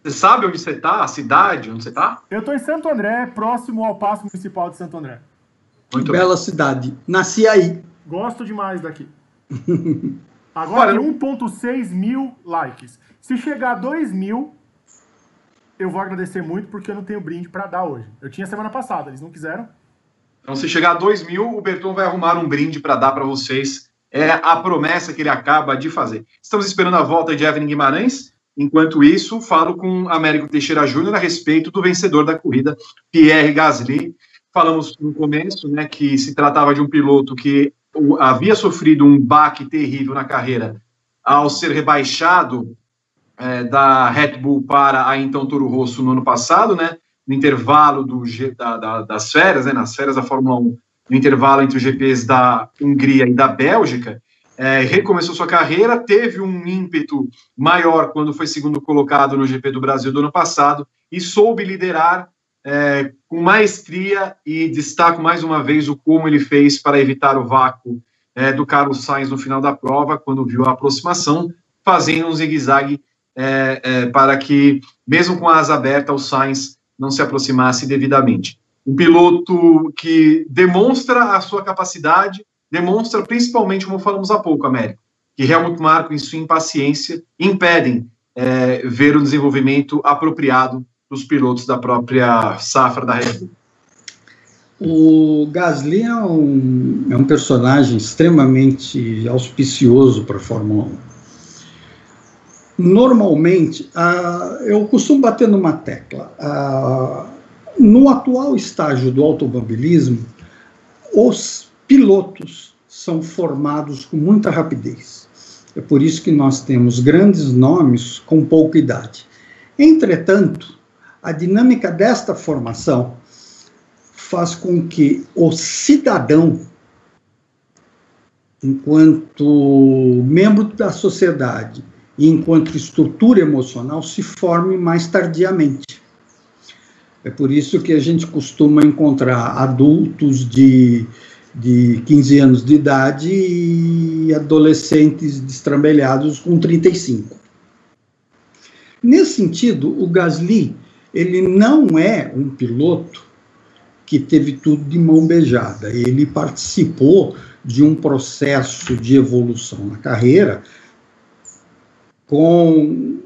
Você sabe onde você está, a cidade onde você está? Eu estou em Santo André, próximo ao Paço Municipal de Santo André. Muito Bela bem. cidade. Nasci aí. Gosto demais daqui. (laughs) Agora tem 1.6 mil likes. Se chegar a 2 mil, eu vou agradecer muito porque eu não tenho brinde para dar hoje. Eu tinha semana passada, eles não quiseram. Então, se chegar a 2 mil, o Berton vai arrumar um brinde para dar para vocês. É a promessa que ele acaba de fazer. Estamos esperando a volta de Evelyn Guimarães. Enquanto isso, falo com Américo Teixeira Júnior a respeito do vencedor da corrida, Pierre Gasly. Falamos no começo né, que se tratava de um piloto que havia sofrido um baque terrível na carreira ao ser rebaixado é, da Red Bull para a então Toro Rosso no ano passado, né? No intervalo do, da, da, das férias, né? Nas férias da Fórmula 1, no intervalo entre os GPs da Hungria e da Bélgica, é, recomeçou sua carreira, teve um ímpeto maior quando foi segundo colocado no GP do Brasil do ano passado e soube liderar é, com maestria e destaco mais uma vez o como ele fez para evitar o vácuo é, do Carlos Sainz no final da prova, quando viu a aproximação, fazendo um zigue-zague é, é, para que, mesmo com a asa aberta, o Sainz não se aproximasse devidamente. um piloto que demonstra a sua capacidade, demonstra principalmente, como falamos há pouco, Américo, que Helmut Marko, em sua impaciência, impedem é, ver o desenvolvimento apropriado dos pilotos da própria safra da Red Bull. O Gasly é um, é um personagem extremamente auspicioso para a Fórmula 1. Normalmente, eu costumo bater numa tecla. No atual estágio do automobilismo, os pilotos são formados com muita rapidez. É por isso que nós temos grandes nomes com pouca idade. Entretanto, a dinâmica desta formação faz com que o cidadão, enquanto membro da sociedade e enquanto estrutura emocional, se forme mais tardiamente. É por isso que a gente costuma encontrar adultos de, de 15 anos de idade e adolescentes destrambelhados com 35. Nesse sentido, o Gasly, ele não é um piloto que teve tudo de mão beijada. Ele participou de um processo de evolução na carreira com,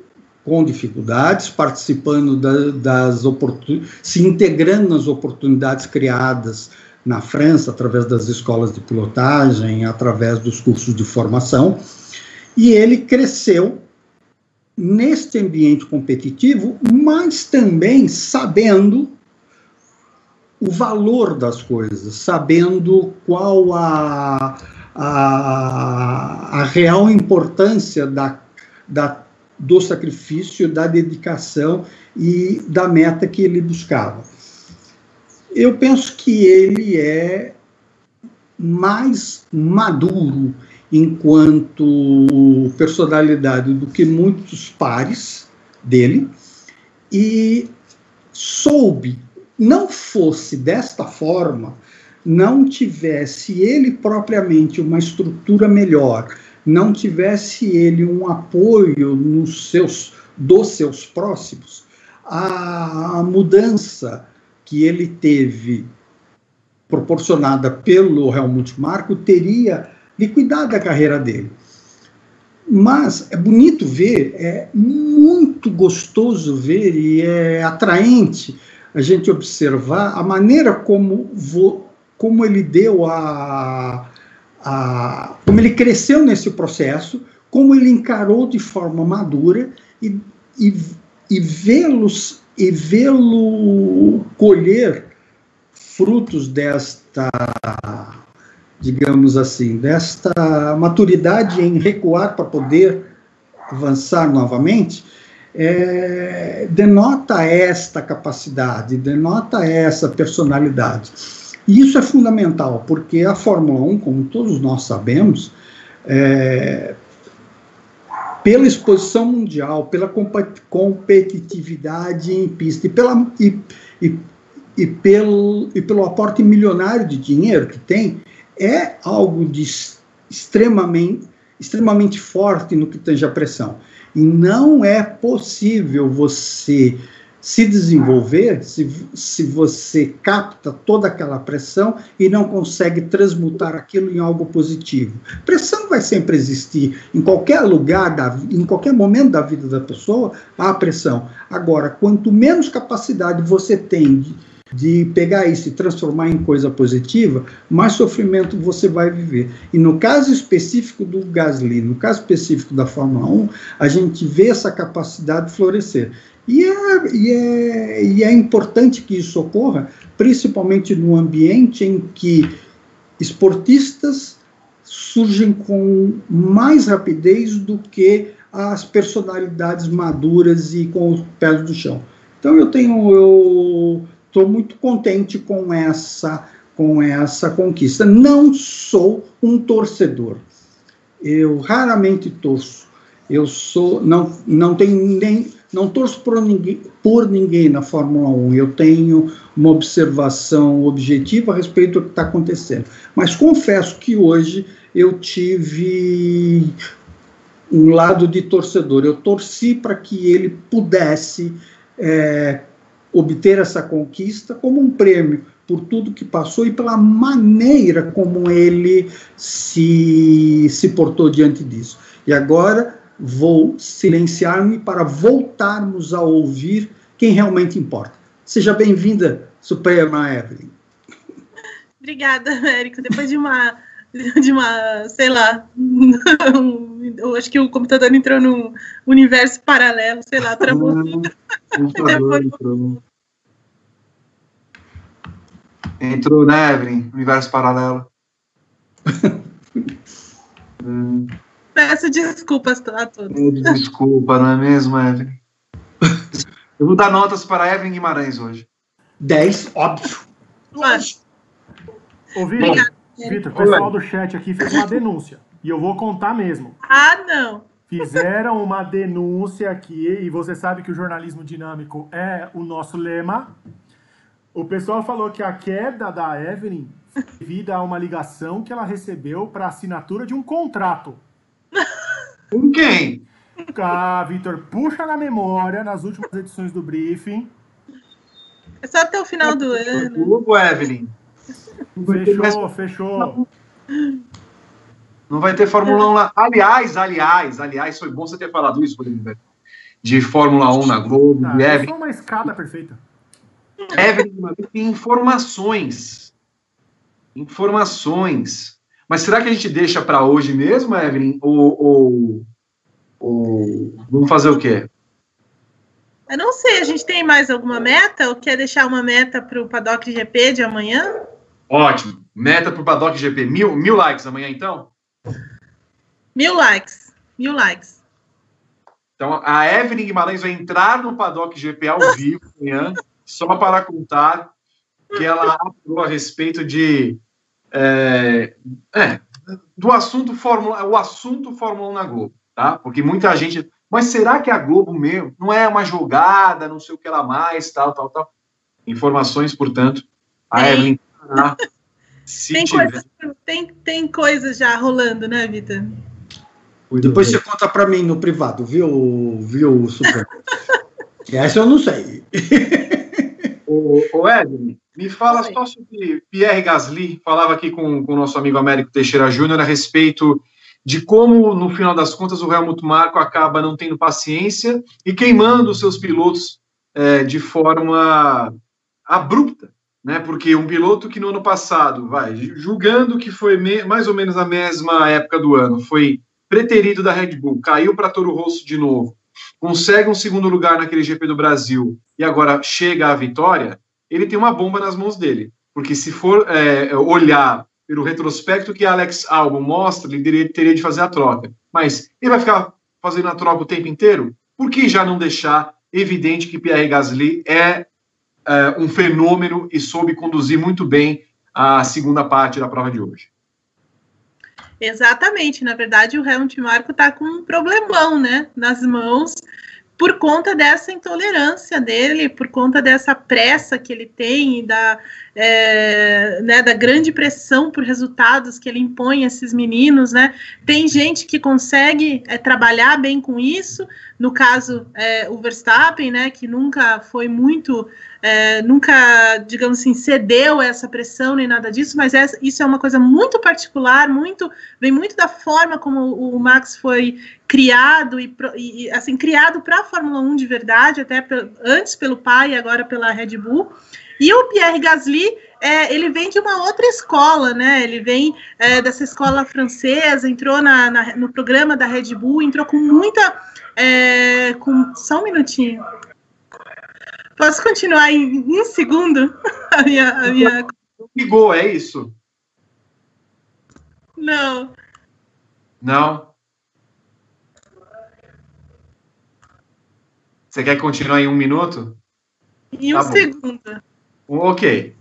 com dificuldades, participando da, das oportunidades, se integrando nas oportunidades criadas na França, através das escolas de pilotagem, através dos cursos de formação, e ele cresceu neste ambiente competitivo, mas também sabendo o valor das coisas, sabendo qual a, a, a real importância da, da, do sacrifício, da dedicação e da meta que ele buscava. Eu penso que ele é mais maduro enquanto personalidade do que muitos pares dele e soube não fosse desta forma, não tivesse ele propriamente uma estrutura melhor, não tivesse ele um apoio nos seus dos seus próximos, a mudança que ele teve proporcionada pelo Helmut Marko teria liquidado a carreira dele. Mas é bonito ver, é muito gostoso ver e é atraente a gente observar a maneira como, vo, como ele deu a, a. como ele cresceu nesse processo, como ele encarou de forma madura e, e, e vê-los e vê-lo colher frutos desta, digamos assim, desta maturidade em recuar para poder avançar novamente, é, denota esta capacidade, denota essa personalidade. E isso é fundamental, porque a Fórmula 1, como todos nós sabemos, é, pela exposição mundial, pela competitividade em pista e, pela, e, e, e, pelo, e pelo aporte milionário de dinheiro que tem, é algo de extremamente, extremamente forte no que tange a pressão. E não é possível você se desenvolver se, se você capta toda aquela pressão e não consegue transmutar aquilo em algo positivo. Pressão vai sempre existir em qualquer lugar, da, em qualquer momento da vida da pessoa, há pressão. Agora, quanto menos capacidade você tem de, de pegar isso e transformar em coisa positiva, mais sofrimento você vai viver. E no caso específico do Gasly, no caso específico da Fórmula 1, a gente vê essa capacidade florescer. E é, e é, e é importante que isso ocorra, principalmente no ambiente em que esportistas surgem com mais rapidez do que as personalidades maduras e com os pés do chão. Então eu tenho eu estou muito contente com essa com essa conquista. Não sou um torcedor. Eu raramente torço. Eu sou não não tenho nem não torço por ninguém, por ninguém na Fórmula 1. Eu tenho uma observação objetiva a respeito do que está acontecendo. Mas confesso que hoje eu tive um lado de torcedor. Eu torci para que ele pudesse é, obter essa conquista como um prêmio por tudo que passou e pela maneira como ele se, se portou diante disso. E agora vou silenciar-me para voltarmos a ouvir quem realmente importa. Seja bem-vinda, Suprema Evelyn. Obrigada, Érico. Depois de uma, de uma, sei lá, (laughs) eu acho que o computador entrou num universo paralelo, sei lá, travou. (laughs) entrou. entrou, né, Evelyn? Universo paralelo. hum. (laughs) Peço desculpas a todos. Desculpa, não é mesmo, Evelyn? Eu vou dar notas para Evelyn Guimarães hoje. 10, óbvio. Lógico. Ô, Vitor, Vitor, o pessoal do chat aqui fez uma denúncia. E eu vou contar mesmo. Ah, não. Fizeram uma denúncia aqui, e você sabe que o jornalismo dinâmico é o nosso lema. O pessoal falou que a queda da Evelyn devido a uma ligação que ela recebeu para assinatura de um contrato. (laughs) Com quem? Ah, Vitor, puxa na memória nas últimas edições do briefing. É só até o final do ano. Globo, Evelyn. Fechou, fechou. Não vai ter Fórmula 1 lá. Aliás, aliás, aliás, foi bom você ter falado isso, Rodrigo. De Fórmula 1 na Globo, ah, de Evelyn. uma escada perfeita. Evelyn tem informações. Informações. Mas será que a gente deixa para hoje mesmo, Evelyn? Ou, ou, ou, vamos fazer o quê? Eu não sei, a gente tem mais alguma meta? Ou quer deixar uma meta para o Paddock GP de amanhã? Ótimo. Meta para o Paddock GP. Mil, mil likes amanhã, então? Mil likes. Mil likes. Então, a Evelyn Guimarães vai entrar no Paddock GP ao (laughs) vivo amanhã, só para contar que ela falou a respeito de é, é, do assunto Fórmula, o assunto Fórmula 1 na Globo, tá? Porque muita gente, mas será que a Globo mesmo não é uma jogada, não sei o que ela mais, tal, tal, tal. Informações, portanto, a. Evelyn (laughs) tá, tem, coisa, tem, tem coisa já rolando, né, Vitor? Depois você conta para mim no privado, viu, viu, Super? (laughs) Essa eu não sei. o, o Evelyn, me fala só sobre Pierre Gasly, falava aqui com, com o nosso amigo Américo Teixeira Júnior a respeito de como, no final das contas, o Helmut Marko acaba não tendo paciência e queimando os seus pilotos é, de forma abrupta, né? Porque um piloto que no ano passado, vai, julgando que foi mais ou menos a mesma época do ano, foi preterido da Red Bull, caiu para Toro Rosso de novo, consegue um segundo lugar naquele GP do Brasil e agora chega à vitória, ele tem uma bomba nas mãos dele. Porque se for é, olhar pelo retrospecto que Alex Albon mostra, ele teria de fazer a troca. Mas ele vai ficar fazendo a troca o tempo inteiro? Por que já não deixar evidente que Pierre Gasly é, é um fenômeno e soube conduzir muito bem a segunda parte da prova de hoje? Exatamente, na verdade o Helmut Marko está com um problemão, né, nas mãos, por conta dessa intolerância dele, por conta dessa pressa que ele tem, da, é, né, da grande pressão por resultados que ele impõe a esses meninos, né? Tem gente que consegue é, trabalhar bem com isso, no caso é, o Verstappen, né, que nunca foi muito, é, nunca, digamos assim, cedeu essa pressão nem nada disso, mas é, isso é uma coisa muito particular, muito vem muito da forma como o Max foi criado e, e assim criado para a Fórmula 1 de verdade, até antes pelo pai e agora pela Red Bull. E o Pierre Gasly, é, ele vem de uma outra escola, né? Ele vem é, dessa escola francesa, entrou na, na, no programa da Red Bull, entrou com muita. É, com, só um minutinho. Posso continuar em um segundo? (laughs) a minha, a minha... Ligou, é isso? Não. Não? Você quer continuar em um minuto? Em um tá segundo. Ok.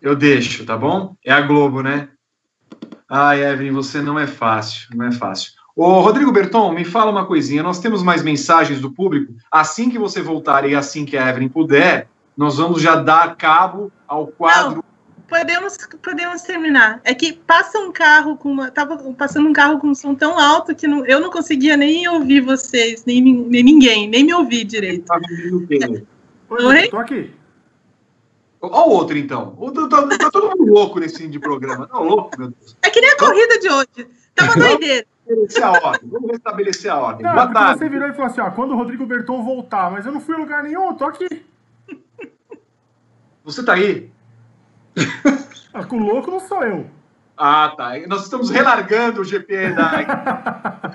Eu deixo, tá bom? É a Globo, né? Ai, Evelyn, você não é fácil, não é fácil. Ô, Rodrigo Berton, me fala uma coisinha. Nós temos mais mensagens do público. Assim que você voltar e assim que a Evelyn puder, nós vamos já dar cabo ao quadro. Não podemos, podemos terminar. É que passa um carro com uma, tava passando um carro com um som tão alto que não, eu não conseguia nem ouvir vocês, nem, nem ninguém, nem me ouvir direito. Oi, Oi? Tô aqui. Olha o outro, então. O, tá, tá, todo mundo louco nesse fim de programa. Tá louco, meu Deus. É que nem a corrida de hoje. Tá uma doideira. Restabelecer a ordem. Vamos restabelecer a ordem. Não, Boa tarde. você virou e falou assim, ó, quando o Rodrigo Berton voltar, mas eu não fui em lugar nenhum, eu tô aqui. Você tá aí? Ah, com o louco não sou eu. Ah, tá. Nós estamos relargando o GP da (laughs)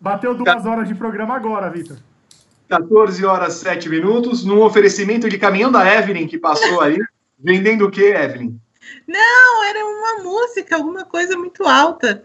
Bateu duas horas de programa agora, Vitor. 14 horas 7 minutos, num oferecimento de caminhão da Evelyn que passou aí. Vendendo o que, Evelyn? Não, era uma música, alguma coisa muito alta.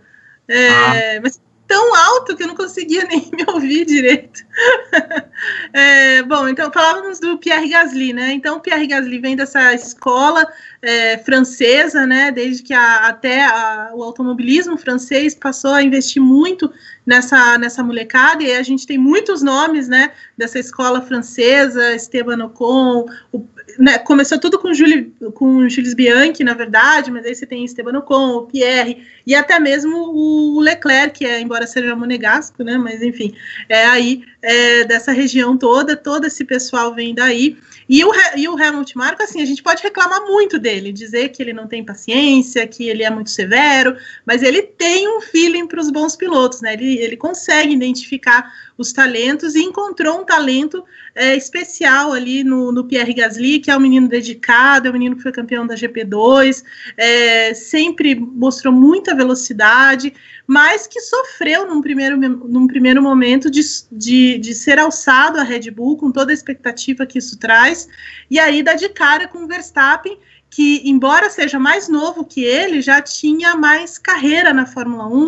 É, Mas tão alto que eu não conseguia (laughs) nem me ouvir direito. (laughs) É, bom, então falávamos do Pierre Gasly, né? Então, o Pierre Gasly vem dessa escola é, francesa, né? Desde que a, até a, o automobilismo francês passou a investir muito nessa, nessa molecada, e a gente tem muitos nomes, né? Dessa escola francesa, Esteban Ocon, o, né, começou tudo com, Juli, com Jules Bianchi, na verdade, mas aí você tem Esteban Ocon, o Pierre, e até mesmo o Leclerc, que é, embora seja monegasco, né? Mas enfim, é aí é, dessa região toda, todo esse pessoal vem daí. E o, e o Helmut Marko, assim, a gente pode reclamar muito dele, dizer que ele não tem paciência, que ele é muito severo, mas ele tem um feeling para os bons pilotos, né? Ele, ele consegue identificar os talentos e encontrou um talento é, especial ali no, no, Pierre Gasly, que é um menino dedicado, é um menino que foi campeão da GP2, é, sempre mostrou muita velocidade, mas que sofreu num primeiro, num primeiro momento de, de, de ser alçado a Red Bull, com toda a expectativa que isso traz, e aí dá de cara com o Verstappen, que, embora seja mais novo que ele, já tinha mais carreira na Fórmula 1,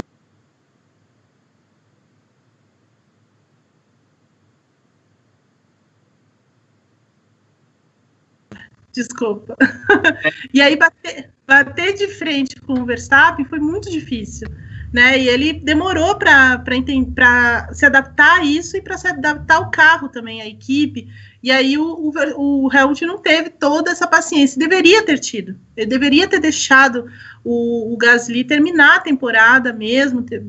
Desculpa. (laughs) e aí bater, bater de frente com o Verstappen foi muito difícil. Né? E ele demorou para se adaptar a isso e para se adaptar ao carro também, a equipe. E aí o, o, o Helmut não teve toda essa paciência. Deveria ter tido. Ele deveria ter deixado o, o Gasly terminar a temporada mesmo. Ter...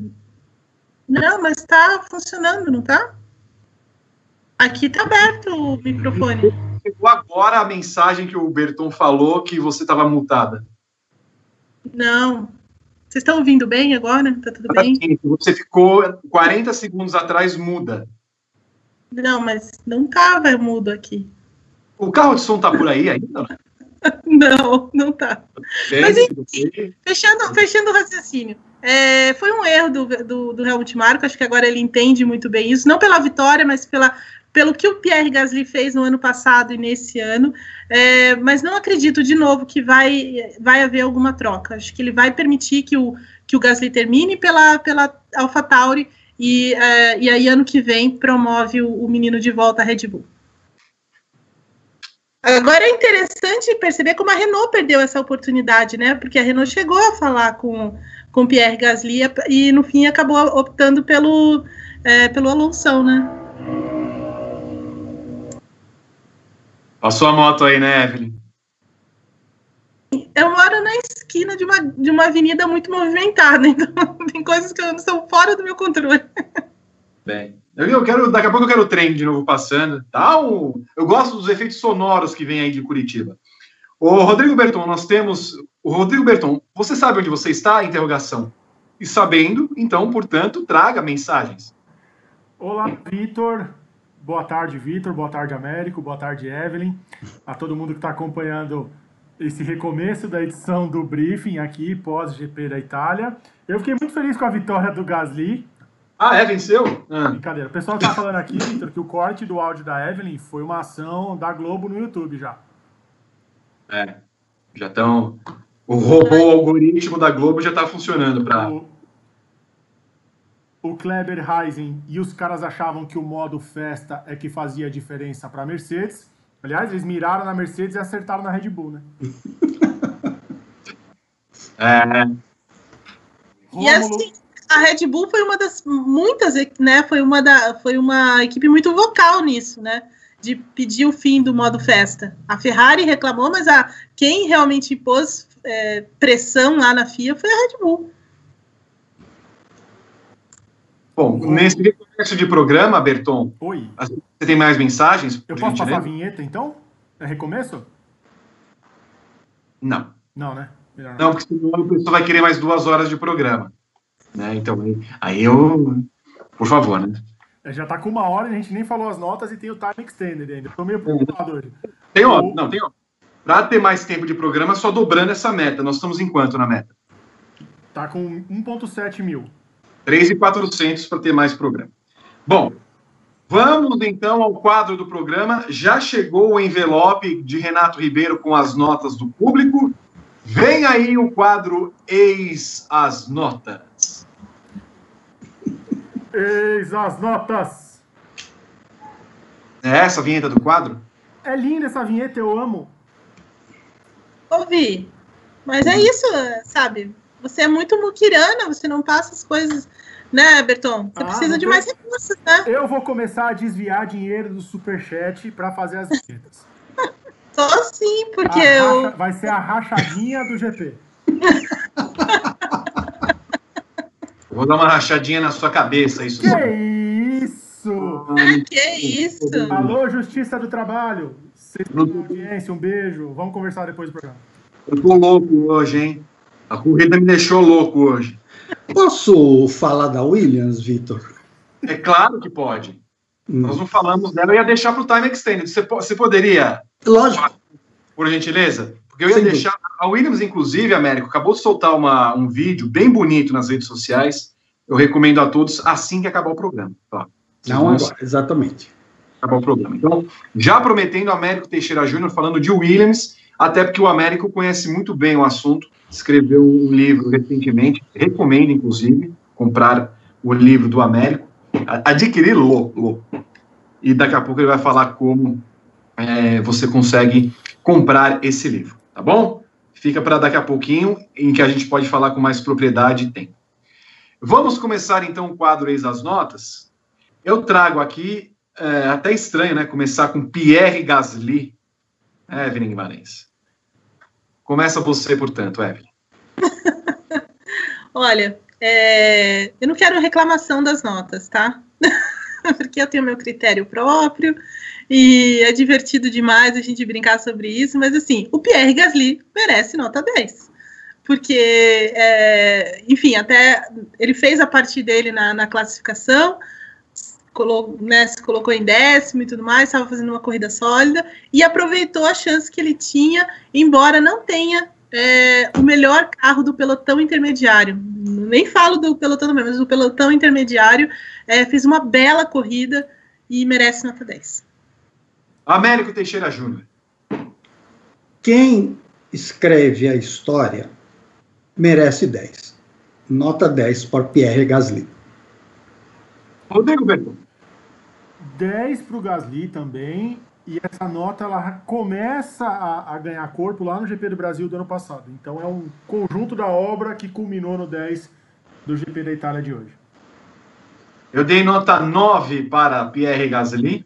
Não, mas está funcionando, não está? Aqui está aberto o microfone chegou agora a mensagem que o Berton falou que você estava multada. Não. Vocês estão ouvindo bem agora? Tá tudo bem? Você ficou 40 segundos atrás muda. Não, mas não tava mudo aqui. O carro de som tá por aí ainda? (laughs) não, não tá. Bem, mas enfim, fechando, fechando o raciocínio. É, foi um erro do, do, do Helmut Marko, acho que agora ele entende muito bem isso, não pela vitória, mas pela pelo que o Pierre Gasly fez no ano passado e nesse ano, é, mas não acredito de novo que vai, vai haver alguma troca. Acho que ele vai permitir que o, que o Gasly termine pela, pela AlphaTauri e, é, e aí ano que vem promove o, o menino de volta à Red Bull. Agora é interessante perceber como a Renault perdeu essa oportunidade, né? Porque a Renault chegou a falar com com Pierre Gasly e no fim acabou optando pelo é, pelo Alonso, né? Passou a moto aí, né, Evelyn? Eu moro na esquina de uma, de uma avenida muito movimentada, (laughs) então tem coisas que estão fora do meu controle. Bem, eu quero, daqui a pouco eu quero o trem de novo passando. Tá um, eu gosto dos efeitos sonoros que vem aí de Curitiba. O Rodrigo Berton, nós temos. O Rodrigo Berton, você sabe onde você está? Interrogação. E sabendo, então, portanto, traga mensagens. Olá, Vitor. Boa tarde, Vitor. Boa tarde, Américo. Boa tarde, Evelyn. A todo mundo que está acompanhando esse recomeço da edição do briefing aqui, pós-GP da Itália. Eu fiquei muito feliz com a vitória do Gasly. Ah, é? Venceu? Ah. Brincadeira. O pessoal está falando aqui, Vitor, que o corte do áudio da Evelyn foi uma ação da Globo no YouTube já. É. Já estão. O robô o algoritmo da Globo já está funcionando para. O o Kleber Heisen e os caras achavam que o modo festa é que fazia diferença para a Mercedes. Aliás, eles miraram na Mercedes e acertaram na Red Bull, né? (laughs) é. E assim, a Red Bull foi uma das muitas, né? Foi uma da, foi uma equipe muito vocal nisso, né? De pedir o fim do modo festa. A Ferrari reclamou, mas a quem realmente pôs é, pressão lá na FIA foi a Red Bull. Bom, nesse recomeço de programa, Berton, Oi. você tem mais mensagens? Eu posso passar a vinheta, então? É recomeço? Não. Não, né? Melhor não, porque senão a pessoa vai querer mais duas horas de programa. Né? Então, aí eu. Por favor, né? É, já tá com uma hora e a gente nem falou as notas e tem o time extended ainda. Tô meio preocupado hoje. Tem outro, não, tem outro. Para ter mais tempo de programa, só dobrando essa meta. Nós estamos em quanto na meta? Tá com 1,7 mil. 3,400 para ter mais programa. Bom, vamos então ao quadro do programa. Já chegou o envelope de Renato Ribeiro com as notas do público. Vem aí o quadro Eis as Notas. Eis as notas. É essa a vinheta do quadro? É linda essa vinheta, eu amo. Ouvi. Mas é isso, sabe? Você é muito muquirana, você não passa as coisas, né, Berton? Você ah, precisa de mais recursos, né? Eu vou começar a desviar dinheiro do superchat para fazer as vinhetas. (laughs) Só sim, porque eu. Vai ser a rachadinha do GP. (laughs) Vou dar uma rachadinha na sua cabeça, isso. Que isso? Ah, que isso? Alô, Justiça do Trabalho. Vocês audiência, um beijo. Vamos conversar depois do programa. Eu tô louco hoje, hein? A corrida me deixou louco hoje. Posso falar da Williams, Vitor? É claro que pode. Hum. Nós não falamos dela, eu ia deixar para o time extended. Você, você poderia? Lógico. Por gentileza? Porque eu ia Sem deixar. A Williams, inclusive, Américo, acabou de soltar uma, um vídeo bem bonito nas redes sociais. Eu recomendo a todos assim que acabar o programa. Tá? Não agora, exatamente. Acabar o programa. Então, já prometendo Américo Teixeira Júnior falando de Williams, até porque o Américo conhece muito bem o assunto escreveu um livro recentemente, recomendo, inclusive, comprar o livro do Américo, adquiri-lo, e daqui a pouco ele vai falar como é, você consegue comprar esse livro, tá bom? Fica para daqui a pouquinho, em que a gente pode falar com mais propriedade e tempo. Vamos começar então o quadro Eis as Notas. Eu trago aqui, é, até estranho, né? Começar com Pierre Gasly, é, Evelyn Guimarães. Começa você, portanto, Evelyn. (laughs) Olha, é, eu não quero reclamação das notas, tá? (laughs) Porque eu tenho meu critério próprio e é divertido demais a gente brincar sobre isso, mas assim, o Pierre Gasly merece nota 10. Porque, é, enfim, até ele fez a parte dele na, na classificação, colocou, né, se colocou em décimo e tudo mais, estava fazendo uma corrida sólida e aproveitou a chance que ele tinha, embora não tenha é, o melhor carro do pelotão intermediário. Nem falo do pelotão mesmo, mas do pelotão intermediário. É, fez uma bela corrida e merece nota 10. Américo Teixeira Júnior. Quem escreve a história merece 10. Nota 10 para Pierre Gasly. Rodrigo Berton. 10 para o Gasly também. E essa nota ela começa a, a, ganhar corpo lá no GP do Brasil do ano passado. Então é um conjunto da obra que culminou no 10 do GP da Itália de hoje. Eu dei nota 9 para Pierre Gasly.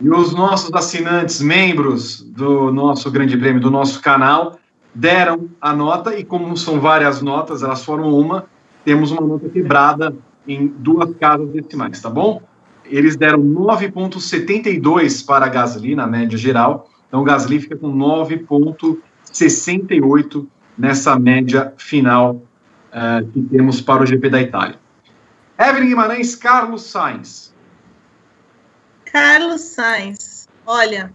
E os nossos assinantes, membros do nosso Grande Prêmio, do nosso canal, deram a nota. E como são várias notas, elas foram uma, temos uma nota quebrada em duas casas decimais, tá bom? Eles deram 9,72 para a Gasly na média geral. Então, o Gasly fica com 9,68 nessa média final uh, que temos para o GP da Itália. Evelyn Guimarães, Carlos Sainz. Carlos Sainz, olha,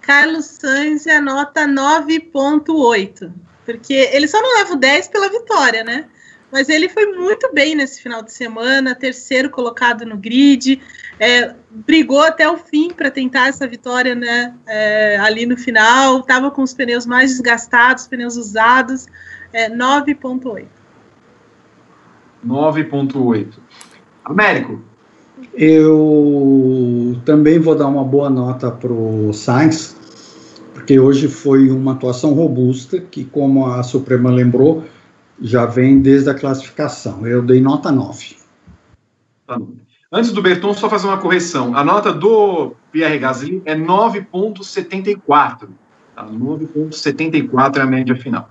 Carlos Sainz é nota 9,8, porque ele só não leva o 10 pela vitória, né? Mas ele foi muito bem nesse final de semana, terceiro colocado no grid, é, brigou até o fim para tentar essa vitória né, é, ali no final, estava com os pneus mais desgastados, pneus usados, é, 9,8. 9,8. Américo. Eu também vou dar uma boa nota para o Sainz, porque hoje foi uma atuação robusta, que, como a Suprema lembrou, já vem desde a classificação. Eu dei nota 9. Tá Antes do Berton, só fazer uma correção. A nota do Pierre Gasly é 9,74. Tá? 9,74 é a média final.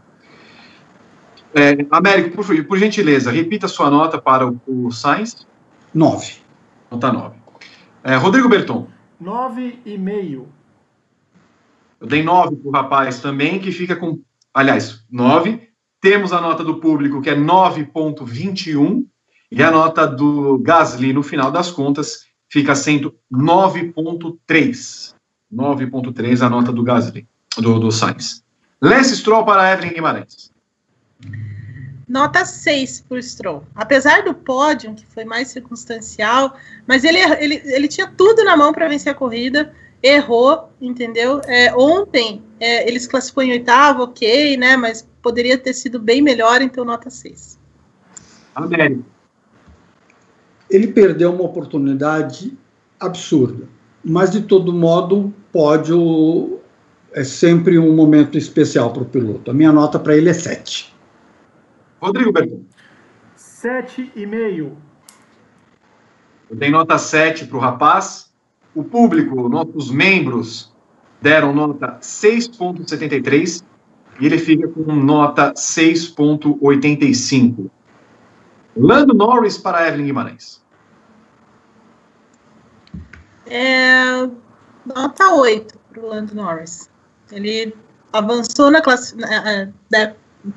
É, Américo, por, por, gentileza, repita sua nota para o, o Sainz. 9. Nota 9. É, Rodrigo Berton. 9,5. Eu dei 9 para o rapaz também, que fica com. Aliás, 9. Temos a nota do público, que é 9,21. E a nota do Gasly, no final das contas, fica sendo 9,3. 9,3 a nota do Gasly, do, do Sainz. Lance Stroll para Evelyn Guimarães. Nota 6 para o Stroll. Apesar do pódio, que foi mais circunstancial, mas ele, ele, ele tinha tudo na mão para vencer a corrida, errou, entendeu? É, ontem é, ele se classificou em oitavo, ok, né? Mas poderia ter sido bem melhor, então nota 6. Américo. Ele perdeu uma oportunidade absurda, mas de todo modo, pódio é sempre um momento especial para o piloto. A minha nota para ele é 7. Rodrigo Berton. Sete e meio. Eu dei nota 7 para o rapaz. O público, nossos membros, deram nota 6,73 e ele fica com nota 6,85. Lando Norris para Evelyn Guimarães. É, nota 8 para o Lando Norris. Ele avançou na classificação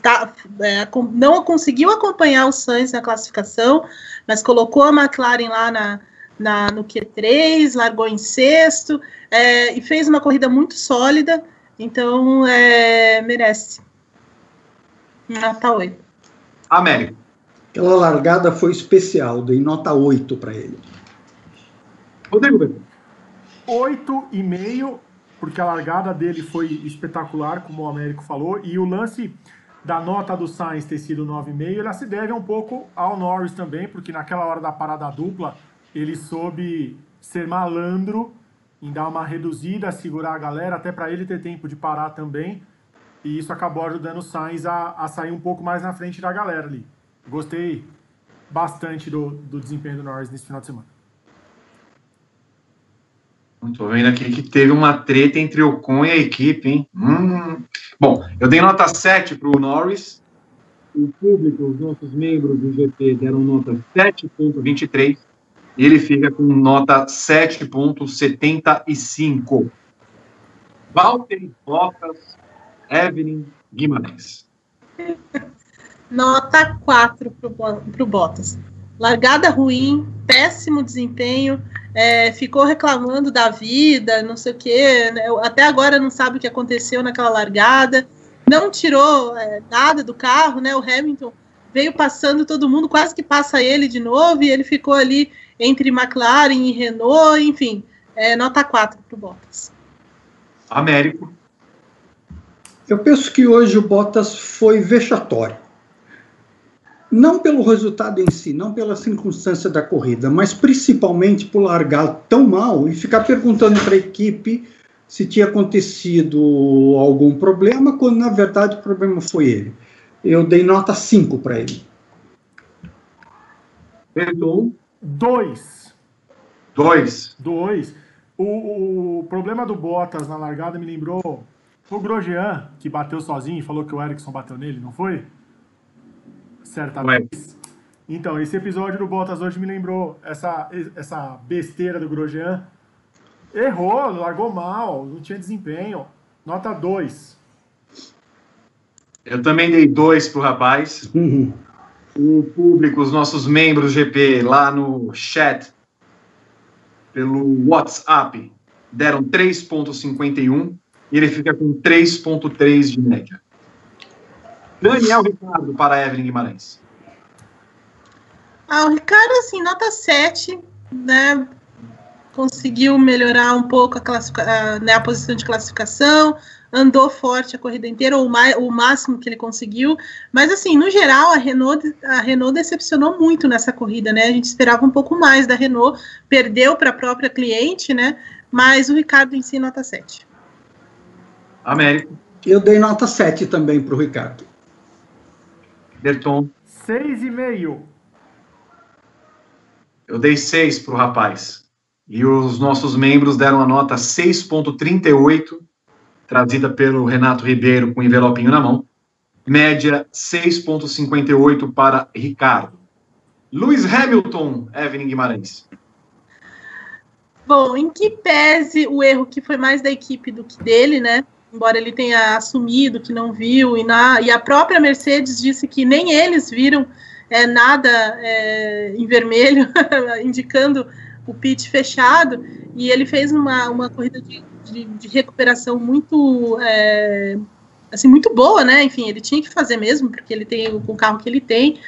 tá, é, não conseguiu acompanhar o Sainz na classificação, mas colocou a McLaren lá na, na no Q3, largou em sexto é, e fez uma corrida muito sólida, então é, merece. Nota 8. Américo. Aquela largada foi especial, dei nota 8 para ele. Rodrigo. 8,5, porque a largada dele foi espetacular, como o Américo falou, e o lance da nota do Sainz ter sido 9,5, ela se deve um pouco ao Norris também, porque naquela hora da parada dupla, ele soube ser malandro em dar uma reduzida, segurar a galera, até para ele ter tempo de parar também. E isso acabou ajudando o Sainz a, a sair um pouco mais na frente da galera ali. Gostei bastante do, do desempenho do Norris nesse final de semana. Estou vendo aqui que teve uma treta entre o Con e a equipe, hein? Hum. Bom, eu dei nota 7 para o Norris. O público, os nossos membros do GP deram nota 7,23. Ele fica com nota 7,75. Walter Bottas, Evelyn Guimarães. (laughs) Nota 4 para o Bottas. Largada ruim, péssimo desempenho, é, ficou reclamando da vida, não sei o quê, né? até agora não sabe o que aconteceu naquela largada, não tirou é, nada do carro, né? O Hamilton veio passando todo mundo, quase que passa ele de novo, e ele ficou ali entre McLaren e Renault, enfim, é, nota 4 para o Bottas. Américo. Eu penso que hoje o Bottas foi vexatório não pelo resultado em si, não pela circunstância da corrida, mas principalmente por largar tão mal e ficar perguntando para a equipe se tinha acontecido algum problema, quando na verdade o problema foi ele. Eu dei nota 5 para ele. Perdão. Dois. Dois. Dois. O, o, problema do Bottas na largada me lembrou o Grosjean, que bateu sozinho e falou que o Ericsson bateu nele, não foi? certa Ué. vez. Então, esse episódio do Bottas hoje me lembrou essa, essa besteira do Grosjean. Errou, largou mal, não tinha desempenho. Nota 2. Eu também dei 2 pro rapaz. Uhum. O público, os nossos membros GP lá no chat, pelo WhatsApp, deram 3,51 e ele fica com 3,3 de média. Daniel Ricardo para Evelyn Guimarães. Ah, o Ricardo, assim, nota 7, né? Conseguiu melhorar um pouco a, né, a posição de classificação, andou forte a corrida inteira, ou o máximo que ele conseguiu. Mas, assim, no geral, a Renault, a Renault decepcionou muito nessa corrida, né? A gente esperava um pouco mais da Renault, perdeu para a própria cliente, né? Mas o Ricardo em si, nota 7. Américo. Eu dei nota 7 também para o Ricardo. Berton. Seis e meio. Eu dei seis para o rapaz. E os nossos membros deram a nota 6,38, trazida pelo Renato Ribeiro com envelopinho na mão. Média 6,58 para Ricardo. Lewis Hamilton, Evelyn Guimarães. Bom, em que pese o erro que foi mais da equipe do que dele, né? Embora ele tenha assumido que não viu, e, na, e a própria Mercedes disse que nem eles viram é, nada é, em vermelho, (laughs) indicando o pit fechado, e ele fez uma, uma corrida de, de, de recuperação muito é, assim, muito boa, né? Enfim, ele tinha que fazer mesmo, porque ele tem o, o carro que ele tem.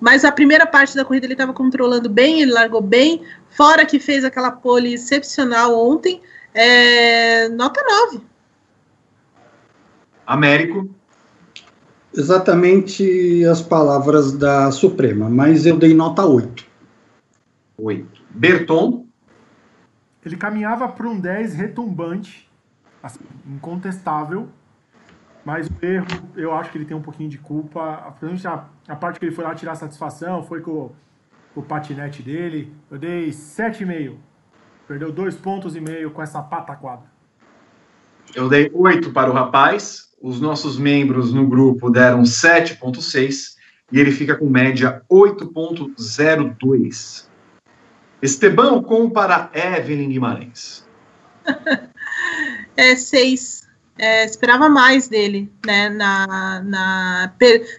Mas a primeira parte da corrida ele estava controlando bem, ele largou bem, fora que fez aquela pole excepcional ontem. É, nota 9. Américo. Exatamente as palavras da Suprema, mas eu dei nota 8. 8. Berton. Ele caminhava para um 10 retumbante, assim, incontestável, mas o erro, eu acho que ele tem um pouquinho de culpa. A, a parte que ele foi lá tirar satisfação foi com, com o patinete dele. Eu dei 7,5. Perdeu dois pontos e meio com essa pataquada. Eu dei 8 para o rapaz. Os nossos membros no grupo deram 7,6 e ele fica com média 8,02. Esteban com para Evelyn Guimarães. (laughs) é 6 é, esperava mais dele, né? Na, na,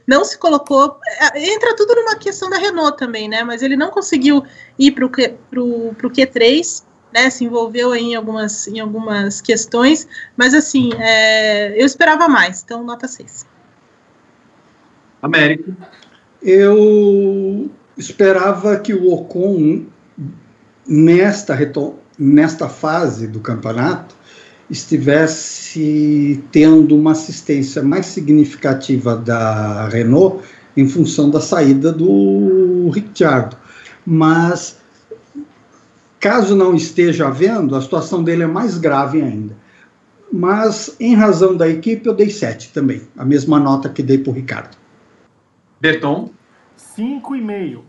não se colocou. É, entra tudo numa questão da Renault também, né? Mas ele não conseguiu ir para o pro, pro Q3, né? Se envolveu em algumas, em algumas questões, mas assim, é, eu esperava mais, então nota 6. Américo. Eu esperava que o Ocon, nesta, nesta fase do campeonato, estivesse tendo uma assistência mais significativa da Renault em função da saída do Ricciardo. Mas, caso não esteja havendo, a situação dele é mais grave ainda. Mas, em razão da equipe, eu dei 7 também, a mesma nota que dei para o Ricardo. Berton? 5,5.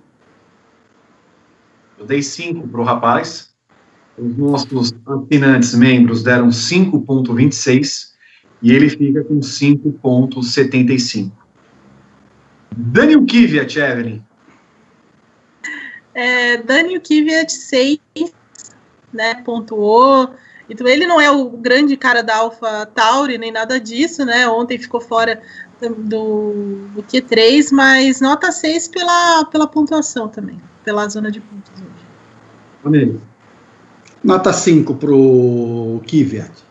Eu dei 5 para o rapaz. Os nossos assinantes membros deram 5,26 e ele fica com 5,75. Daniel Kvyat, Evelyn. É, Daniel Kvyat, 6, né, pontuou. Então, ele não é o grande cara da Alpha Tauri, nem nada disso, né? Ontem ficou fora do, do Q3, mas nota 6 pela, pela pontuação também, pela zona de pontos hoje. Amém. Nota 5 para o Kvyat.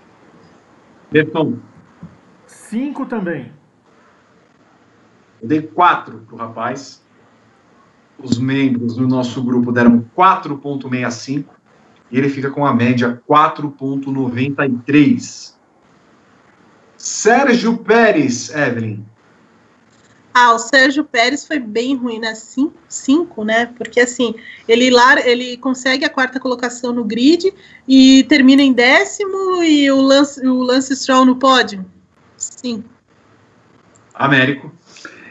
Berton. 5 também. Eu dei 4 para o rapaz. Os membros do nosso grupo deram 4,65 e ele fica com a média 4,93. Sérgio Pérez, Evelyn. Ah, o Sérgio Pérez foi bem ruim na né? 5, né? Porque assim, ele lá ele consegue a quarta colocação no grid e termina em décimo e o Lance, o Lance Stroll no pódio. Sim. Américo.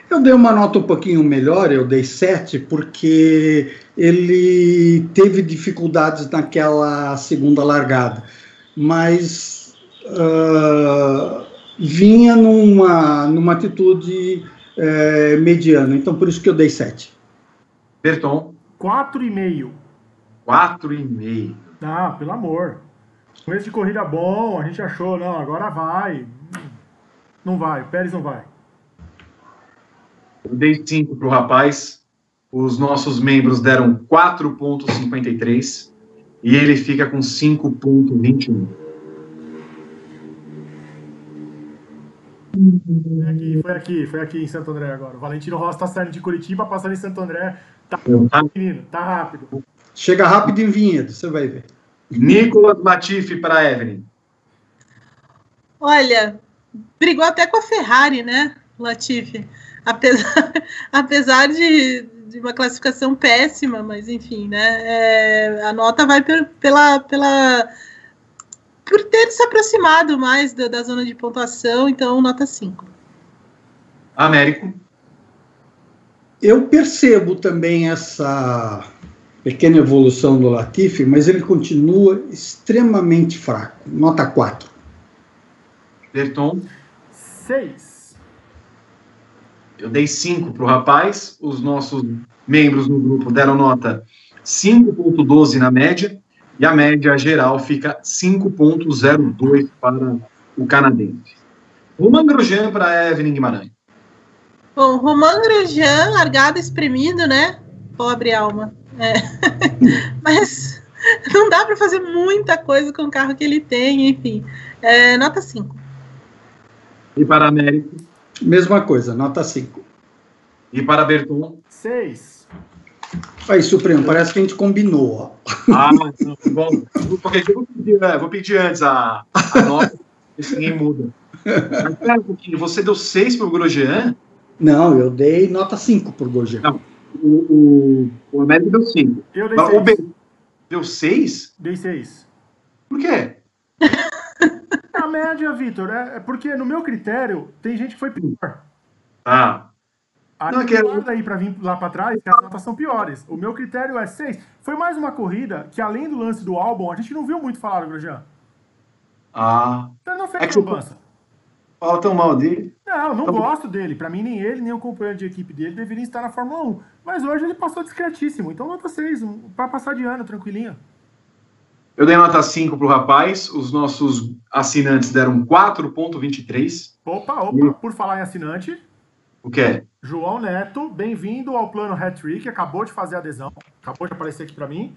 Eu dei uma nota um pouquinho melhor, eu dei 7, porque ele teve dificuldades naquela segunda largada, mas uh, vinha numa, numa atitude é, mediano. Então, por isso que eu dei 7. Berton. 4,5. 4,5. Ah, pelo amor. Começo de corrida bom, a gente achou, não, agora vai. Não vai, o Pérez não vai. Eu dei 5 para o rapaz. Os nossos membros deram 4,53 e ele fica com 5,21. Foi aqui, foi aqui, foi aqui em Santo André agora. O Valentino Rossi tá saindo de Curitiba, passando em Santo André. Tá, menino, tá rápido. Chega rápido em Vinhedo, você vai ver. Nicolas Latifi para Evelyn. Olha, brigou até com a Ferrari, né, Latifi? Apesar, (laughs) apesar de, de uma classificação péssima, mas enfim, né? É, a nota vai pela, pela por ter se aproximado mais da, da zona de pontuação, então nota 5. Américo. Eu percebo também essa pequena evolução do Latifi, mas ele continua extremamente fraco. Nota 4. Berton. 6. Eu dei 5 para o rapaz. Os nossos membros no grupo deram nota 5,12 na média E a média geral fica 5,02 para o canadense. Roman Grosjean para Evelyn Guimarães. Bom, Roman Grosjean, largado espremido, né? Pobre alma. É. (laughs) Mas não dá para fazer muita coisa com o carro que ele tem, enfim. É, nota 5. E para Américo? Mesma coisa, nota 5. E para Berton? 6. Aí, Supremo, parece que a gente combinou, ó. Ah, não, bom. Vou pedir, é, vou pedir antes a, a nota, se ninguém muda. Mas, um você deu 6 para o Grosjean? Não, eu dei nota 5 por Grosjean. Não, o, o, o Américo deu 5. Eu dei Mas O 6. Berton deu 6? Dei 6. Por quê? (laughs) A média, Vitor, é, é porque no meu critério tem gente que foi pior. Ah, Aí Não, é que- guarda aí pra vir lá pra trás, as notas são piores. O meu critério é 6. Foi mais uma corrida que, além do lance do álbum, a gente não viu muito falar do Grosjean. ah. Ele não fez É que você-. Fala tão mal dele. Não, não Tá bom. gosto dele. Pra mim, nem ele, nem o companheiro de equipe dele deveriam estar na Fórmula 1. Mas hoje ele passou discretíssimo. Então, nota 6, um- pra passar de ano, tranquilinho. Eu dei nota 5 pro rapaz, os nossos assinantes deram 4,23. Opa, opa, por falar em assinante, O que é? João Neto, bem-vindo ao plano Hat-Trick, acabou de fazer a adesão, acabou de aparecer aqui pra mim.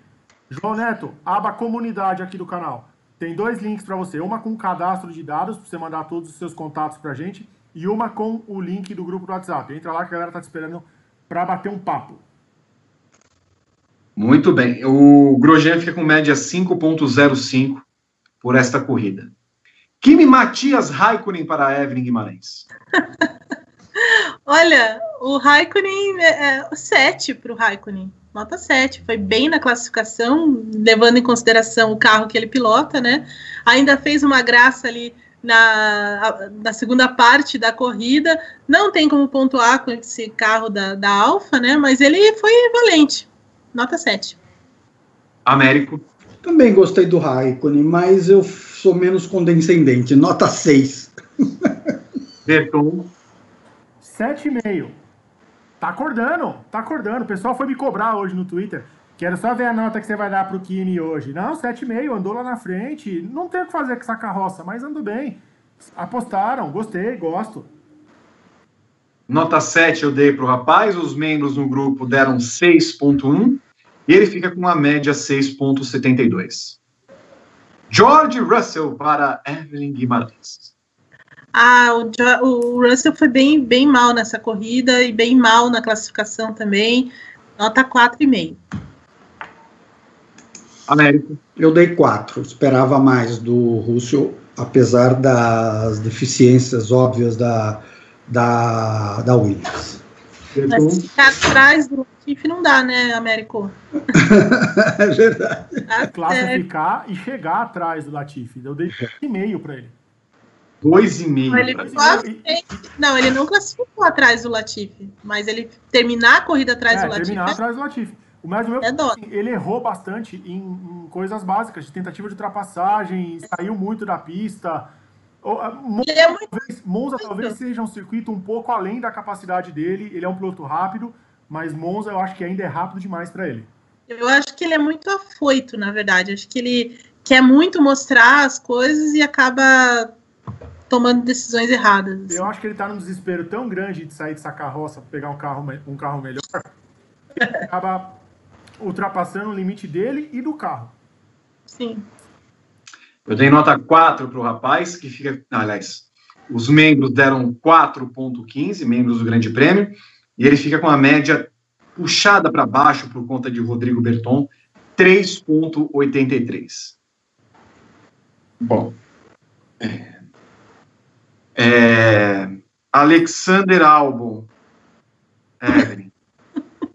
João Neto, aba comunidade aqui do canal. Tem dois links pra você, uma com cadastro de dados, pra você mandar todos os seus contatos pra gente, e uma com o link do grupo do WhatsApp. Entra lá que a galera tá te esperando pra bater um papo. Muito bem. O Grosjean fica com média 5,05 por esta corrida. Kimi Matias Raikkonen para a Evelyn Guimarães. (laughs) Olha, o Raikkonen é, é 7 para o Raikkonen. Nota 7. Foi bem na classificação, levando em consideração o carro que ele pilota, né? Ainda fez uma graça ali na, na segunda parte da corrida. Não tem como pontuar com esse carro da, da Alfa, né? Mas ele foi valente. Nota 7. Américo. Também gostei do Raikkonen, mas eu sou menos condescendente, nota 6. Berton. 7,5. Tá acordando, tá acordando. O pessoal foi me cobrar hoje no Twitter. Quero só ver a nota que você vai dar pro Kimi hoje. Não, 7,5, andou lá na frente. Não tem o que fazer com essa carroça, mas andou bem. Apostaram, gostei, gosto. Nota 7 eu dei para o rapaz, os membros no grupo deram 6,1 e ele fica com uma média 6,72. George Russell para Evelyn Guimarães. Ah, o, o Russell foi bem, bem mal nessa corrida e bem mal na classificação também. Nota 4,5. Américo. Eu dei 4, esperava mais do Russell, apesar das deficiências óbvias da, da, da Williams. Mas ficar atrás do Latifi não dá, né, Américo? (laughs) É verdade. Certo. Classificar e chegar atrás do Latifi. Eu dei 2,5 pra ele. 2,5. Ele quase Não, ele não classificou atrás do Latifi, mas ele terminar a corrida atrás É, do Latifi. terminar atrás do Latifi. O mais meu, É assim, ele errou bastante em, em coisas básicas, de tentativa de ultrapassagem, saiu muito da pista. Monza, Ele é muito talvez, Monza talvez seja um circuito um pouco além da capacidade dele. Ele é um piloto rápido, mas Monza eu acho que ainda é rápido demais para ele. Eu acho que ele é muito afoito, na verdade. Acho que ele quer muito mostrar as coisas e acaba tomando decisões erradas. assim. Eu acho que ele tá num desespero tão grande de sair dessa carroça, pegar um carro, um carro melhor, que ele acaba ultrapassando o limite dele e do carro. Sim. Eu dei nota 4 para o rapaz, que fica. ah, aliás, os membros deram 4,15, membros do Grande Prêmio, e ele fica com a média puxada para baixo por conta de Rodrigo Berton, 3,83. Bom. É, É, Alexander Albon. Evelyn. (laughs)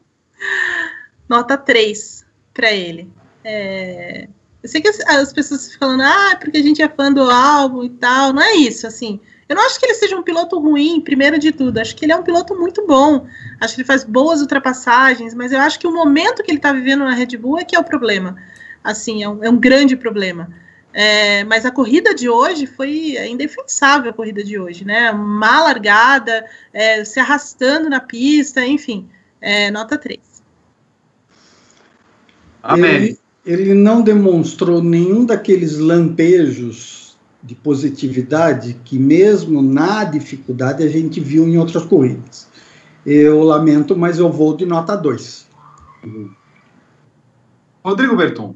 Nota 3 para ele. É, Eu sei que as, as pessoas ficam falando, ah, porque a gente é fã do álbum e tal. Não é isso, assim. Eu não acho que ele seja um piloto ruim, primeiro de tudo. Acho que ele é um piloto muito bom. Acho que ele faz boas ultrapassagens, mas eu acho que o momento que ele está vivendo na Red Bull é que é o problema. Assim, é um, é um grande problema. É, mas a corrida de hoje foi é indefensável a corrida de hoje, né? Má largada, é, se arrastando na pista, enfim. É, nota 3. Amém. ele não demonstrou nenhum daqueles lampejos de positividade que, mesmo na dificuldade, a gente viu em outras corridas. Eu lamento, mas eu vou de nota 2. Rodrigo Berton.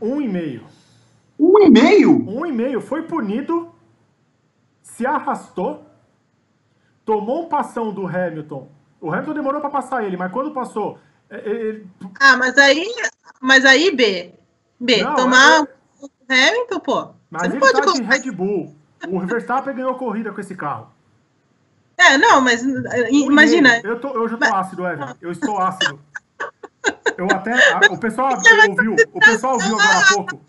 Um e meio. Um e meio? Um e meio. Foi punido, se arrastou, tomou um passão do Hamilton. O Hamilton demorou para passar ele, mas quando passou. é, Ele... Ah, mas aí, mas aí B. B, Não, tomar o Hamilton, pô. Mas você não ele pode tá de colocar- Red Bull. O Verstappen ganhou a corrida com esse carro. É, não, mas Um e imagina. Eu, tô, eu já tô Mas- ácido, Evan. Eu estou ácido. Eu até. a- o pessoal (laughs) ouviu. O pessoal ouviu agora há pouco.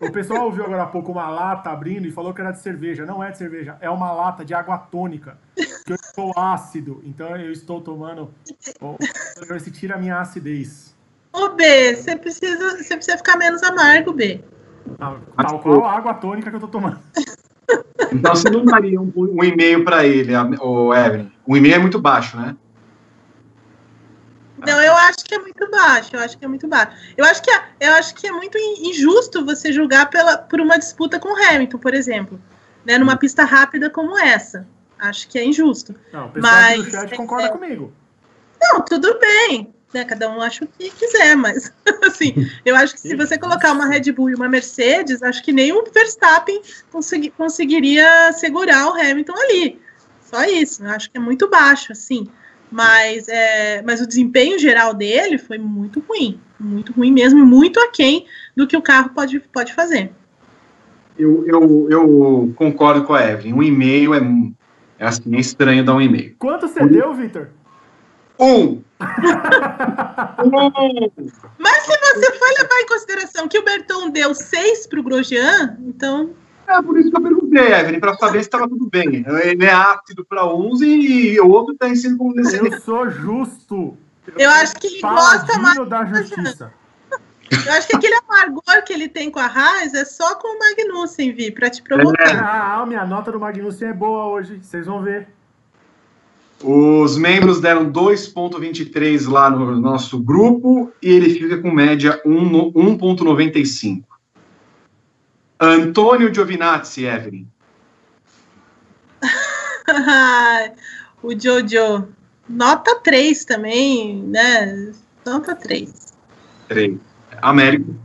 O pessoal ouviu agora há pouco uma lata abrindo e falou que era de cerveja. Não é de cerveja, é uma lata de água tônica. Que eu estou ácido. Então eu estou tomando. Esse tira a minha acidez. Ô, B, você precisa, você precisa ficar menos amargo, B. Tal qual a água tônica que eu tô tomando. Então você não daria um, um e-mail para ele, o Evelyn. Um e-mail é muito baixo, né? Não, eu acho que é muito baixo. Eu acho que é muito baixo. Eu acho que é, eu acho que é muito in- injusto você julgar pela, por uma disputa com o Hamilton, por exemplo, né, numa pista rápida como essa. Acho que é injusto. Não, o pessoal aqui do Mas, chat concorda é- comigo. Não, tudo bem. Né, cada um acha o que quiser, mas (laughs) assim, eu acho que se você colocar uma Red Bull e uma Mercedes, acho que nem o Verstappen consegui- conseguiria segurar o Hamilton ali. Só isso. Eu acho que é muito baixo, assim. Mas, é, mas o desempenho geral dele foi muito ruim. Muito ruim mesmo, e muito aquém do que o carro pode, pode fazer. Eu, eu, eu concordo com a Evelyn. Um e-mail é, é assim, é estranho dar um e-mail. Quanto você deu, Victor? Um! um! (laughs) Mas se você for levar em consideração que o Berton deu 6 para o Grosjean, então É por isso que eu perguntei, Evelyn, para saber se estava tudo bem. Ele é ácido para uns e o outro está ensinando como Eu sou justo. Eu acho que ele gosta mais da justiça. Eu acho que aquele amargor que ele tem com a Haas é só com o Magnussen, Vi, pra te provocar. Ah, a minha nota do Magnussen é boa hoje. Vocês vão ver. Os membros deram 2,23 lá no nosso grupo e ele fica com média 1 no- 1,95. Antônio Giovinazzi, Evelyn. (laughs) O Jojo. Nota 3 também, né? Nota 3. 3. Américo.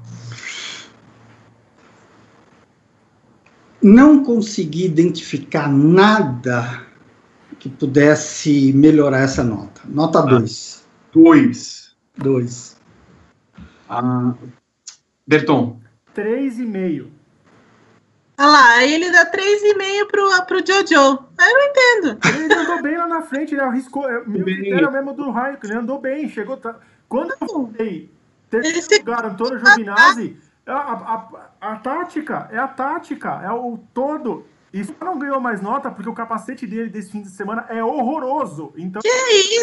Não consegui identificar nada que pudesse melhorar essa nota. Nota 2. 2. 2. Ah, Berton. 3,5. Olha lá, aí ele dá 3,5 pro, pro Jojo. Aí eu não entendo. Ele andou bem lá na frente, ele arriscou. é, Meu critério é o mesmo do Raikkonen, ele andou bem, chegou. tá- Quando eu falei Ele terceiro se- lugar, Antônio Giovinazzi, a, a, a, a tática, é a tática, é o todo. E só não ganhou mais nota porque o capacete dele desse fim de semana é horroroso. Então Que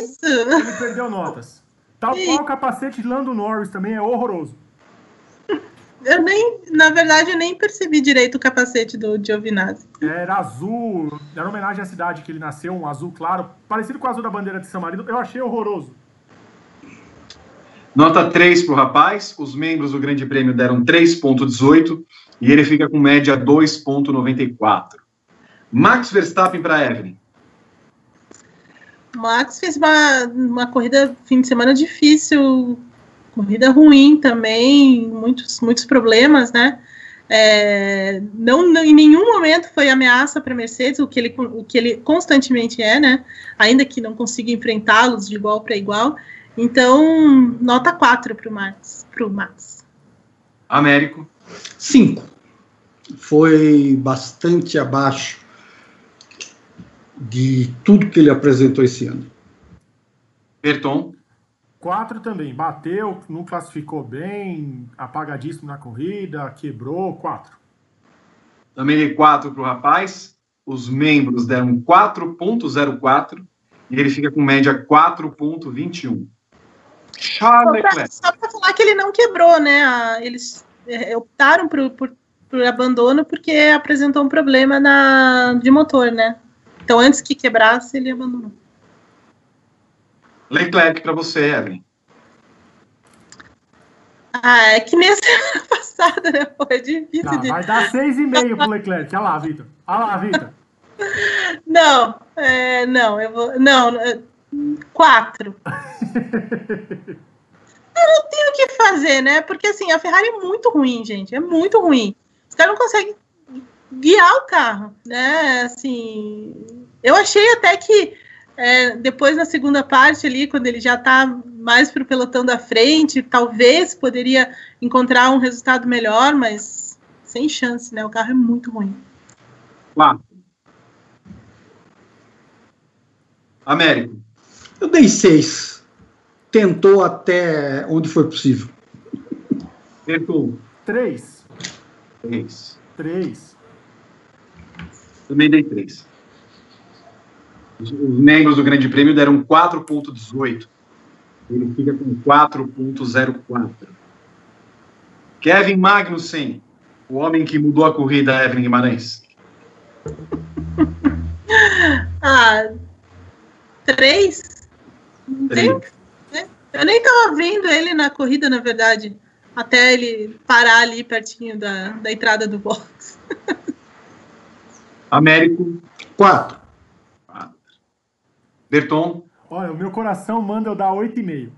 isso? ele perdeu notas. Tal Que qual o capacete de Lando Norris também é horroroso. Eu nem, na verdade, eu nem percebi direito o capacete do Giovinazzi. Era azul, era uma homenagem à cidade que ele nasceu, um azul claro, parecido com o azul da bandeira de São Marino. Eu achei horroroso. Nota 3 para o rapaz. Os membros do Grande Prêmio deram 3,18 e ele fica com média 2,94. Max Verstappen para Evelyn. O Max fez uma, uma corrida fim de semana difícil, corrida ruim também, muitos, muitos problemas, né? É, não, não- em nenhum momento foi ameaça para Mercedes, o que, ele, o que ele constantemente é, né? Ainda que não consiga enfrentá-los de igual para igual. Então, nota 4 para o Max. Pro Max. Américo. 5. Foi bastante abaixo de tudo que ele apresentou esse ano. Berton. Quatro também. Bateu, não classificou bem, apagadíssimo na corrida, quebrou. Quatro. Também 4 para o rapaz. Os membros deram 4,04 e ele fica com média 4,21. Charles Leclerc. Só para falar que ele não quebrou, né? Eles é, optaram por, por, por abandono porque apresentou um problema na, de motor, né? Então, antes que quebrasse, ele abandonou. Leclerc para você, Evelyn. Ah, é que nem a (laughs) semana passada, né? Pô, é difícil Tá, de. vai dar 6,5 pro (laughs) Leclerc. Olha lá, Vitor. Olha lá, Vitor. Não, é, não, eu vou. Não, é, quatro. (laughs) eu não tenho o que fazer, né? Porque assim, a Ferrari é muito ruim, gente. É muito ruim. Os caras não conseguem guiar o carro, né? Assim, eu achei até que é, depois na segunda parte ali, quando ele já tá mais pro pelotão da frente, talvez poderia encontrar um resultado melhor, mas sem chance, né? O carro é muito ruim. Quatro. Américo. Eu dei seis. Tentou até onde foi possível. Berton. 3. Três. 3. Também dei três. Os, os membros do Grande Prêmio deram 4.18. Ele fica com 4.04. Kevin Magnussen, o homem que mudou a corrida, Evelyn Guimarães. (laughs) Ah, três? Não tem Três. Eu nem tava vendo ele na corrida, na verdade, até ele parar ali pertinho da, da entrada do box. (laughs) Américo. Quatro. Berton. Olha, o meu coração manda eu dar 8,5.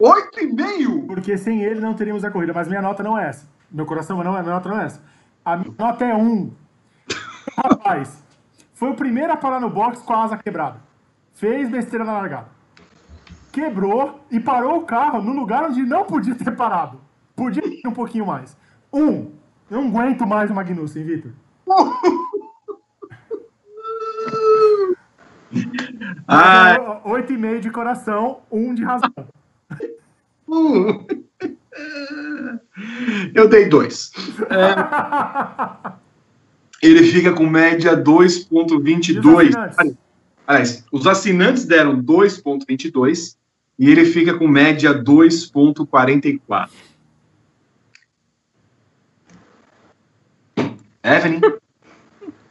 8,5. Porque sem ele não teríamos a corrida. Mas minha nota não é essa. Meu coração não é, minha nota não é essa. A minha nota é 1. (laughs) Rapaz, foi o primeiro a parar no box com a asa quebrada. Fez besteira na largada. Quebrou e parou o carro no lugar onde não podia ter parado. Podia ir um pouquinho mais. Um. Eu não aguento mais o Magnussen, Vitor. (laughs) Ah, 8,5 de coração, 1 de razão. uh. (laughs) Eu dei dois. É, ele fica com média E os 2,22. assinantes? Aliás, os assinantes deram 2,22 e ele fica com média 2,44. Evelyn,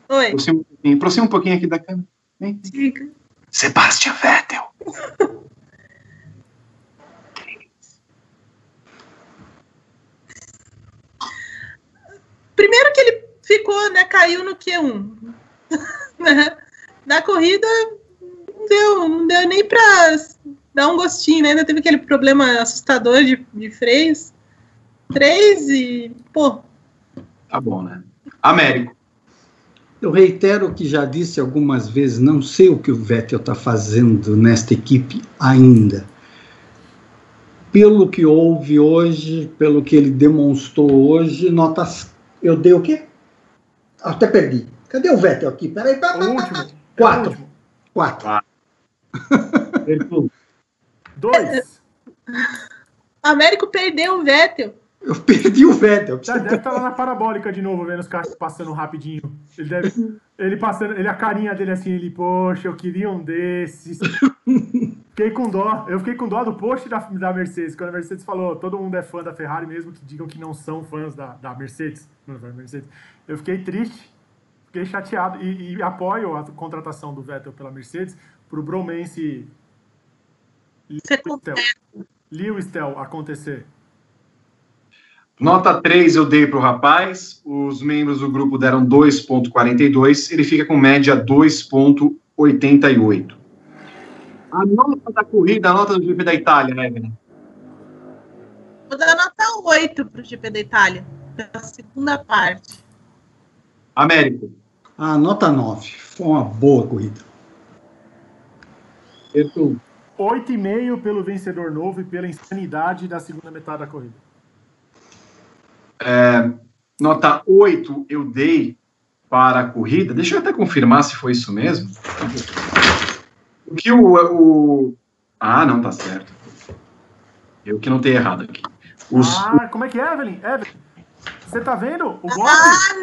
Oi, aproxima um pouquinho, aproxima um pouquinho aqui da câmera. Vem. diga. Sebastian Vettel. Primeiro que ele ficou, né, caiu no Q1. (laughs) né? Na corrida, não deu, não deu nem pra dar um gostinho, né? Ainda teve aquele problema assustador de, de freios. Três e, pô, Tá bom, né? Américo. Eu reitero o que já disse algumas vezes, não sei o que o Vettel está fazendo nesta equipe ainda. Pelo que houve hoje, pelo que ele demonstrou hoje, notas. Eu dei o quê? Até perdi. Cadê o Vettel aqui? Peraí, pá, O pá, pá. Quatro. Quatro. Berton. Dois. (laughs) Américo perdeu o Vettel. Eu perdi o Vettel. Já deve estar lá na parabólica de novo, vendo os carros passando rapidinho. Ele deve. Ele passando. Ele, a carinha dele assim, ele, poxa, eu queria um desses. Fiquei com dó. Eu fiquei com dó do post da, da Mercedes. Quando a Mercedes falou, todo mundo é fã da Ferrari, mesmo que digam que não são fãs da, da Mercedes. Não, da Mercedes. Eu fiquei triste. Fiquei chateado. E, e apoio a contratação do Vettel pela Mercedes pro Bromance Liu Lewis Tell acontecer. Nota 3 eu dei para o rapaz, os membros do grupo deram 2,42, ele fica com média 2,88. A nota da corrida, a nota do GP da Itália, né, Evelyn? Vou dar nota 8 pro GP da Itália, pela segunda parte. Américo. Ah, nota 9. Foi uma boa corrida. Berton. 8,5 pelo vencedor novo e pela insanidade da segunda metade da corrida. Nota 8 eu dei para a corrida. Deixa eu até confirmar se foi isso mesmo. O que o. o... Ah, não, tá certo. Eu que não tenho errado aqui. Os, Ah, como é que é, Evelyn? Evelyn, você tá vendo o golpe? Ah,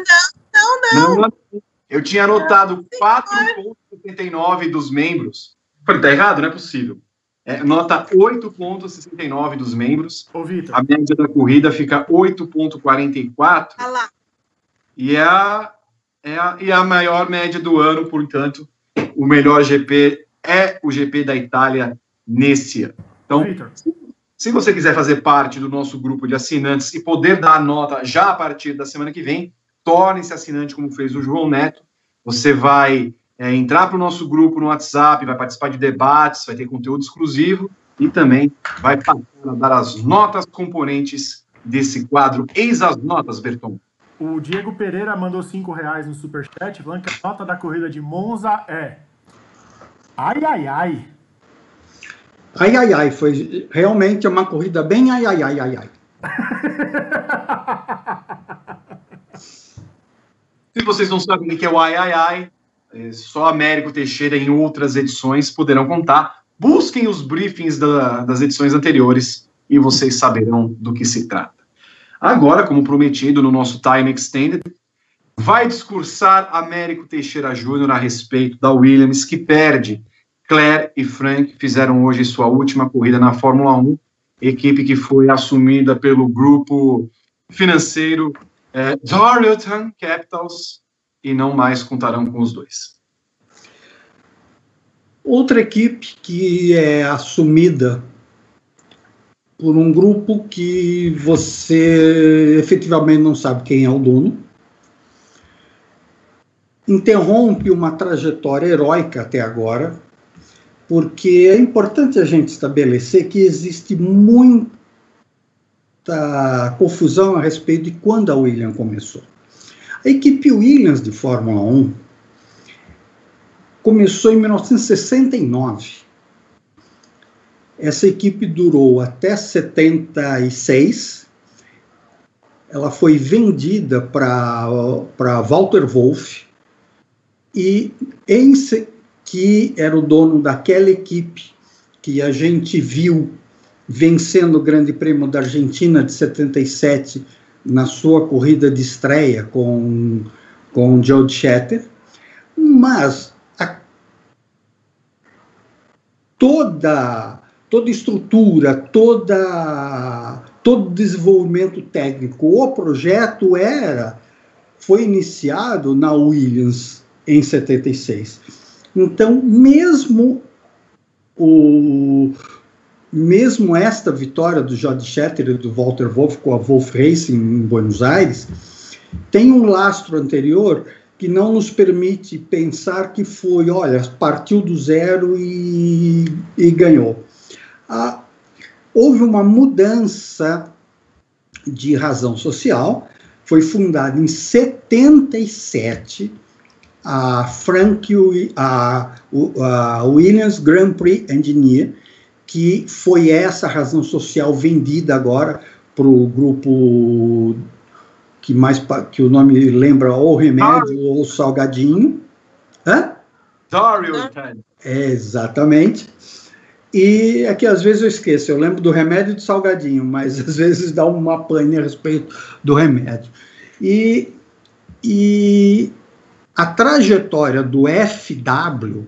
não, não, não. Não, eu tinha anotado 4,79 dos membros. Falei, tá errado? Não é possível. É, nota 8,69 dos membros. Ô, Vitor, A média da corrida fica 8,44 Ah lá. e é a, é, a, e a maior média do ano, portanto, o melhor GP é o GP da Itália nesse ano. Então, Se você quiser fazer parte do nosso grupo de assinantes e poder dar a nota já a partir da semana que vem, torne-se assinante como fez o João Neto. Você vai é, entrar para o nosso grupo no WhatsApp, vai participar de debates, vai ter conteúdo exclusivo e também vai passar a dar as notas componentes desse quadro. Eis as notas, Berton. O Diego Pereira mandou cinco reais no superchat, falando que a nota da corrida de Monza é. Ai, ai, ai. Ai, ai, ai. Foi realmente uma corrida bem ai, ai, ai, ai, ai. (laughs) Se vocês não sabem o que é o ai, ai, ai, só Américo Teixeira em outras edições poderão contar. Busquem os briefings da, das edições anteriores e vocês saberão do que se trata. Agora, como prometido no nosso Time Extended, vai discursar Américo Teixeira Júnior a respeito da Williams, que perde. Claire e Frank fizeram hoje sua última corrida na Fórmula 1, equipe que foi assumida pelo grupo financeiro é, Capitals, e não mais contarão com os dois. Outra equipe que é assumida por um grupo que você efetivamente não sabe quem é o dono, interrompe uma trajetória heróica até agora, porque é importante a gente estabelecer que existe muita confusão a respeito de quando a Williams começou. A equipe Williams de Fórmula 1 começou em 1969 essa equipe durou até 76. Ela foi vendida para Walter Wolff e em, que era o dono daquela equipe que a gente viu vencendo o Grande Prêmio da Argentina de 77 na sua corrida de estreia com com Joe Shatter, mas a, toda toda estrutura, toda todo desenvolvimento técnico. O projeto era foi iniciado na Williams em 76. Então, mesmo o mesmo esta vitória do Jody Schetter e do Walter Wolff com a Wolff Racing em Buenos Aires tem um lastro anterior que não nos permite pensar que foi, olha, partiu do zero e, e ganhou ah, houve uma mudança de razão social. Foi fundada em 77 a Frank a, a Williams Grand Prix Engineer, que foi essa razão social vendida agora para o grupo que mais que o nome lembra ou remédio Dario. ou salgadinho. Hã? Dario. É, exatamente. E é que às vezes eu esqueço, eu lembro do remédio do salgadinho, mas às vezes dá uma pane a respeito do remédio. E, e a trajetória do FW,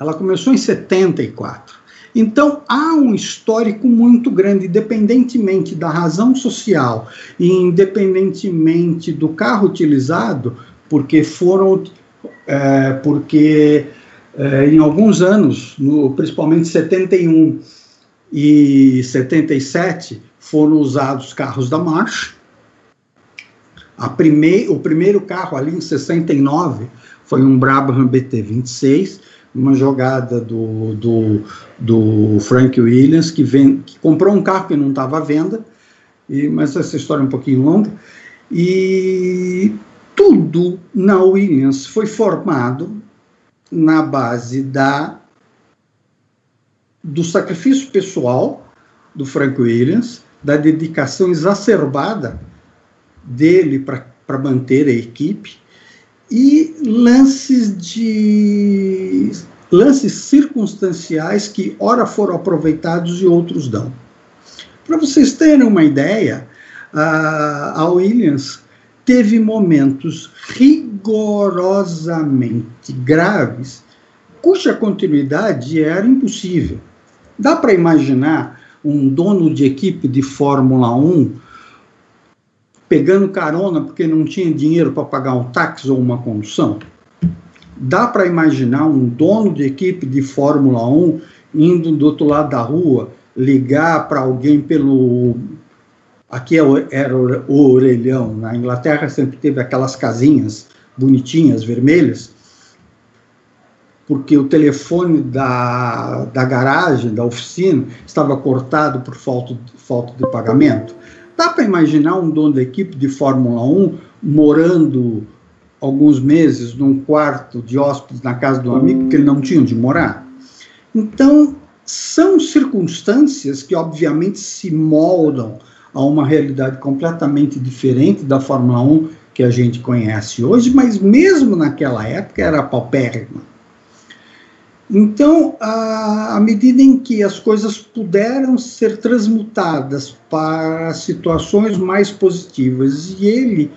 ela começou em 74. Então, há um histórico muito grande, independentemente da razão social e independentemente do carro utilizado, porque foram, é, porque é, em alguns anos, no, principalmente 71 e 77, foram usados carros da March. A prime, o primeiro carro ali em 69 foi um Brabham BT-26, uma jogada do, do, do Frank Williams, que, vem, que comprou um carro que não estava à venda, e, mas essa história é um pouquinho longa. E tudo na Williams foi formado na base da do sacrifício pessoal do Frank Williams, da dedicação exacerbada dele para manter a equipe e lances de lances circunstanciais que ora foram aproveitados e outros não. Para vocês terem uma ideia, a Williams teve momentos rigorosamente graves, cuja continuidade era impossível. Dá para imaginar um dono de equipe de Fórmula 1 pegando carona porque não tinha dinheiro para pagar um táxi ou uma condução? Dá para imaginar um dono de equipe de Fórmula 1 indo do outro lado da rua ligar para alguém pelo. Aqui é era o orelhão, na Inglaterra sempre teve aquelas casinhas bonitinhas, vermelhas, porque o telefone da, da garagem, da oficina, estava cortado por falta, falta de pagamento. Dá para imaginar um dono da equipe de Fórmula 1 morando alguns meses num quarto de hóspedes na casa do amigo, porque ele não tinha onde morar? Então, são circunstâncias que, obviamente, se moldam a uma realidade completamente diferente da Fórmula 1 que a gente conhece hoje, mas mesmo naquela época era paupérrima. Então, à medida em que as coisas puderam ser transmutadas para situações mais positivas e ele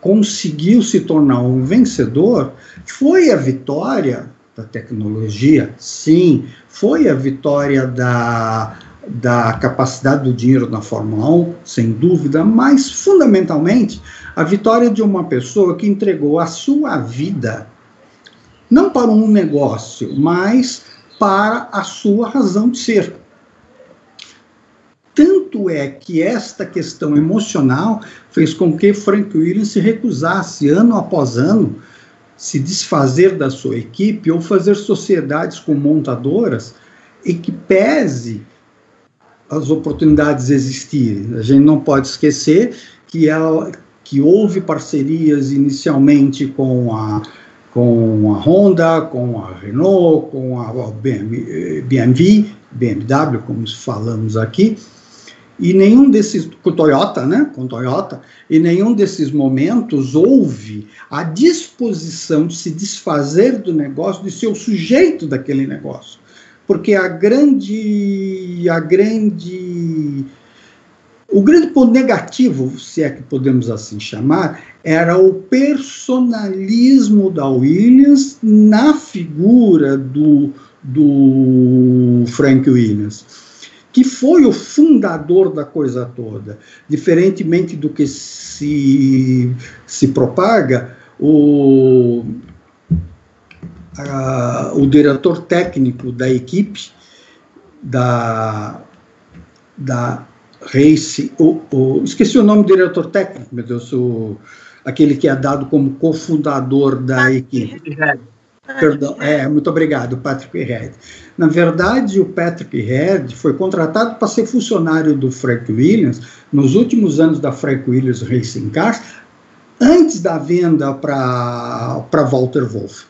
conseguiu se tornar um vencedor, foi a vitória da tecnologia, sim, foi a vitória da, da capacidade do dinheiro na Fórmula 1, sem dúvida, mas fundamentalmente a vitória de uma pessoa que entregou a sua vida não para um negócio, mas para a sua razão de ser. Tanto é que esta questão emocional fez com que Frank Williams se recusasse, ano após ano, se desfazer da sua equipe ou fazer sociedades com montadoras e que pese as oportunidades existirem. A gente não pode esquecer que, ela, que houve parcerias inicialmente com a com a Honda, com a Renault, com a BMW, BMW, como falamos aqui, e nenhum desses, com Toyota, né, com Toyota, e nenhum desses momentos houve a disposição de se desfazer do negócio, de ser o sujeito daquele negócio. Porque a grande, a grande o grande ponto negativo, se é que podemos assim chamar, era o personalismo da Williams na figura do, do Frank Williams, que foi o fundador da coisa toda. Diferentemente do que se, se propaga, o, a, o diretor técnico da equipe da, da Race, o, o, esqueci o nome do diretor técnico, meu Deus, o, aquele que é dado como cofundador da equipe. Perdão, é, muito obrigado, Patrick Head. Na verdade, o Patrick Head foi contratado para ser funcionário do Frank Williams nos últimos anos da Frank Williams Racing Cars, antes da venda para Walter Wolff.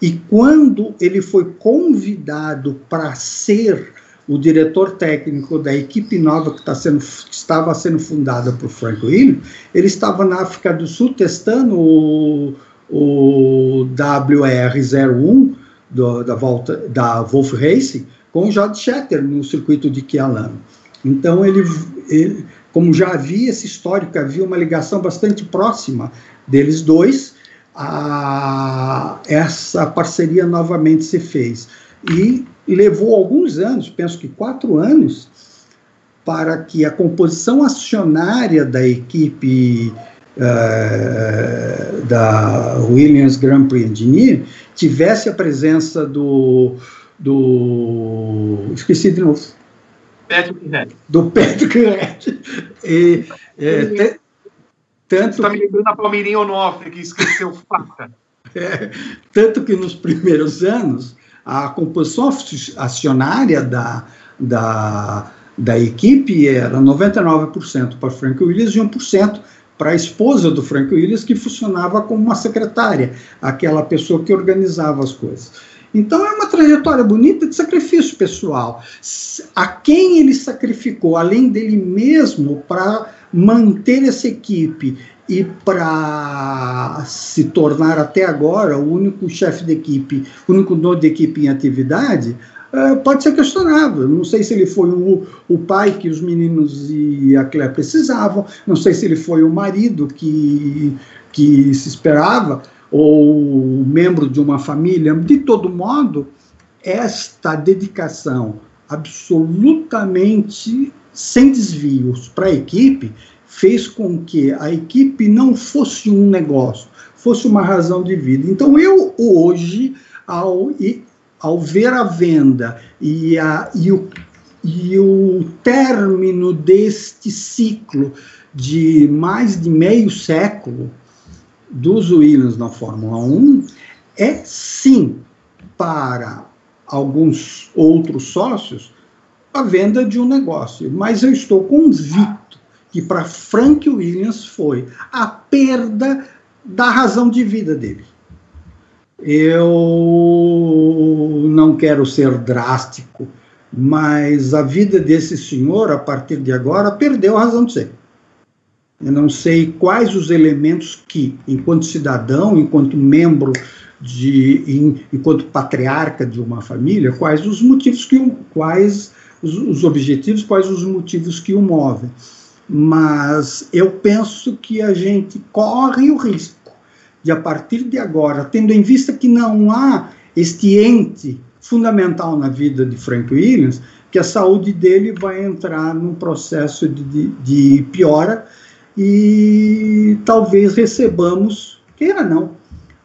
E quando ele foi convidado para ser o diretor técnico da equipe nova que, tá sendo, que estava sendo fundada por Frank Williams, ele estava na África do Sul testando o, o WR01 do, da, volta, da Wolf Racing com o Jod Schetter no circuito de Kialami. Então, ele, ele, como já havia esse histórico, havia uma ligação bastante próxima deles dois, a, essa parceria novamente se fez. E levou alguns anos, penso que quatro anos, para que a composição acionária da equipe uh, da Williams Grand Prix Engineer tivesse a presença do, do esqueci de novo. Patrick Red. do Patrick Red e, é, te, tanto está me lembrando a Palmeirinha Onofre que esqueceu faca (laughs) é, tanto que nos primeiros anos a composição acionária da, da, da equipe era 99% para Frank Williams e 1% para a esposa do Frank Williams, que funcionava como uma secretária, aquela pessoa que organizava as coisas. Então é uma trajetória bonita de sacrifício pessoal. A quem ele sacrificou, além dele mesmo, para manter essa equipe e para se tornar até agora o único chefe de equipe, o único dono de equipe em atividade, uh, pode ser questionável. Não sei se ele foi o, o pai que os meninos e a Claire precisavam, não sei se ele foi o marido que, que se esperava, ou membro de uma família. De todo modo, esta dedicação absolutamente sem desvios para a equipe fez com que a equipe não fosse um negócio, fosse uma razão de vida. Então, eu hoje, ao, ao ver a venda e, a, e, o, e o término deste ciclo de mais de meio século dos Williams na Fórmula 1 é sim para alguns outros sócios a venda de um negócio, mas eu estou convicto que para Frank Williams foi a perda da razão de vida dele. Eu não quero ser drástico, mas a vida desse senhor, a partir de agora, perdeu a razão de ser. Eu não sei quais os elementos que, enquanto cidadão, enquanto membro de, enquanto patriarca de uma família, quais os motivos que quais os, os objetivos, quais os motivos que o movem. Mas eu penso que a gente corre o risco de, a partir de agora, tendo em vista que não há este ente fundamental na vida de Frank Williams, que a saúde dele vai entrar num processo de, de, de piora e talvez recebamos, queira não,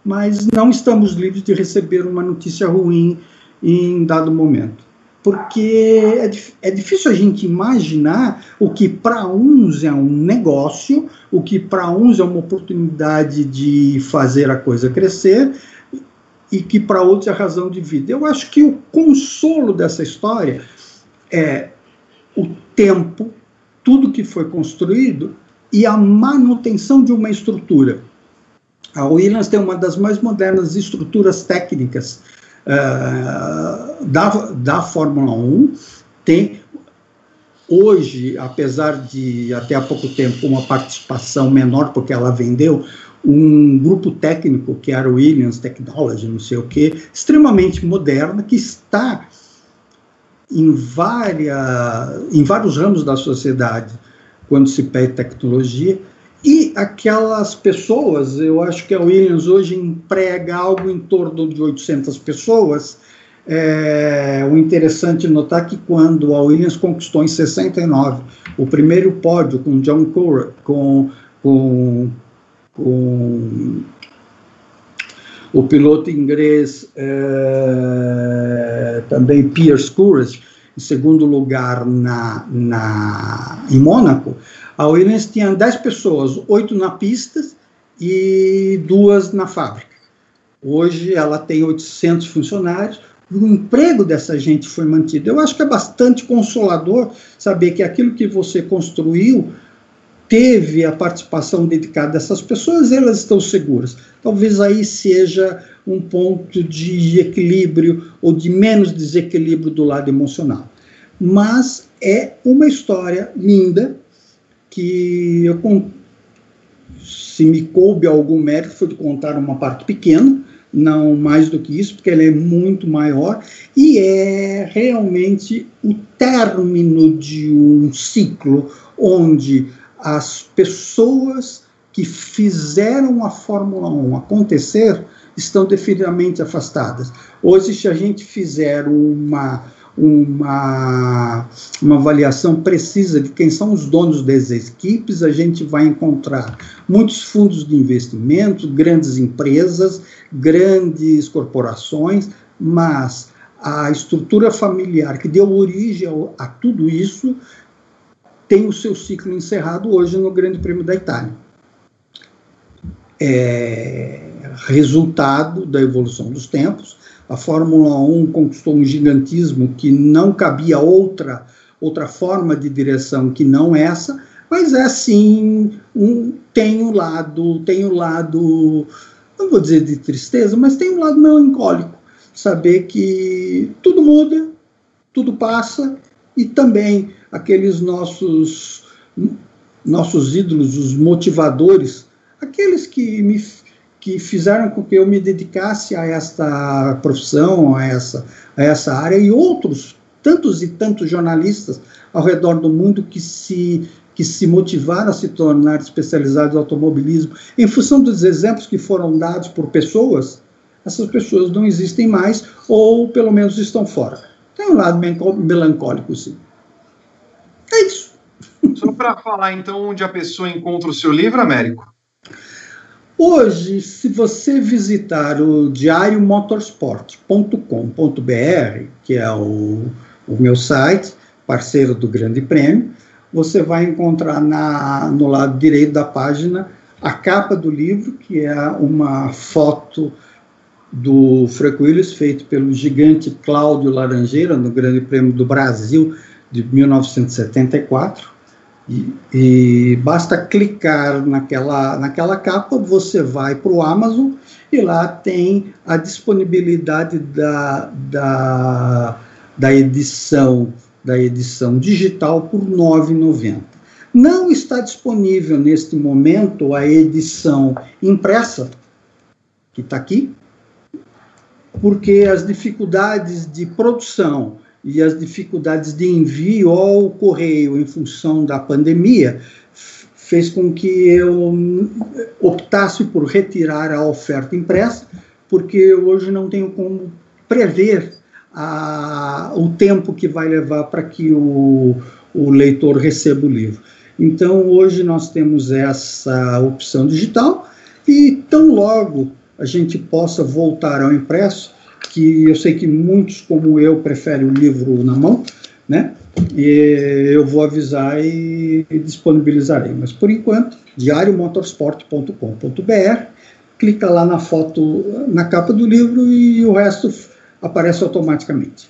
mas não estamos livres de receber uma notícia ruim em dado momento. Porque é, é difícil a gente imaginar o que para uns é um negócio, o que para uns é uma oportunidade de fazer a coisa crescer, e que para outros é a razão de vida. Eu acho que o consolo dessa história é o tempo, tudo que foi construído e a manutenção de uma estrutura. A Williams tem uma das mais modernas estruturas técnicas uh, da, da Fórmula 1. Tem hoje, apesar de até há pouco tempo uma participação menor, porque ela vendeu um grupo técnico que era Williams Technology, não sei o que, extremamente moderna, que está em, várias, em vários ramos da sociedade quando se pede tecnologia. E aquelas pessoas, eu acho que a Williams hoje emprega algo em torno de 800 pessoas. É, o interessante notar que quando a Williams conquistou em 69 o primeiro pódio com John Cura, com, com com o piloto inglês é, também Pierce Courage, em segundo lugar na, na, em Mônaco, a Williams tinha 10 pessoas, oito na pista e duas na fábrica. Hoje ela tem 800 funcionários, o emprego dessa gente foi mantido. Eu acho que é bastante consolador saber que aquilo que você construiu teve a participação dedicada dessas pessoas, elas estão seguras. Talvez aí seja um ponto de equilíbrio ou de menos desequilíbrio do lado emocional. Mas é uma história linda que eu se me coube algum mérito foi de contar uma parte pequena, não mais do que isso, porque ela é muito maior e é realmente o término de um ciclo onde as pessoas que fizeram a Fórmula 1 acontecer estão definitivamente afastadas. Hoje, se a gente fizer uma, uma, uma avaliação precisa de quem são os donos das equipes, a gente vai encontrar muitos fundos de investimento, grandes empresas, grandes corporações, mas a estrutura familiar que deu origem a, tudo isso tem o seu ciclo encerrado hoje no Grande Prêmio da Itália. É resultado da evolução dos tempos. A Fórmula 1 conquistou um gigantismo que não cabia outra outra forma de direção que não essa, mas é sim um, tem um lado tem um lado não vou dizer de tristeza, mas tem um lado melancólico, saber que tudo muda, tudo passa e também aqueles nossos nossos ídolos, os motivadores, aqueles que me que fizeram com que eu me dedicasse a esta profissão, a essa a essa área e outros tantos e tantos jornalistas ao redor do mundo que se que se motivaram a se tornar especializados em automobilismo em função dos exemplos que foram dados por pessoas, essas pessoas não existem mais ou pelo menos estão fora. Tem um lado melancólico, sim. É isso. Só para falar, então, onde a pessoa encontra o seu livro, Américo? Hoje, se você visitar o diariomotorsport.com.br, que é o, o meu site, parceiro do Grande Prêmio, você vai encontrar na, no lado direito da página a capa do livro, que é uma foto do Frank Willis, feito pelo gigante Cláudio Laranjeira, no Grande Prêmio do Brasil de 1974. E, e basta clicar naquela, naquela capa, você vai para o Amazon e lá tem a disponibilidade da, da, da edição da edição digital por R$ 9,90. Não está disponível neste momento a edição impressa, que está aqui, porque as dificuldades de produção e as dificuldades de envio ao correio em função da pandemia fez com que eu optasse por retirar a oferta impressa, porque hoje não tenho como prever a, o tempo que vai levar para que o, o leitor receba o livro. Então, hoje nós temos essa opção digital e tão logo a gente possa voltar ao impresso, que eu sei que muitos como eu preferem o livro na mão, né? E eu vou avisar e disponibilizarei. Mas por enquanto, diariomotorsport.com.br, clica lá na foto, na capa do livro e o resto aparece automaticamente.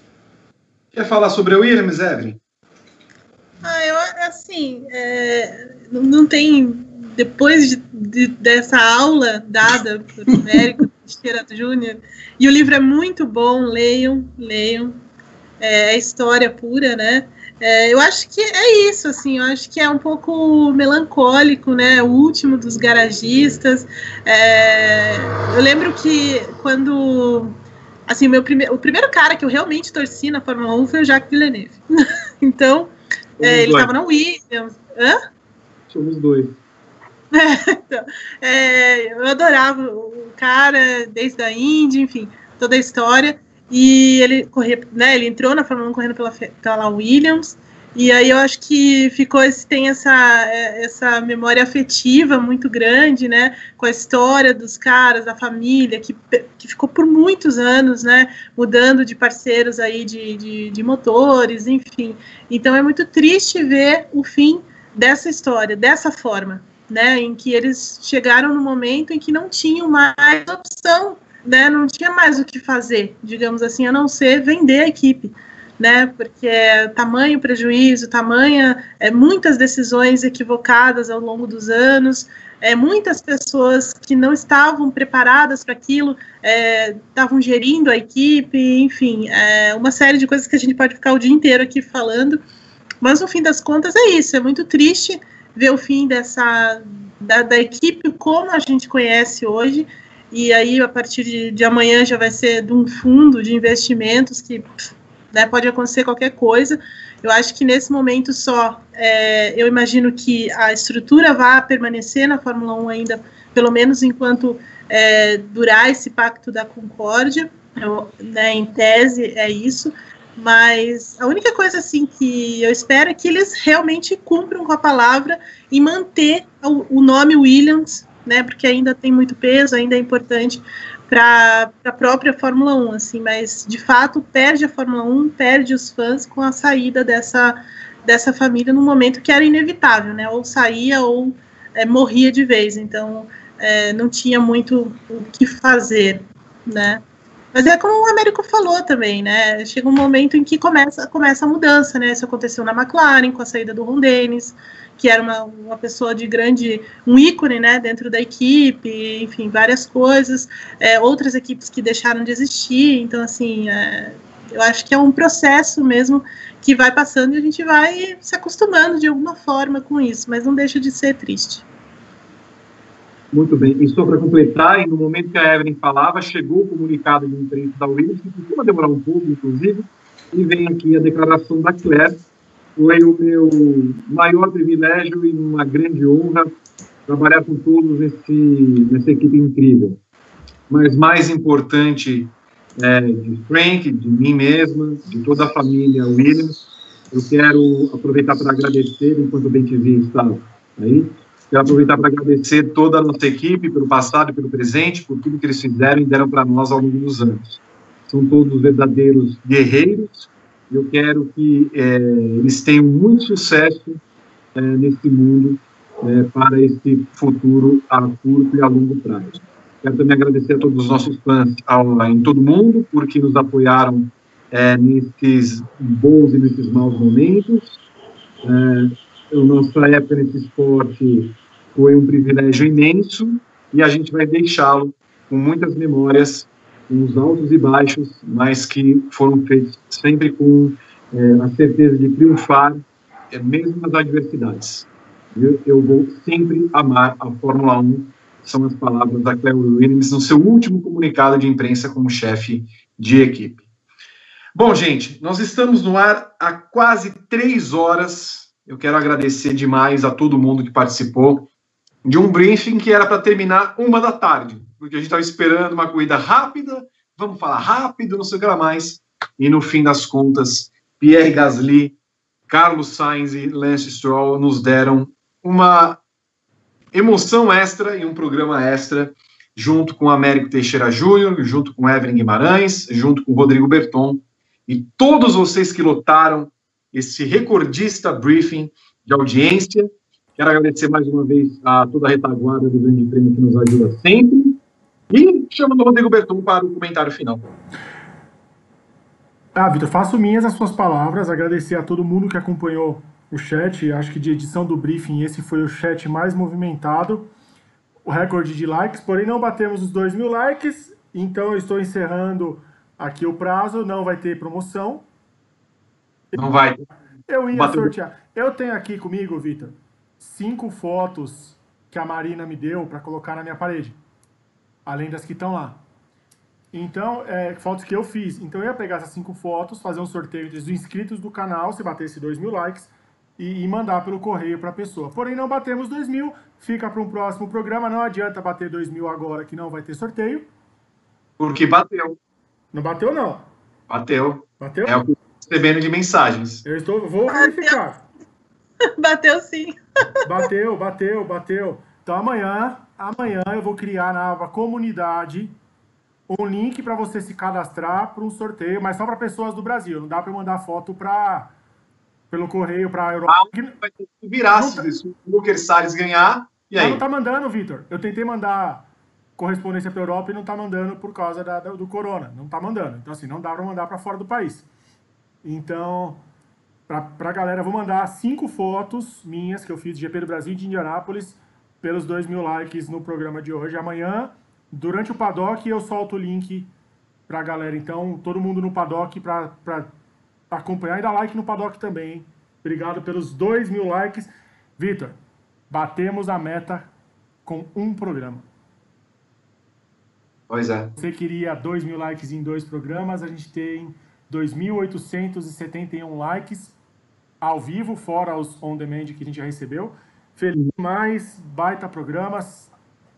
Quer falar sobre o Williams, Evelyn? Ah, eu, assim, é, não tem, depois de, de, dessa aula dada por Érico Teixeira Júnior, e o livro é muito bom, leiam, leiam, é, é história pura, né? É, eu acho que é isso, assim, eu acho que é um pouco melancólico, né? O último dos garagistas. É, eu lembro que quando assim, meu prime o primeiro cara que eu realmente torci na Fórmula 1 foi o Jacques Villeneuve. (laughs) então, é, ele estava na Williams. Hã? Somos dois. Então, é, eu adorava o cara desde a Indy, enfim, toda a história. E ele corria, né? Ele entrou na Fórmula 1 correndo pela, pela Williams. E aí eu acho que ficou tem essa, é, essa memória afetiva muito grande, né, com a história dos caras, da família, que, que ficou por muitos anos, né, mudando de parceiros aí de, de, de motores, enfim. Então é muito triste ver o fim dessa história, dessa forma, né, em que eles chegaram no momento em que não tinham mais opção, né, não tinha mais o que fazer, digamos assim, a não ser vender a equipe né? Porque é tamanho prejuízo, tamanha é, muitas decisões equivocadas ao longo dos anos, é, muitas pessoas que não estavam preparadas para aquilo, é, estavam gerindo a equipe, enfim, é, uma série de coisas que a gente pode ficar o dia inteiro aqui falando. Mas no fim das contas é isso, é muito triste ver o fim dessa da, da equipe como a gente conhece hoje. E aí, a partir de, de amanhã, já vai ser de um fundo de investimentos que né? Pode acontecer qualquer coisa. Eu acho que nesse momento só, é, eu imagino que a estrutura vá permanecer na Fórmula 1 ainda, pelo menos enquanto é, durar esse pacto da concórdia, eu, né, em tese é isso, mas a única coisa assim que eu espero é que eles realmente cumpram com a palavra e manter o, o nome Williams, né, porque ainda tem muito peso, ainda é importante para a própria Fórmula 1, assim, mas de fato perde a Fórmula 1, perde os fãs com a saída dessa, dessa família no momento que era inevitável, né? Ou saía ou é, morria de vez, então é, não tinha muito o que fazer, né? Mas é como o Américo falou também, né? Chega um momento em que começa, começa a mudança, né? Isso aconteceu na McLaren com a saída do Ron Dennis, que era uma, uma pessoa de grande, um ícone, né, dentro da equipe, enfim, várias coisas, é, outras equipes que deixaram de existir, então, assim, é, eu acho que é um processo mesmo que vai passando e a gente vai se acostumando de alguma forma com isso, mas não deixa de ser triste. Muito bem. E só para completar, e no momento que a Evelyn falava, chegou o comunicado de imprensa da Williams, que costuma demorar um pouco, inclusive, e vem aqui a declaração da Claire, foi o meu maior privilégio e uma grande honra trabalhar com todos nesse, nessa equipe incrível. Mas mais importante é, de Frank, de mim mesma, de toda a família Williams, eu quero aproveitar para agradecer, enquanto o BenTV está aí, quero aproveitar para agradecer toda a nossa equipe pelo passado e pelo presente, por tudo que eles fizeram e deram para nós ao longo dos anos. São todos verdadeiros guerreiros, Eu quero que é, eles tenham muito sucesso é, nesse mundo é, para esse futuro a curto e a longo prazo. Quero também agradecer a todos os nossos fãs ao, em todo mundo, porque nos apoiaram é, nesses bons e nesses maus momentos. É, nossa época nesse esporte foi um privilégio imenso e a gente vai deixá-lo com muitas memórias, os altos e baixos, mas que foram feitos sempre com é, a certeza de triunfar, é, mesmo nas adversidades. Eu, eu, vou sempre amar a Fórmula 1, são as palavras da Claire Williams no seu último comunicado de imprensa como chefe de equipe. Bom, gente, nós estamos no ar há quase três horas. Eu quero agradecer demais a todo mundo que participou de um briefing que era para terminar uma da tarde, porque a gente estava esperando uma corrida rápida, vamos falar rápido, não sei o que lá mais, e no fim das contas, Pierre Gasly, Carlos Sainz e Lance Stroll nos deram uma emoção extra e um programa extra, junto com Américo Teixeira Júnior, junto com Evelyn Guimarães, junto com Rodrigo Berton, e todos vocês que lotaram esse recordista briefing de audiência, Quero agradecer mais uma vez a toda a retaguarda do Grande Prêmio que nos ajuda sempre. E chamando o Rodrigo Berton para o comentário final. Ah, Vitor, faço minhas as suas palavras, agradecer a todo mundo que acompanhou o chat. Acho que de edição do briefing, esse foi o chat mais movimentado. O recorde de likes, porém não batemos os 2 mil likes, então eu estou encerrando aqui o prazo, não vai ter promoção. Não vai. Eu ia Bateu. sortear. Eu tenho aqui comigo, Vitor, cinco fotos que a Marina me deu para colocar na minha parede, além das que estão lá. Então, é, fotos que eu fiz. Então, eu ia pegar essas cinco fotos, fazer um sorteio entre os inscritos do canal, se batesse 2 mil likes, e, e, mandar pelo correio para a pessoa. Porém, não batemos 2 mil, fica para um próximo programa. Não adianta bater 2 mil agora, que não vai ter sorteio. Porque bateu. Não bateu, não. Bateu. Bateu? É o que recebendo de mensagens. Eu estou, vou verificar. (laughs) Bateu sim. Bateu, bateu, bateu. Então amanhã, amanhã eu vou criar na aba comunidade um link para você se cadastrar para um sorteio, mas só para pessoas do Brasil. Não dá para mandar foto para pelo correio para a Europa. Ah, vai ter que virar tá... se o Lucas Salles ganhar. E aí? Não, tá mandando, Vitor. Eu tentei mandar correspondência para Europa e não tá mandando por causa da, do corona. Não tá mandando. Então assim, não dá para mandar para fora do país. Então, para a galera, vou mandar cinco fotos minhas que eu fiz de GP do Brasil e de Indianápolis pelos dois mil likes no programa de hoje. Amanhã, durante o paddock, eu solto o link para a galera. Então, todo mundo no paddock para acompanhar e dar like no paddock também. Hein? Obrigado pelos dois mil likes. Vitor, batemos a meta com um programa. Pois é. Você queria dois mil likes em dois programas, a gente tem 2.871 likes ao vivo, fora os on-demand que a gente já recebeu. Feliz mais, baita programas.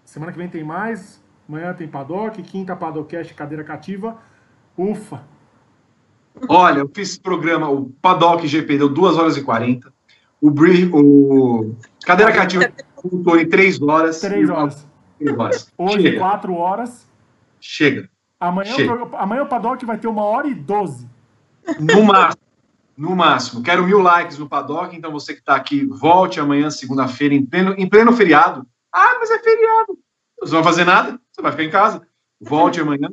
Semana que vem tem mais. Amanhã tem Paddock, quinta Paddockcast, cadeira cativa. Ufa! Olha, eu fiz programa, o Paddock GP deu 2 horas e 40. O, Bri, o Cadeira Cativa voltou em 3 horas. 3 horas. 3 horas. Hoje, 4 horas. Chega. Amanhã. O, amanhã o Paddock vai ter uma hora e 12. No máximo. No máximo. Quero mil likes no paddock, então você que está aqui, volte amanhã, segunda-feira, em pleno, em pleno feriado. Ah, mas é feriado. Você não vai fazer nada, você vai ficar em casa. Volte amanhã.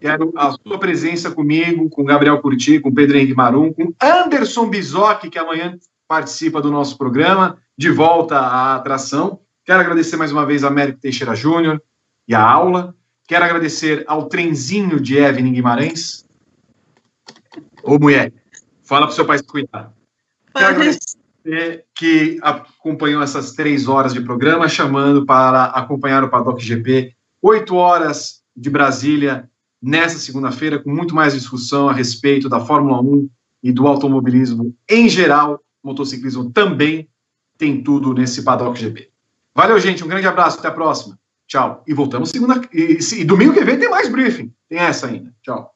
Quero a sua presença comigo, com Gabriel Curti, com Pedro Henrique Marum, com Anderson Bizoc, que amanhã participa do nosso programa, de volta à atração. Quero agradecer mais uma vez a Américo Teixeira Júnior e a aula. Quero agradecer ao trenzinho de Evelyn Guimarães. Ô, mulher, Fala para o seu pai se cuidar. Quero agradecer que acompanhou essas três horas de programa, chamando para acompanhar o Paddock GP, oito horas de Brasília, nessa segunda-feira, com muito mais discussão a respeito da Fórmula 1 e do automobilismo em geral, motociclismo também tem tudo nesse Paddock GP. Valeu, gente, um grande abraço, até a próxima. Tchau. E voltamos segunda. E, e domingo que vem tem mais briefing. Tem essa ainda. Tchau.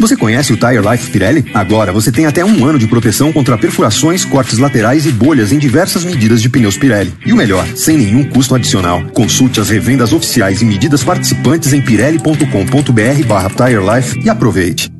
Você conhece o Tire Life Pirelli? Agora você tem até um ano de proteção contra perfurações, cortes laterais e bolhas em diversas medidas de pneus Pirelli. E o melhor, sem nenhum custo adicional. Consulte as revendas oficiais e medidas participantes em pirelli.com.br barra Tire Life e aproveite.